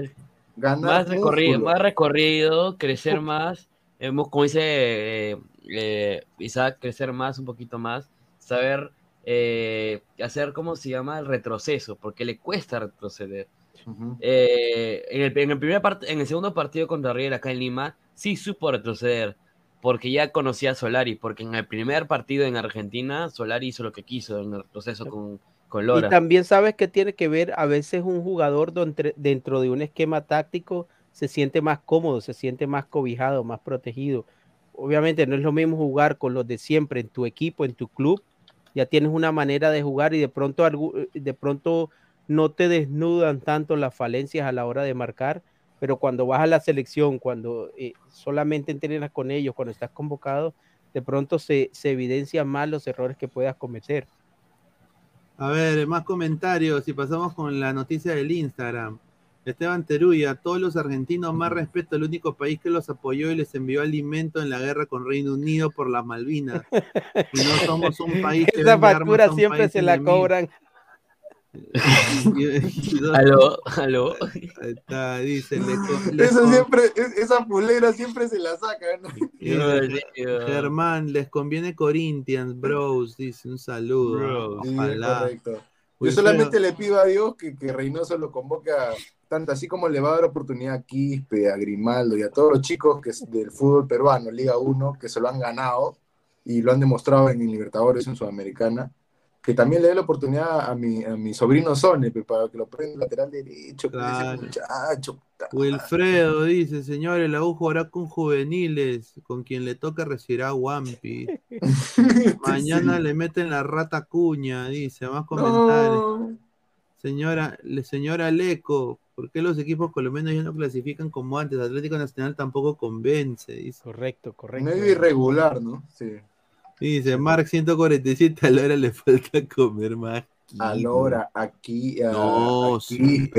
ganar más recorrido, más recorrido, crecer más, hemos, como dice eh, eh, Isaac, crecer más, un poquito más, saber eh, hacer, ¿cómo se llama? El retroceso, porque le cuesta retroceder. Ujú. Eh, en, el, en el primer part- en el segundo partido contra River acá en Lima, sí supo retroceder, porque ya conocía a Solari, porque en el primer partido en Argentina, Solari hizo lo que quiso en el proceso con, con Y Lora. también sabes que tiene que ver, a veces un jugador dentro de un esquema táctico se siente más cómodo, se siente más cobijado, más protegido. Obviamente no es lo mismo jugar con los de siempre en tu equipo, en tu club. Ya tienes una manera de jugar y de pronto, algu- de pronto no te desnudan tanto las falencias a la hora de marcar, pero cuando vas a la selección, cuando eh, solamente entrenas con ellos, cuando estás convocado, de pronto se, se evidencian más los errores que puedas cometer. A ver, más comentarios. Y pasamos con la noticia del Instagram. Esteban Teruya, todos los argentinos más respeto, el único país que los apoyó y les envió alimento en la guerra con Reino Unido por las Malvinas. Y no somos un país que Esa armas factura siempre se la enemigo. cobran. Aló, aló. Ahí está, dice, le Eso con- siempre, es- esa pulera siempre se la saca, ¿no? y- No, tío. Germán, les conviene Corinthians, bros, dice un saludo. Sí, Ojalá. correcto. Yo Wilfredo, solamente le pido a Dios que, que Reynoso lo convoque a, tanto así como le va a dar oportunidad a Quispe, a Grimaldo y a todos los chicos que es del fútbol peruano, Liga 1, que se lo han ganado y lo han demostrado en Libertadores, en Sudamericana, que también le dé la oportunidad a mi, a mi sobrino Sone, para que lo prenda lateral derecho, Claro. ese muchacho. Wilfredo dice, señores, la U jugará con juveniles, con quien le toca recibirá a Wampi. Mañana Sí. le meten la rata cuña, dice, más comentarios. No. Señora, le- señora Leco, ¿por qué los equipos colombianos ya no clasifican como antes? Atlético Nacional tampoco convence, dice. Correcto, correcto. Medio irregular, ¿no? Sí. Dice, Mark 147, a la hora le falta comer más. A Lora, aquí, a, No, a sí,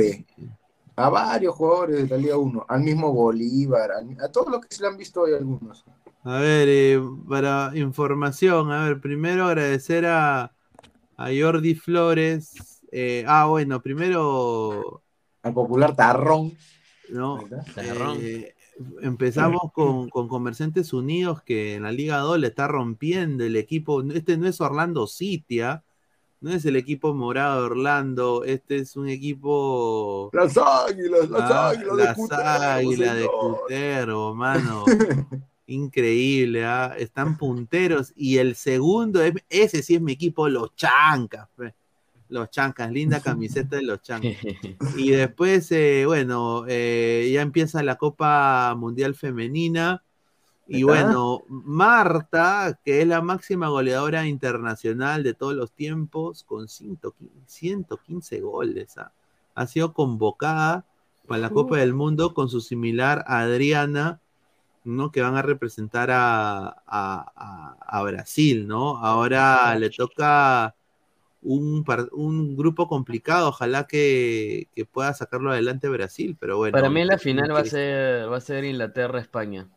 a varios jugadores de la Liga 1, al mismo Bolívar, a, a todos los que se le han visto hoy algunos. A ver, eh, para información, a ver, primero agradecer a, a Jordi Flores. eh, ah, bueno, primero. Al popular Tarrón. ¿no? Tarrón. Eh, empezamos con, con Comerciantes Unidos, que en la Liga 2 le está rompiendo el equipo. Este no es Orlando City, ¿ah? no es el equipo morado de Orlando, este es un equipo. Las águilas, las Ah, águilas de las Cutero, águilas de. Cutero, mano. Increíble, ¿ah? están punteros. Y el segundo, es- ese sí es mi equipo, los Chancas. pe. Los Chancas, linda camiseta de los Chancas. Y después, eh, bueno, eh, ya empieza la Copa Mundial Femenina. Y bueno, Marta, que es la máxima goleadora internacional de todos los tiempos, con 115, 115 goles, ¿ah? ha sido convocada para la Copa del Mundo con su similar Adriana, ¿no? Que van a representar a, a- a- a Brasil, ¿no? Ahora le toca un, un grupo complicado, ojalá que, que pueda sacarlo adelante Brasil, pero bueno. Para mí la final va a ser, va a ser Inglaterra-España.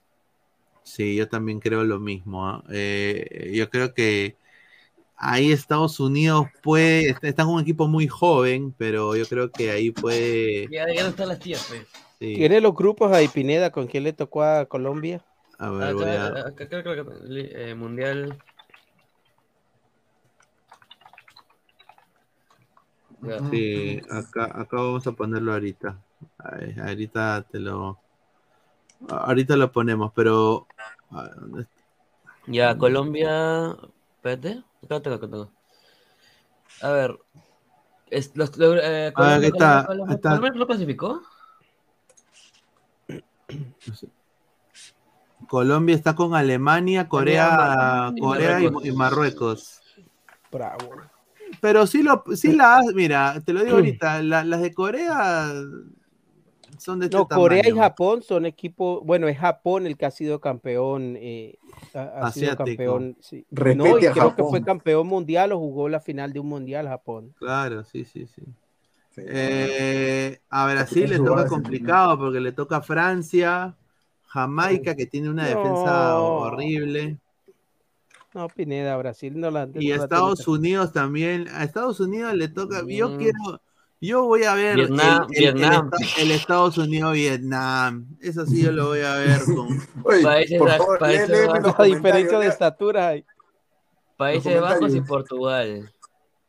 Sí, yo también creo lo mismo. ¿ah? Eh, yo creo que ahí Estados Unidos puede, está, está con un equipo muy joven, pero yo creo que ahí puede. Ya, ya no están las tías, pues. sí. ¿Tiene los grupos ahí, Pineda, con quién le tocó a Colombia? A ver, voy a- Acá, acá creo que li- eh, Mundial. Sí, acá, acá vamos a ponerlo ahorita. Ay, ahorita te lo. Ahorita lo ponemos, pero. a ver, ¿dónde está? Ya, Colombia. Espérate. Acá tengo, acá tengo. A ver. Es, los, los, eh, Ah, Colombia, está, Colombia, está. Colombia lo clasificó? Colombia está con Alemania, Corea, y Corea y, Marruecos. y Marruecos. Bravo. Pero sí, lo, sí la mira, te lo digo ahorita, la- las de Corea son de este No, Corea y. Japón son equipos, bueno, es Japón el que ha sido campeón, eh, ha, ha sido Asiático. campeón, sí. No, y creo que Japón. fue campeón mundial o jugó la final de un mundial Japón. Claro, sí, sí, sí. Sí. Eh, a Brasil le toca complicado porque le toca a Francia, Jamaica, que tiene una defensa No. horrible, No, Pineda, Brasil no la y no la Estados Unidos también. A Estados Unidos le toca. Yo Mm. quiero. Yo voy a ver Vietnam, el, el- el Vietnam. esta- el Estados Unidos-Vietnam. Eso sí yo lo voy a ver con. Oye, Países por Bajos, favor, Países Bajos. La diferencia de lea- estatura hay. Países Bajos y. Portugal.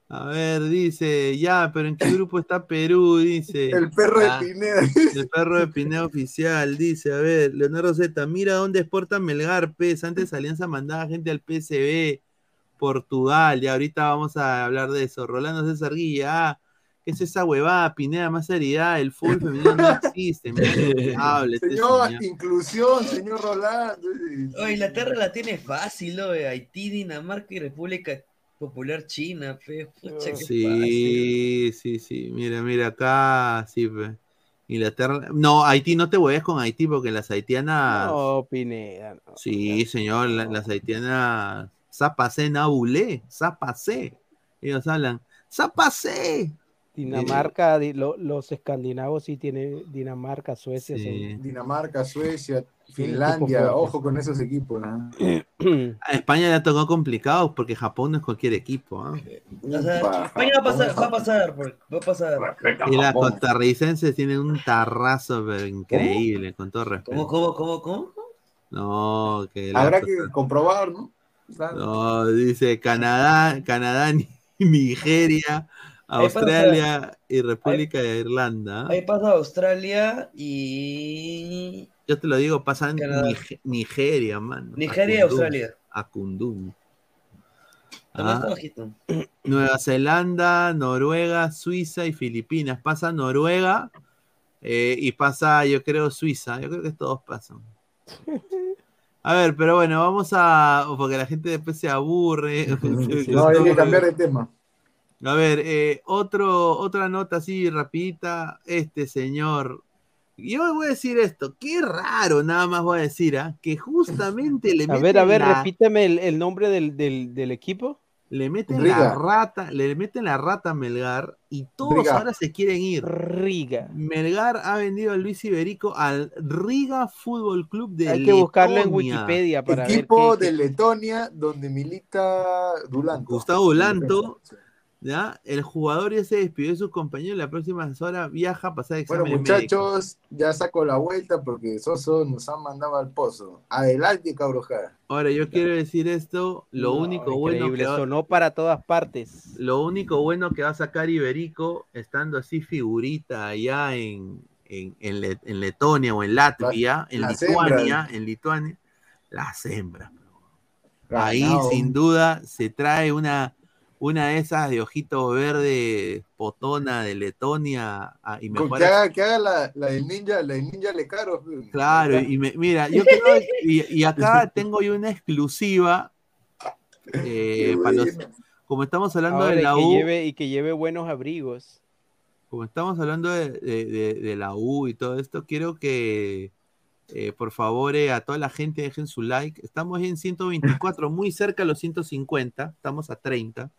A ver, dice, ya, pero ¿en qué grupo está Perú? Dice. El perro Ah. de Pineda. El perro de Pineo oficial dice, a ver, Leonardo Z, mira dónde exporta Melgar, PES. Antes Alianza mandaba gente al PSB, Portugal, y ahorita vamos a hablar de eso. Rolando César Guilla, ah, ¿qué es esa huevada? Pineda, más seriedad, el fútbol femenino no existe. Este Señor, señor. inclusión, señor Rolando. Oh, Inglaterra la tiene fácil, ¿no? Haití, Dinamarca y República Popular China, fe. Pucha. Sí, sí, sí, mira, mira acá, sí, pe. Inglaterra, no, Haití, no te hueves con Haití porque las haitianas, No, Pineda. no. Sí, señor, la- las haitianas. Zapacé Nabulé, Zapacé. Ellos hablan, Zapacé. Dinamarca, di- lo- los escandinavos sí tienen Dinamarca, Suecia. Sí. Dinamarca, Suecia, Finlandia, ojo con esos equipos. ¿no? son- A España le tocó complicado porque Japón no es cualquier equipo. ¿ah? O sea, Upa, España va a pasar, va a pasar, por- va a pasar. Y las costarricenses tienen un tarrazo pero increíble, con todo ¿Cómo, respeto. cómo, cómo, cómo? No, que Habrá que comprobar, ¿no? Claro. No, dice Canadá, Canadá, Ni- Nigeria, Australia y República de Irlanda. ¿ah? Ahí pasa Australia y. Yo te lo digo, pasan Canadá. Nig- Nigeria, mano. Nigeria y Australia. A. También Ah, está bajito. Nueva Zelanda, Noruega, Suiza y Filipinas. Pasa Noruega eh, y pasa, yo creo, Suiza. Yo creo que todos pasan. A ver, pero bueno, vamos a. Porque la gente después se aburre. No, hay que cambiar de tema. A ver, eh, otro, otra nota así rapidita. Este señor. Yo voy a decir esto. Qué raro, nada más voy a decir, ¿ah? que justamente le A meten ver, a ver, la- repíteme el, el nombre del, del, del equipo. le meten Riga. la rata, le meten la rata a Melgar y todos Riga. ahora se quieren ir. Riga. Melgar ha vendido a Luis Iberico al Riga Fútbol Club de Hay que buscarlo en Letonia. Wikipedia para Equipo ver qué- de Letonia donde milita Dulanto. Gustavo Dulanto, ¿ya? El jugador ya se despidió de sus compañeros. La próxima hora viaja a pasar Bueno, exámenes médicos. muchachos, ya saco la vuelta porque Soso nos ha mandado al pozo. Adelante, Cabrojada. Ahora, yo quiero decir esto: lo No, único bueno increíble, que va, sonó para todas partes. lo único bueno que va a sacar Iberico, estando así figurita allá en, en, en Le- en Letonia o en Latvia, en Lituania, hembras. en Lituania, las hembras. Ahí sin duda se trae una, una de esas de ojito verde potona de Letonia ah, y mejor que haga, que haga la, la del ninja, la del ninja le caro. Claro, y me- mira, yo creo, y, y acá tengo yo una exclusiva eh, para los, como estamos hablando Ahora, de y, la que U, lleve, y que lleve buenos abrigos. como estamos hablando de, de- de- de la U y todo esto, quiero que eh, por favor eh, a toda la gente dejen su like. Estamos en 124, muy cerca de los 150, estamos a 30.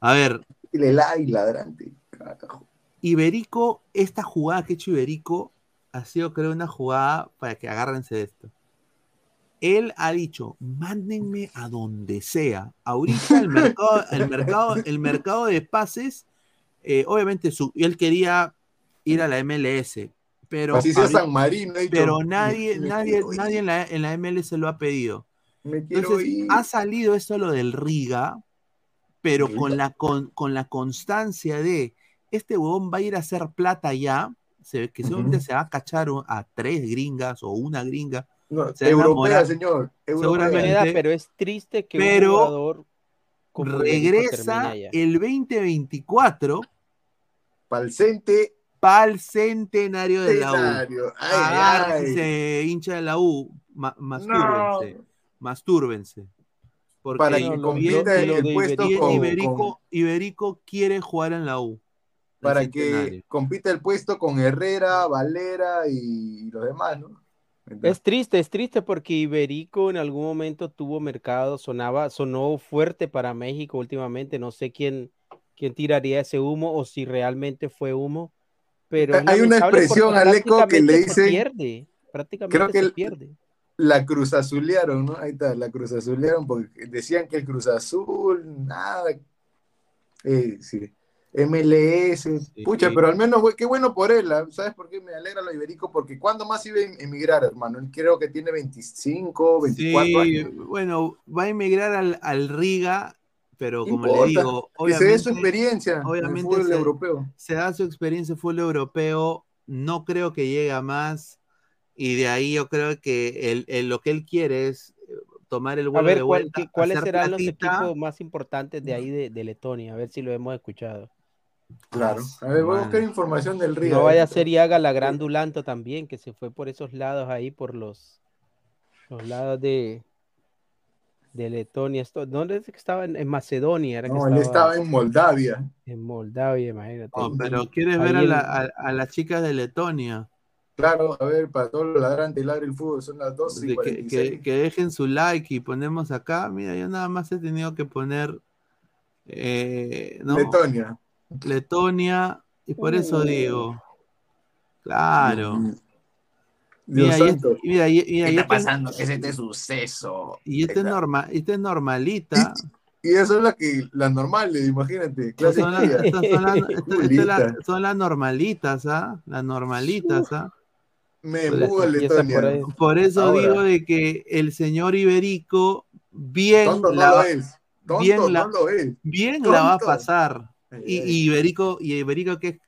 A ver, Y le like, ladrante. Carajo. Iberico, esta jugada que ha hecho Iberico ha sido, creo, una jugada para que agárrense de esto. Él ha dicho, mándenme a donde sea. Ahorita el mercado, el mercado, el mercado de pases, eh, obviamente su- él quería ir a la MLS, pero, Así sea ahorita- San Marino. ha dicho, pero nadie, me- nadie, nadie en la, en la MLS lo ha pedido. Me Entonces, ir. ha salido esto lo del Riga, pero con la, con, con la constancia de este huevón va a ir a hacer plata ya, se ve que seguramente Ujú. se va a cachar a tres gringas o una gringa. No, se europea, señor. Europea. Seguramente. Pero es triste que Pero un jugador como Regresa el 2024 Palcente. para el centenario de la U. Agárrense, hincha de la U, ma- mastúrbense, mastúrbense. Porque Para que compita el puesto bien con- Iberico, con- Iberico quiere jugar en la U. para que compita el puesto con Herrera, Valera y los demás, ¿no? Es triste, es triste porque Iberico en algún momento tuvo mercado, sonaba, sonó fuerte para México últimamente. No sé quién, quién tiraría ese humo o si realmente fue humo. Pero Hay una expresión, Aleco, que le dicen- pierde. Prácticamente Creo que se el- pierde. La Cruz Azulearon, ¿no? Ahí está, la Cruz Azulearon porque decían que el Cruz Azul, nada. Eh, sí. MLS, pucha, pero al menos, qué bueno por él, ¿ah? ¿sabes por qué me alegra lo iberico? Porque ¿cuándo más iba a em- emigrar, hermano? Él creo que tiene 25, 24 Sí, años. bueno, va a emigrar al, al Riga, pero como importa, le digo, que se dé su obviamente, experiencia en el obviamente fútbol se, europeo. se da su experiencia en fútbol europeo, no creo que llegue a más, y de ahí yo creo que el- el- lo que él quiere es eh, tomar el A vuelo ver, de ¿cuál- vuelta, qué- ¿cuáles serán platita. los equipos más importantes de ahí de, de Letonia? A ver si lo hemos escuchado. Claro. A ver, voy a buscar información del Riga. No vaya a ser y haga la gran Dulanto también, que se fue por esos lados ahí, por los, los lados de, de Letonia. Esto- ¿Dónde es que estaba? En, Macedonia. Era que No, él estaba en Moldavia. En Moldavia, imagínate. Oh, pero quieres Ahí ver a, en- la- a- a las chicas de Letonia. Claro, a ver, para todos los ladrantes y ladra el fútbol, son las 12 y De que, 46. que- que dejen su like y ponemos acá. Mira, yo nada más he tenido que poner eh, ¿no? Letonia. Letonia, y por eso Uh. digo, claro. Dios Mira, y, santo. este- mira, y- mira, ¿Qué y está este- pasando? ¿Qué es este suceso? Y este es, norma, este es normalita. Y eso es la que las normales, imagínate. Son, las- son las- son las- Julita. son las normalitas, ¿ah? Las normalitas, ¿ah? Me Por empujo eso- Letonia. Por eso Ahora. digo de que el señor Iberico bien Tonto no la lo va- es. Tonto bien la, no lo es. bien la va a pasar. Y, ay. y Iberico, y Iberico que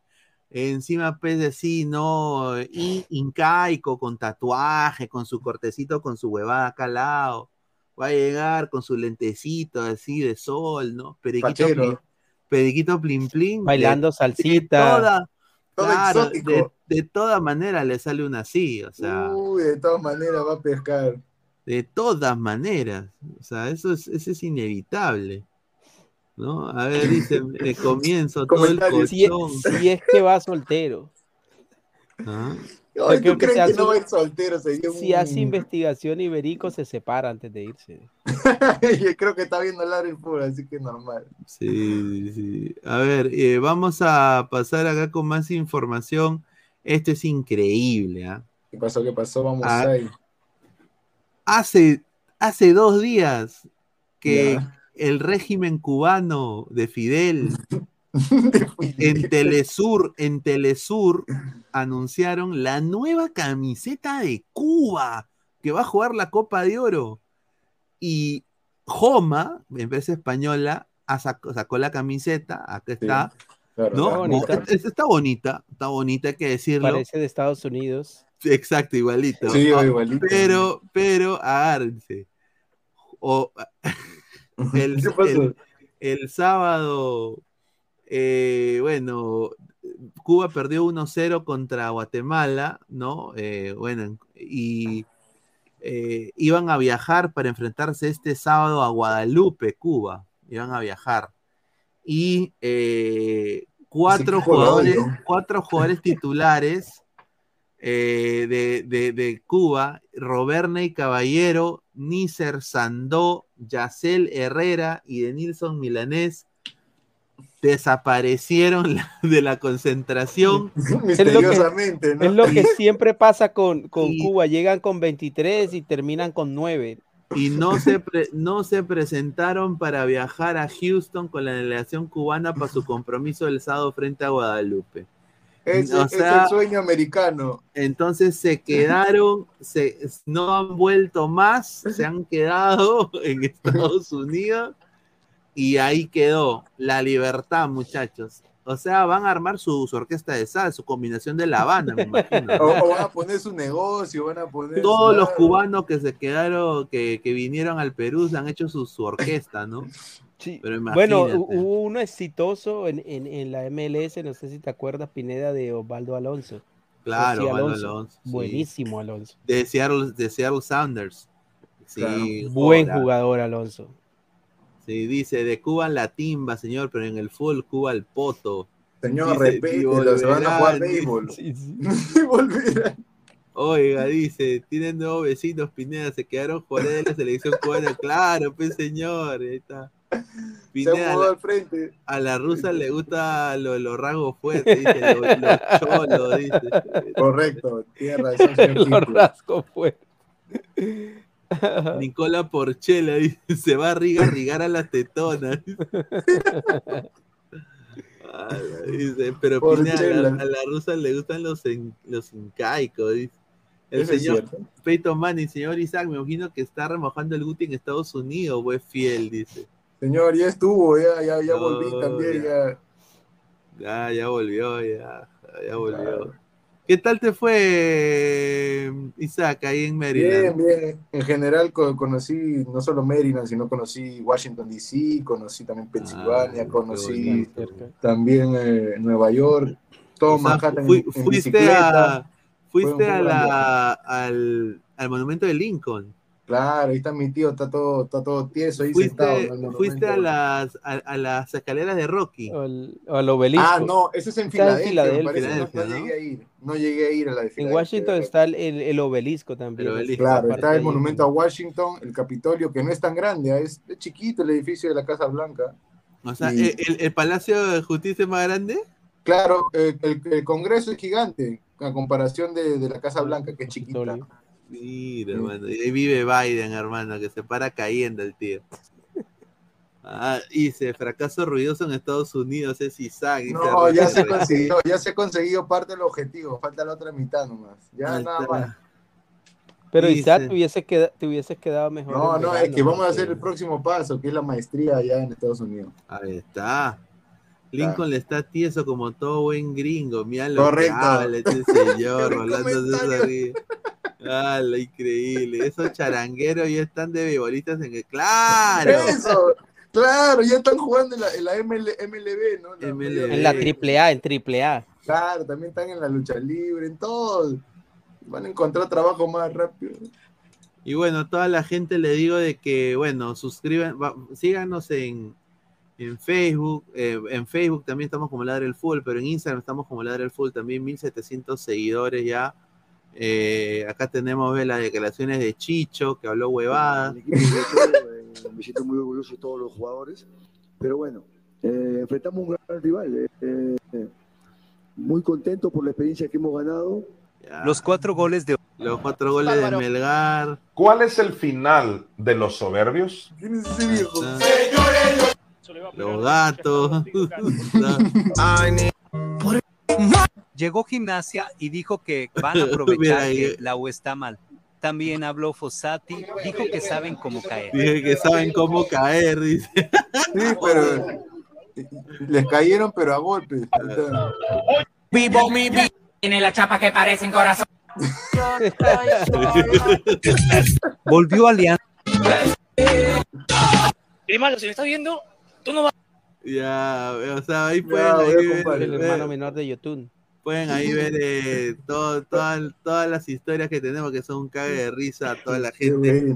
encima pues de sí, no, in- incaico, con tatuaje, con su cortecito, con su huevada acá al lado. Va a llegar con su lentecito así de sol, ¿no? Periquito, periquito plin plin. Bailando de- de salsita. toda- Todo claro, exótico. de, de todas maneras le sale una así, o sea, Uy, de todas maneras va a pescar. de todas maneras. O sea, eso es, eso es inevitable. ¿No? A ver, dice, eh, comienzo todo el. Si, colchón. si es que va soltero. ¿ah? Ay, creo ¿Tú que crees que no es soltero? Sería Si un- hace investigación ibérico, se separa antes de irse. Yo creo que está viendo el fútbol, así que normal. Sí, sí. A ver, eh, vamos a pasar acá con más información. Esto es increíble, ¿ah? ¿Qué pasó? ¿Qué pasó? Vamos Ah, ahí. Hace, hace dos días que el régimen cubano de Fidel en Telesur, en Telesur anunciaron la nueva camiseta de Cuba que va a jugar la Copa de Oro. Y Joma, empresa española, sacó la camiseta, acá está. Claro, ¿no? está bonita. Está, bonita, está bonita, hay que decirlo. Parece de Estados Unidos. Exacto, igualito. Sí, Ah, igualito. Pero, pero, agárrense. O, el, ¿Qué pasó? el- el sábado, eh, bueno, Cuba perdió 1-0 contra Guatemala, ¿no? Eh, bueno, y eh, iban a viajar para enfrentarse este sábado a Guadalupe, Cuba. Iban a viajar. Y eh, cuatro, lo jugadores, cuatro jugadores titulares eh, de, de- de Cuba, Roberney Caballero, Nícer Sandó, Yacel Herrera y de Nilson Milanés, desaparecieron la- de la concentración. Misteriosamente, ¿no? Es lo que siempre pasa con, con Y- Cuba. Llegan con 23 y terminan con 9. Y no se, pre- no se presentaron para viajar a Houston con la delegación cubana para su compromiso del sábado frente a Guadalupe. Es, O es el sueño americano. Entonces se quedaron, se, no han vuelto más, se han quedado en Estados Unidos y ahí quedó la libertad, muchachos. O sea, van a armar su, su orquesta de sal, su combinación de La Habana, me imagino. O, o van a poner su negocio, van a poner. Todos los cubanos que se quedaron, que, que vinieron al Perú, se han hecho su, su orquesta, ¿no? Sí. Pero Bueno, hubo uno exitoso en, en- en la MLS, no sé si te acuerdas, Pineda, de Osvaldo Alonso. Claro, Osvaldo Alonso, sí. Buenísimo Alonso. de Seattle, de Seattle Sounders. Sí, Claro, Buen jugador Alonso. Sí, dice, de Cuba la timba, señor, pero en el fútbol Cuba el poto. Señor, "Y se van a jugar volverán", béisbol. Sí, sí. Y volverán. Oiga, dice, tienen nuevos vecinos, Pineda, se quedaron jugadores de la selección cubana. Claro, pues señor, ahí está. Pineda, a mudado la, al frente. a la rusa le gusta los los rasgos fuertes, dice, los, los cholos, dice. Correcto, tiene razón, señor Lo Quinto. rasco fue. Nicola Porchela dice, se va a rigar, rigar a las tetonas. Dice, pero a la, Porchela. a la rusa le gustan los, en- los incaicos, dice. El señor. Peyton Manning, señor Isaac, me imagino que está remojando el Guti en Estados Unidos, o es fiel, dice. Señor, ya estuvo, ya, ya, ya volví también, ya. ya. Ya, ya volvió, ya, ya volvió. ¿Qué tal te fue, Isaac, ahí en Maryland? Bien, bien. En general co- conocí no solo Maryland, sino conocí Washington DC, conocí también Pensilvania, Ah, conocí también eh, Nueva York, todo O sea, Manhattan fui- en, en fuiste bicicleta. a, fuiste a la, al, al monumento de Lincoln. Claro, ahí está mi tío, está todo, está todo tieso ahí Fuiste, sentado. fuiste a, las, a, a las escaleras de Rocky. O al, obelisco. Ah, no, ese es en Está en Filadelfia, me parece, Filadelfia, no, no ¿no? llegué a ir, no llegué a ir a la de En. Washington está el, el- el obelisco también. El así, obelisco. Claro, está el monumento a Washington, el Capitolio, que no es tan grande, es, es chiquito el edificio de la Casa Blanca. O sea, Y- ¿el, el- Palacio de Justicia es más grande? Claro, el, el- el Congreso es gigante, a comparación de, de la Casa Blanca, que es chiquita. Mira, hermano. Y ahí vive Biden, hermano, que se para cayendo el tío. Ah, dice, fracaso ruidoso en Estados Unidos es Isaac. No, ya se consiguió, ya se ha conseguido parte del objetivo, falta la otra mitad nomás. Ya Ahí nada está. más. Pero Dice- Isaac te hubieses quedado mejor. No, no, es que vamos a hacer el próximo paso, que es la maestría allá en Estados Unidos. Ahí está. Lincoln le está tieso como todo buen gringo. Mira lo Correcto. que habla este señor, Qué Rolando César ¡Hala, increíble! Esos charangueros ya están de bebolistas en el. ¡Claro! Eso, claro, ya están jugando en la, en la ML MLB, ¿no? La- MLB. En la triple A, en triple A. Claro, también están en la lucha libre, en todo. Van a encontrar trabajo más rápido. Y bueno, toda la gente le digo de que, bueno, suscriban, va- síganos en, En Facebook, eh, en Facebook también estamos como Ladre el Full, pero en Instagram estamos como Ladre el Full, también 1700 seguidores ya. Eh, acá tenemos ve, las declaraciones de Chicho, que habló. El equipo eh, me siento muy orgulloso de todos los jugadores, pero bueno, eh, enfrentamos un gran rival. eh, eh, muy contento por la experiencia que hemos ganado. Los cuatro goles de Los cuatro goles de Melgar. ¿Cuál es el final de los soberbios? ¿Quién es ese viejo? Los gatos. Llegó gimnasia y dijo que van a aprovechar que la U está mal. También habló Fossati, dijo que saben cómo caer. Dije que saben cómo caer, dice. Sí, pero les cayeron, pero a golpes. Vivo mi vida. Tiene la chapa que parece en corazón. Volvió Alianza. Grimaldo, si me estás viendo, tú no vas. Ya, o sea, ahí comprar el hermano menor de YouTube. Pueden ahí ver eh, todo- todas- todas las historias que tenemos que son un cague de risa a toda la gente.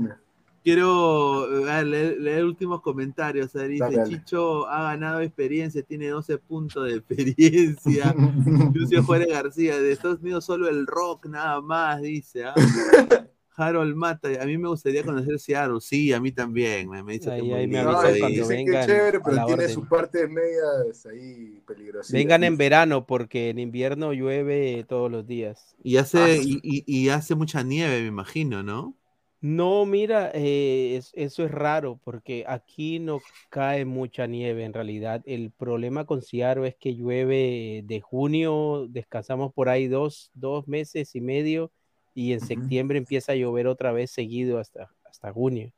Quiero eh, leer, leer últimos comentarios. Sea, dice, dale. Chicho ha ganado experiencia, tiene 12 puntos de experiencia. Lucio Juárez García, de Estados Unidos solo el rock nada más, dice. ¿ah? Harold Mata, a mí me gustaría conocer Seattle. Sí, a mí también. Me, me dice Ahí- que ahí me ahí. cuando Dicen que es chévere, pero tiene orden. sus partes medias ahí peligrosas. Vengan en verano porque en invierno llueve todos los días. Y hace, Ah, y, y- y hace mucha nieve, me imagino, ¿no? No, mira, eh, es- eso es raro porque aquí no cae mucha nieve en realidad. El problema con Seattle es que llueve de junio, descansamos por ahí dos, dos meses y medio y en septiembre empieza a llover otra vez seguido hasta, hasta junio.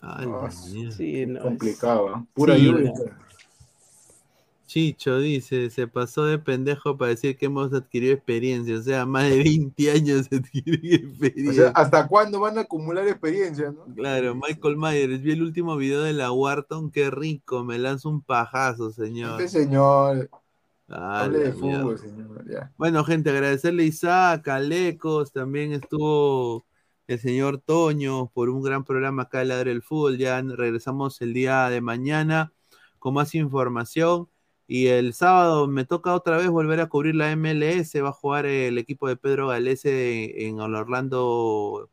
Ay. Sí, no, complicado, ¿eh? Pura Sí, lluvia. Chicho dice, se pasó de pendejo para decir que hemos adquirido experiencia, o sea, más de 20 años de adquirir O experiencia. sea, ¿hasta cuándo van a acumular experiencia, no? Claro, Michael Myers, vi el último video de la Wharton, qué rico, me lanza un pajazo, señor. Este señor, Ah, hable de la mierda. fútbol, señor. Ya. Bueno, gente, agradecerle a Isaac, a Lecos, también estuvo el señor Toño por un gran programa acá de Ladre el Fútbol. Ya regresamos el día de mañana con más información. Y el sábado me toca otra vez volver a cubrir la MLS. Va a jugar el equipo de Pedro Galese en Orlando,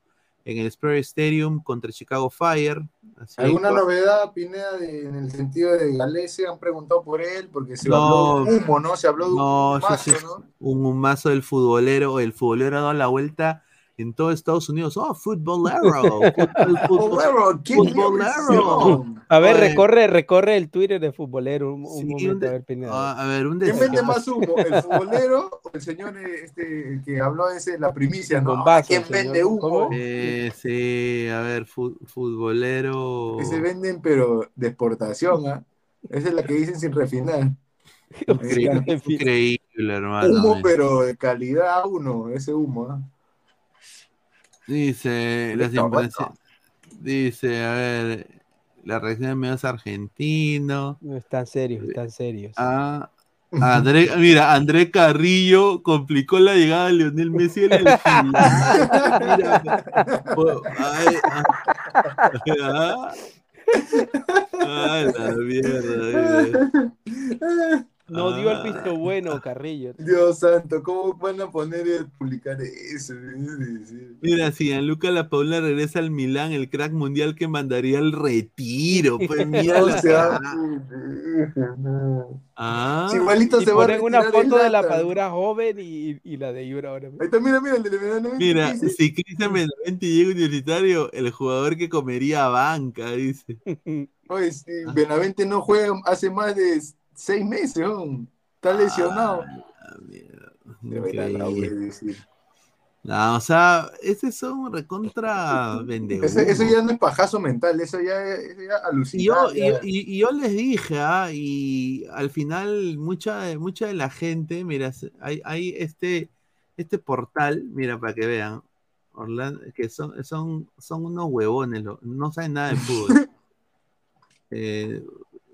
en el Spirit Stadium contra Chicago Fire. Así ¿Alguna novedad, Pineda, de- en el sentido de Galese? ¿Han preguntado por él? Porque se No. habló de un humo, ¿no? Se habló de un No, humazo, sí ¿no? un humazo del futbolero. El futbolero ha dado la vuelta en todo Estados Unidos. ¡Oh, futbolero! Futbolero, ¿quién futbolero. A ver, recorre, recorre el Twitter de futbolero un, un sí, momento, un de- a ver, Pineda. ah, a ver, un ¿Quién vende más humo? ¿El futbolero o el señor este, que habló de ese, la primicia, no? Bombazo, ¿Quién señor- vende humo? Eh, sí, a ver, fu- futbolero. Que se venden, pero de exportación, ¿ah? Esa es la que dicen sin refinar. Increíble, increíble, hermano. Humo, pero de calidad uno, ese humo, ¿ah? Dice, las. Dice, a ver, la reacción de medios argentinos. No están serios, están serios. Ah, André, mira, André Carrillo complicó la llegada de Lionel Messi en el final. Mira, po- ay, la mierda. No dio el Ah. visto bueno, Carrillo. Dios santo, ¿cómo van a poner y publicar eso? Mira, si Gianluca La Paula regresa al Milán, el crack mundial que mandaría al retiro. Pues mira Ah, Igualito Y se va a una foto de la padura joven y, y la de Ibra ahora. Ahí está, mira, mira, el de Benavente, Mira, si Cristian Benavente llega universitario, el jugador que comería banca, dice. Oye, sí, Benavente no juega hace más de seis meses, ¿no? Está lesionado. De verdad, la voy a decir. No, o sea, ese son recontra vende Eso, ya no es pajazo mental, eso ya eso ya Y yo, alucina. y, ya. y- y yo les dije, ah, y al final mucha, de- mucha de la gente, mira, hay, hay este, este portal, mira, para que vean, Orlando, que son, son, son unos huevones, no saben nada de fútbol. Eh,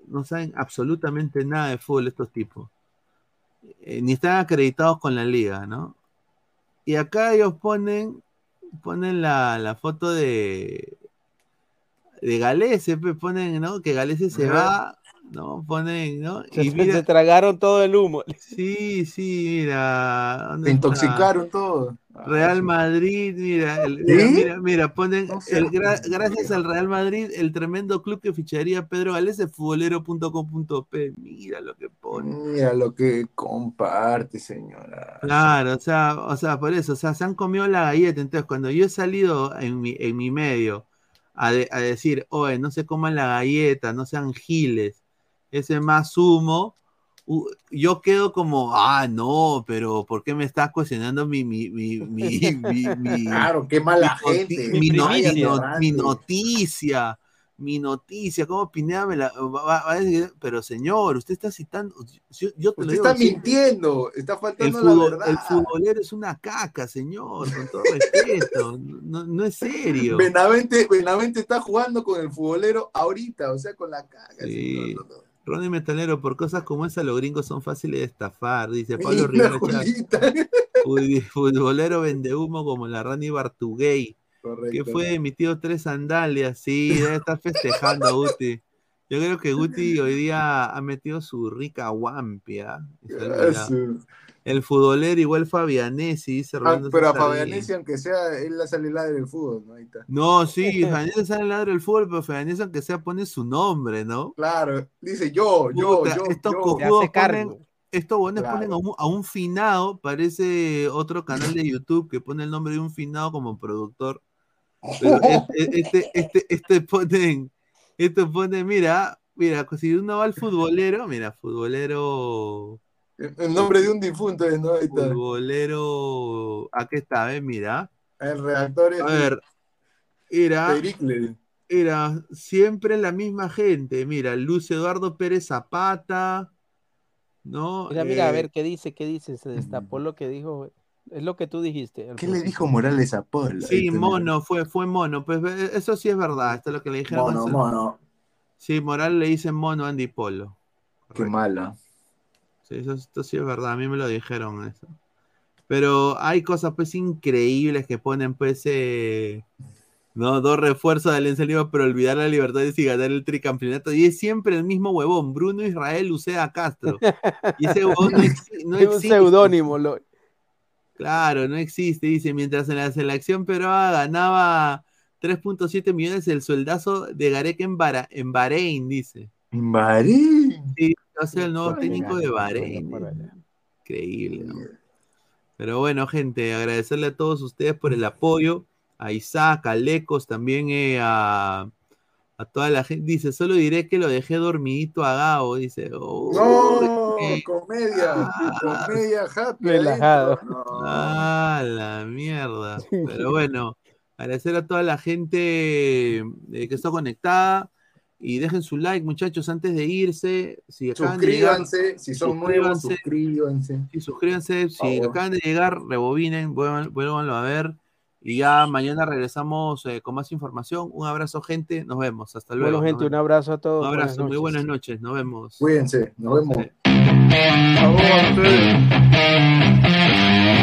no saben absolutamente nada de fútbol estos tipos. Eh, ni están acreditados con la liga, ¿no? Y acá ellos ponen, ponen la, la foto de, de Galese, ponen, ¿no? Que Galese se va ¿no? Ponen, ¿no? Y se mira, tragaron todo el humo. sí, sí, mira. ¿dónde Se está? intoxicaron todos. Real Madrid, mira, el- ¿Sí? mira, mira, ponen No sé. el gra- gracias al Real Madrid, el tremendo club que ficharía Pedro Gales es futbolero.com.p. Mira lo que pone. Mira lo que comparte, señora. Claro, o sea, o sea, por eso, o sea, se han comido la galleta. Entonces, cuando yo he salido en mi, en mi medio a, de- a decir, oye, no se coman la galleta, no sean giles, ese más humo, yo quedo como, ah, no, pero ¿por qué me estás cuestionando mi, mi, mi, mi, mi, mi- Claro, qué mala mi gente. mi, no- Vaya mi no- ignorante. mi noticia, mi noticia, ¿cómo Pineda me la va- a decir? Pero señor, usted está citando, yo, yo te lo Usted digo está siempre, mintiendo, está el, faltando la fútbol- verdad. el futbolero es una caca, señor, con todo respeto, no, no es serio. Benavente, Benavente está jugando con el futbolero ahorita, o sea, con la caga. Sí. señor. No, no. Ronnie Metalero, por cosas como esa, los gringos son fáciles de estafar, dice Pablo Rivera Futbolero vende humo como la Rani Bartugay. que fue emitido tres sandalias, sí, debe estar festejando Guti. Yo creo que Guti hoy día ha metido su rica guampia. El futbolero igual Fabianesi, dice Ah, pero a Fabianesi, aunque sea, él la sale ladre del fútbol, ¿no? Ahí está. No, sí, Fabianesi sale al ladro del fútbol, pero Fabianesi aunque sea pone su nombre, ¿no? Claro, dice yo, yo, Puta, yo, estos yo. cojudos ponen, estos buenos Claro. ponen a un, a un finado, parece otro canal de YouTube que pone el nombre de un finado como productor. Pero este, este, este, este ponen, esto pone, mira, mira, si uno va al futbolero, mira, futbolero, El nombre de un difunto es, ¿no? Ahí está. futbolero, aquí está, ¿ves? Mira. El redactor es A ver, era, Pericles. era siempre la misma gente, mira, Luz Eduardo Pérez Zapata, ¿no? Mira, mira, a Eh, ver qué dice, qué dice, se destapó lo que dijo. Es lo que tú dijiste. ¿Qué le dijo Morales a Paul? Sí, mono, fue, fue mono. Pues eso sí es verdad, esto es lo que le dijeron. Mono, mono. Sí, Moral le dice mono a Andy Polo. Qué mala. Sí, eso, esto sí es verdad, a mí me lo dijeron eso. Pero hay cosas pues increíbles que ponen pues eh, no, dos refuerzos de Alianza Lima, pero olvidar la libertad y ganar el tricampeonato. Y es siempre el mismo huevón, Bruno Israel Lucea Castro. Y ese huevón no, no Es un existe. seudónimo. Lo... Claro, no existe. Dice, mientras en la selección peruana ganaba 3.7 millones el sueldazo de Garek en, Bara- en Bahrein, dice. Bahrein. Sí, va a ser el nuevo técnico de Bahrein. dice. Increíble. ¿no? Pero bueno, gente, agradecerle a todos ustedes por el apoyo. A Isaac, a Lecos, también eh, a, a toda la gente. Dice, solo diré que lo dejé dormidito a Gabo. Dice, "Oh, No, eh, comedia, comedia happy. Relajado. No. Ah, la mierda. Pero bueno, agradecer a toda la gente eh, que está conectada. Y dejen su like, muchachos, antes de irse. Si acaban de llegar, Suscríbanse, si son nuevos, suscríbanse. suscríbanse. Sí, suscríbanse. Si acaban de llegar, rebobinen, vuelvan- vuélvanlo a ver. Y ya mañana regresamos eh, con más información. Un abrazo, gente. Nos vemos. Hasta luego. Bueno, gente, un abrazo a todos. Un abrazo. buenas Muy buenas noches. Nos vemos. Cuídense, nos vemos. Sí.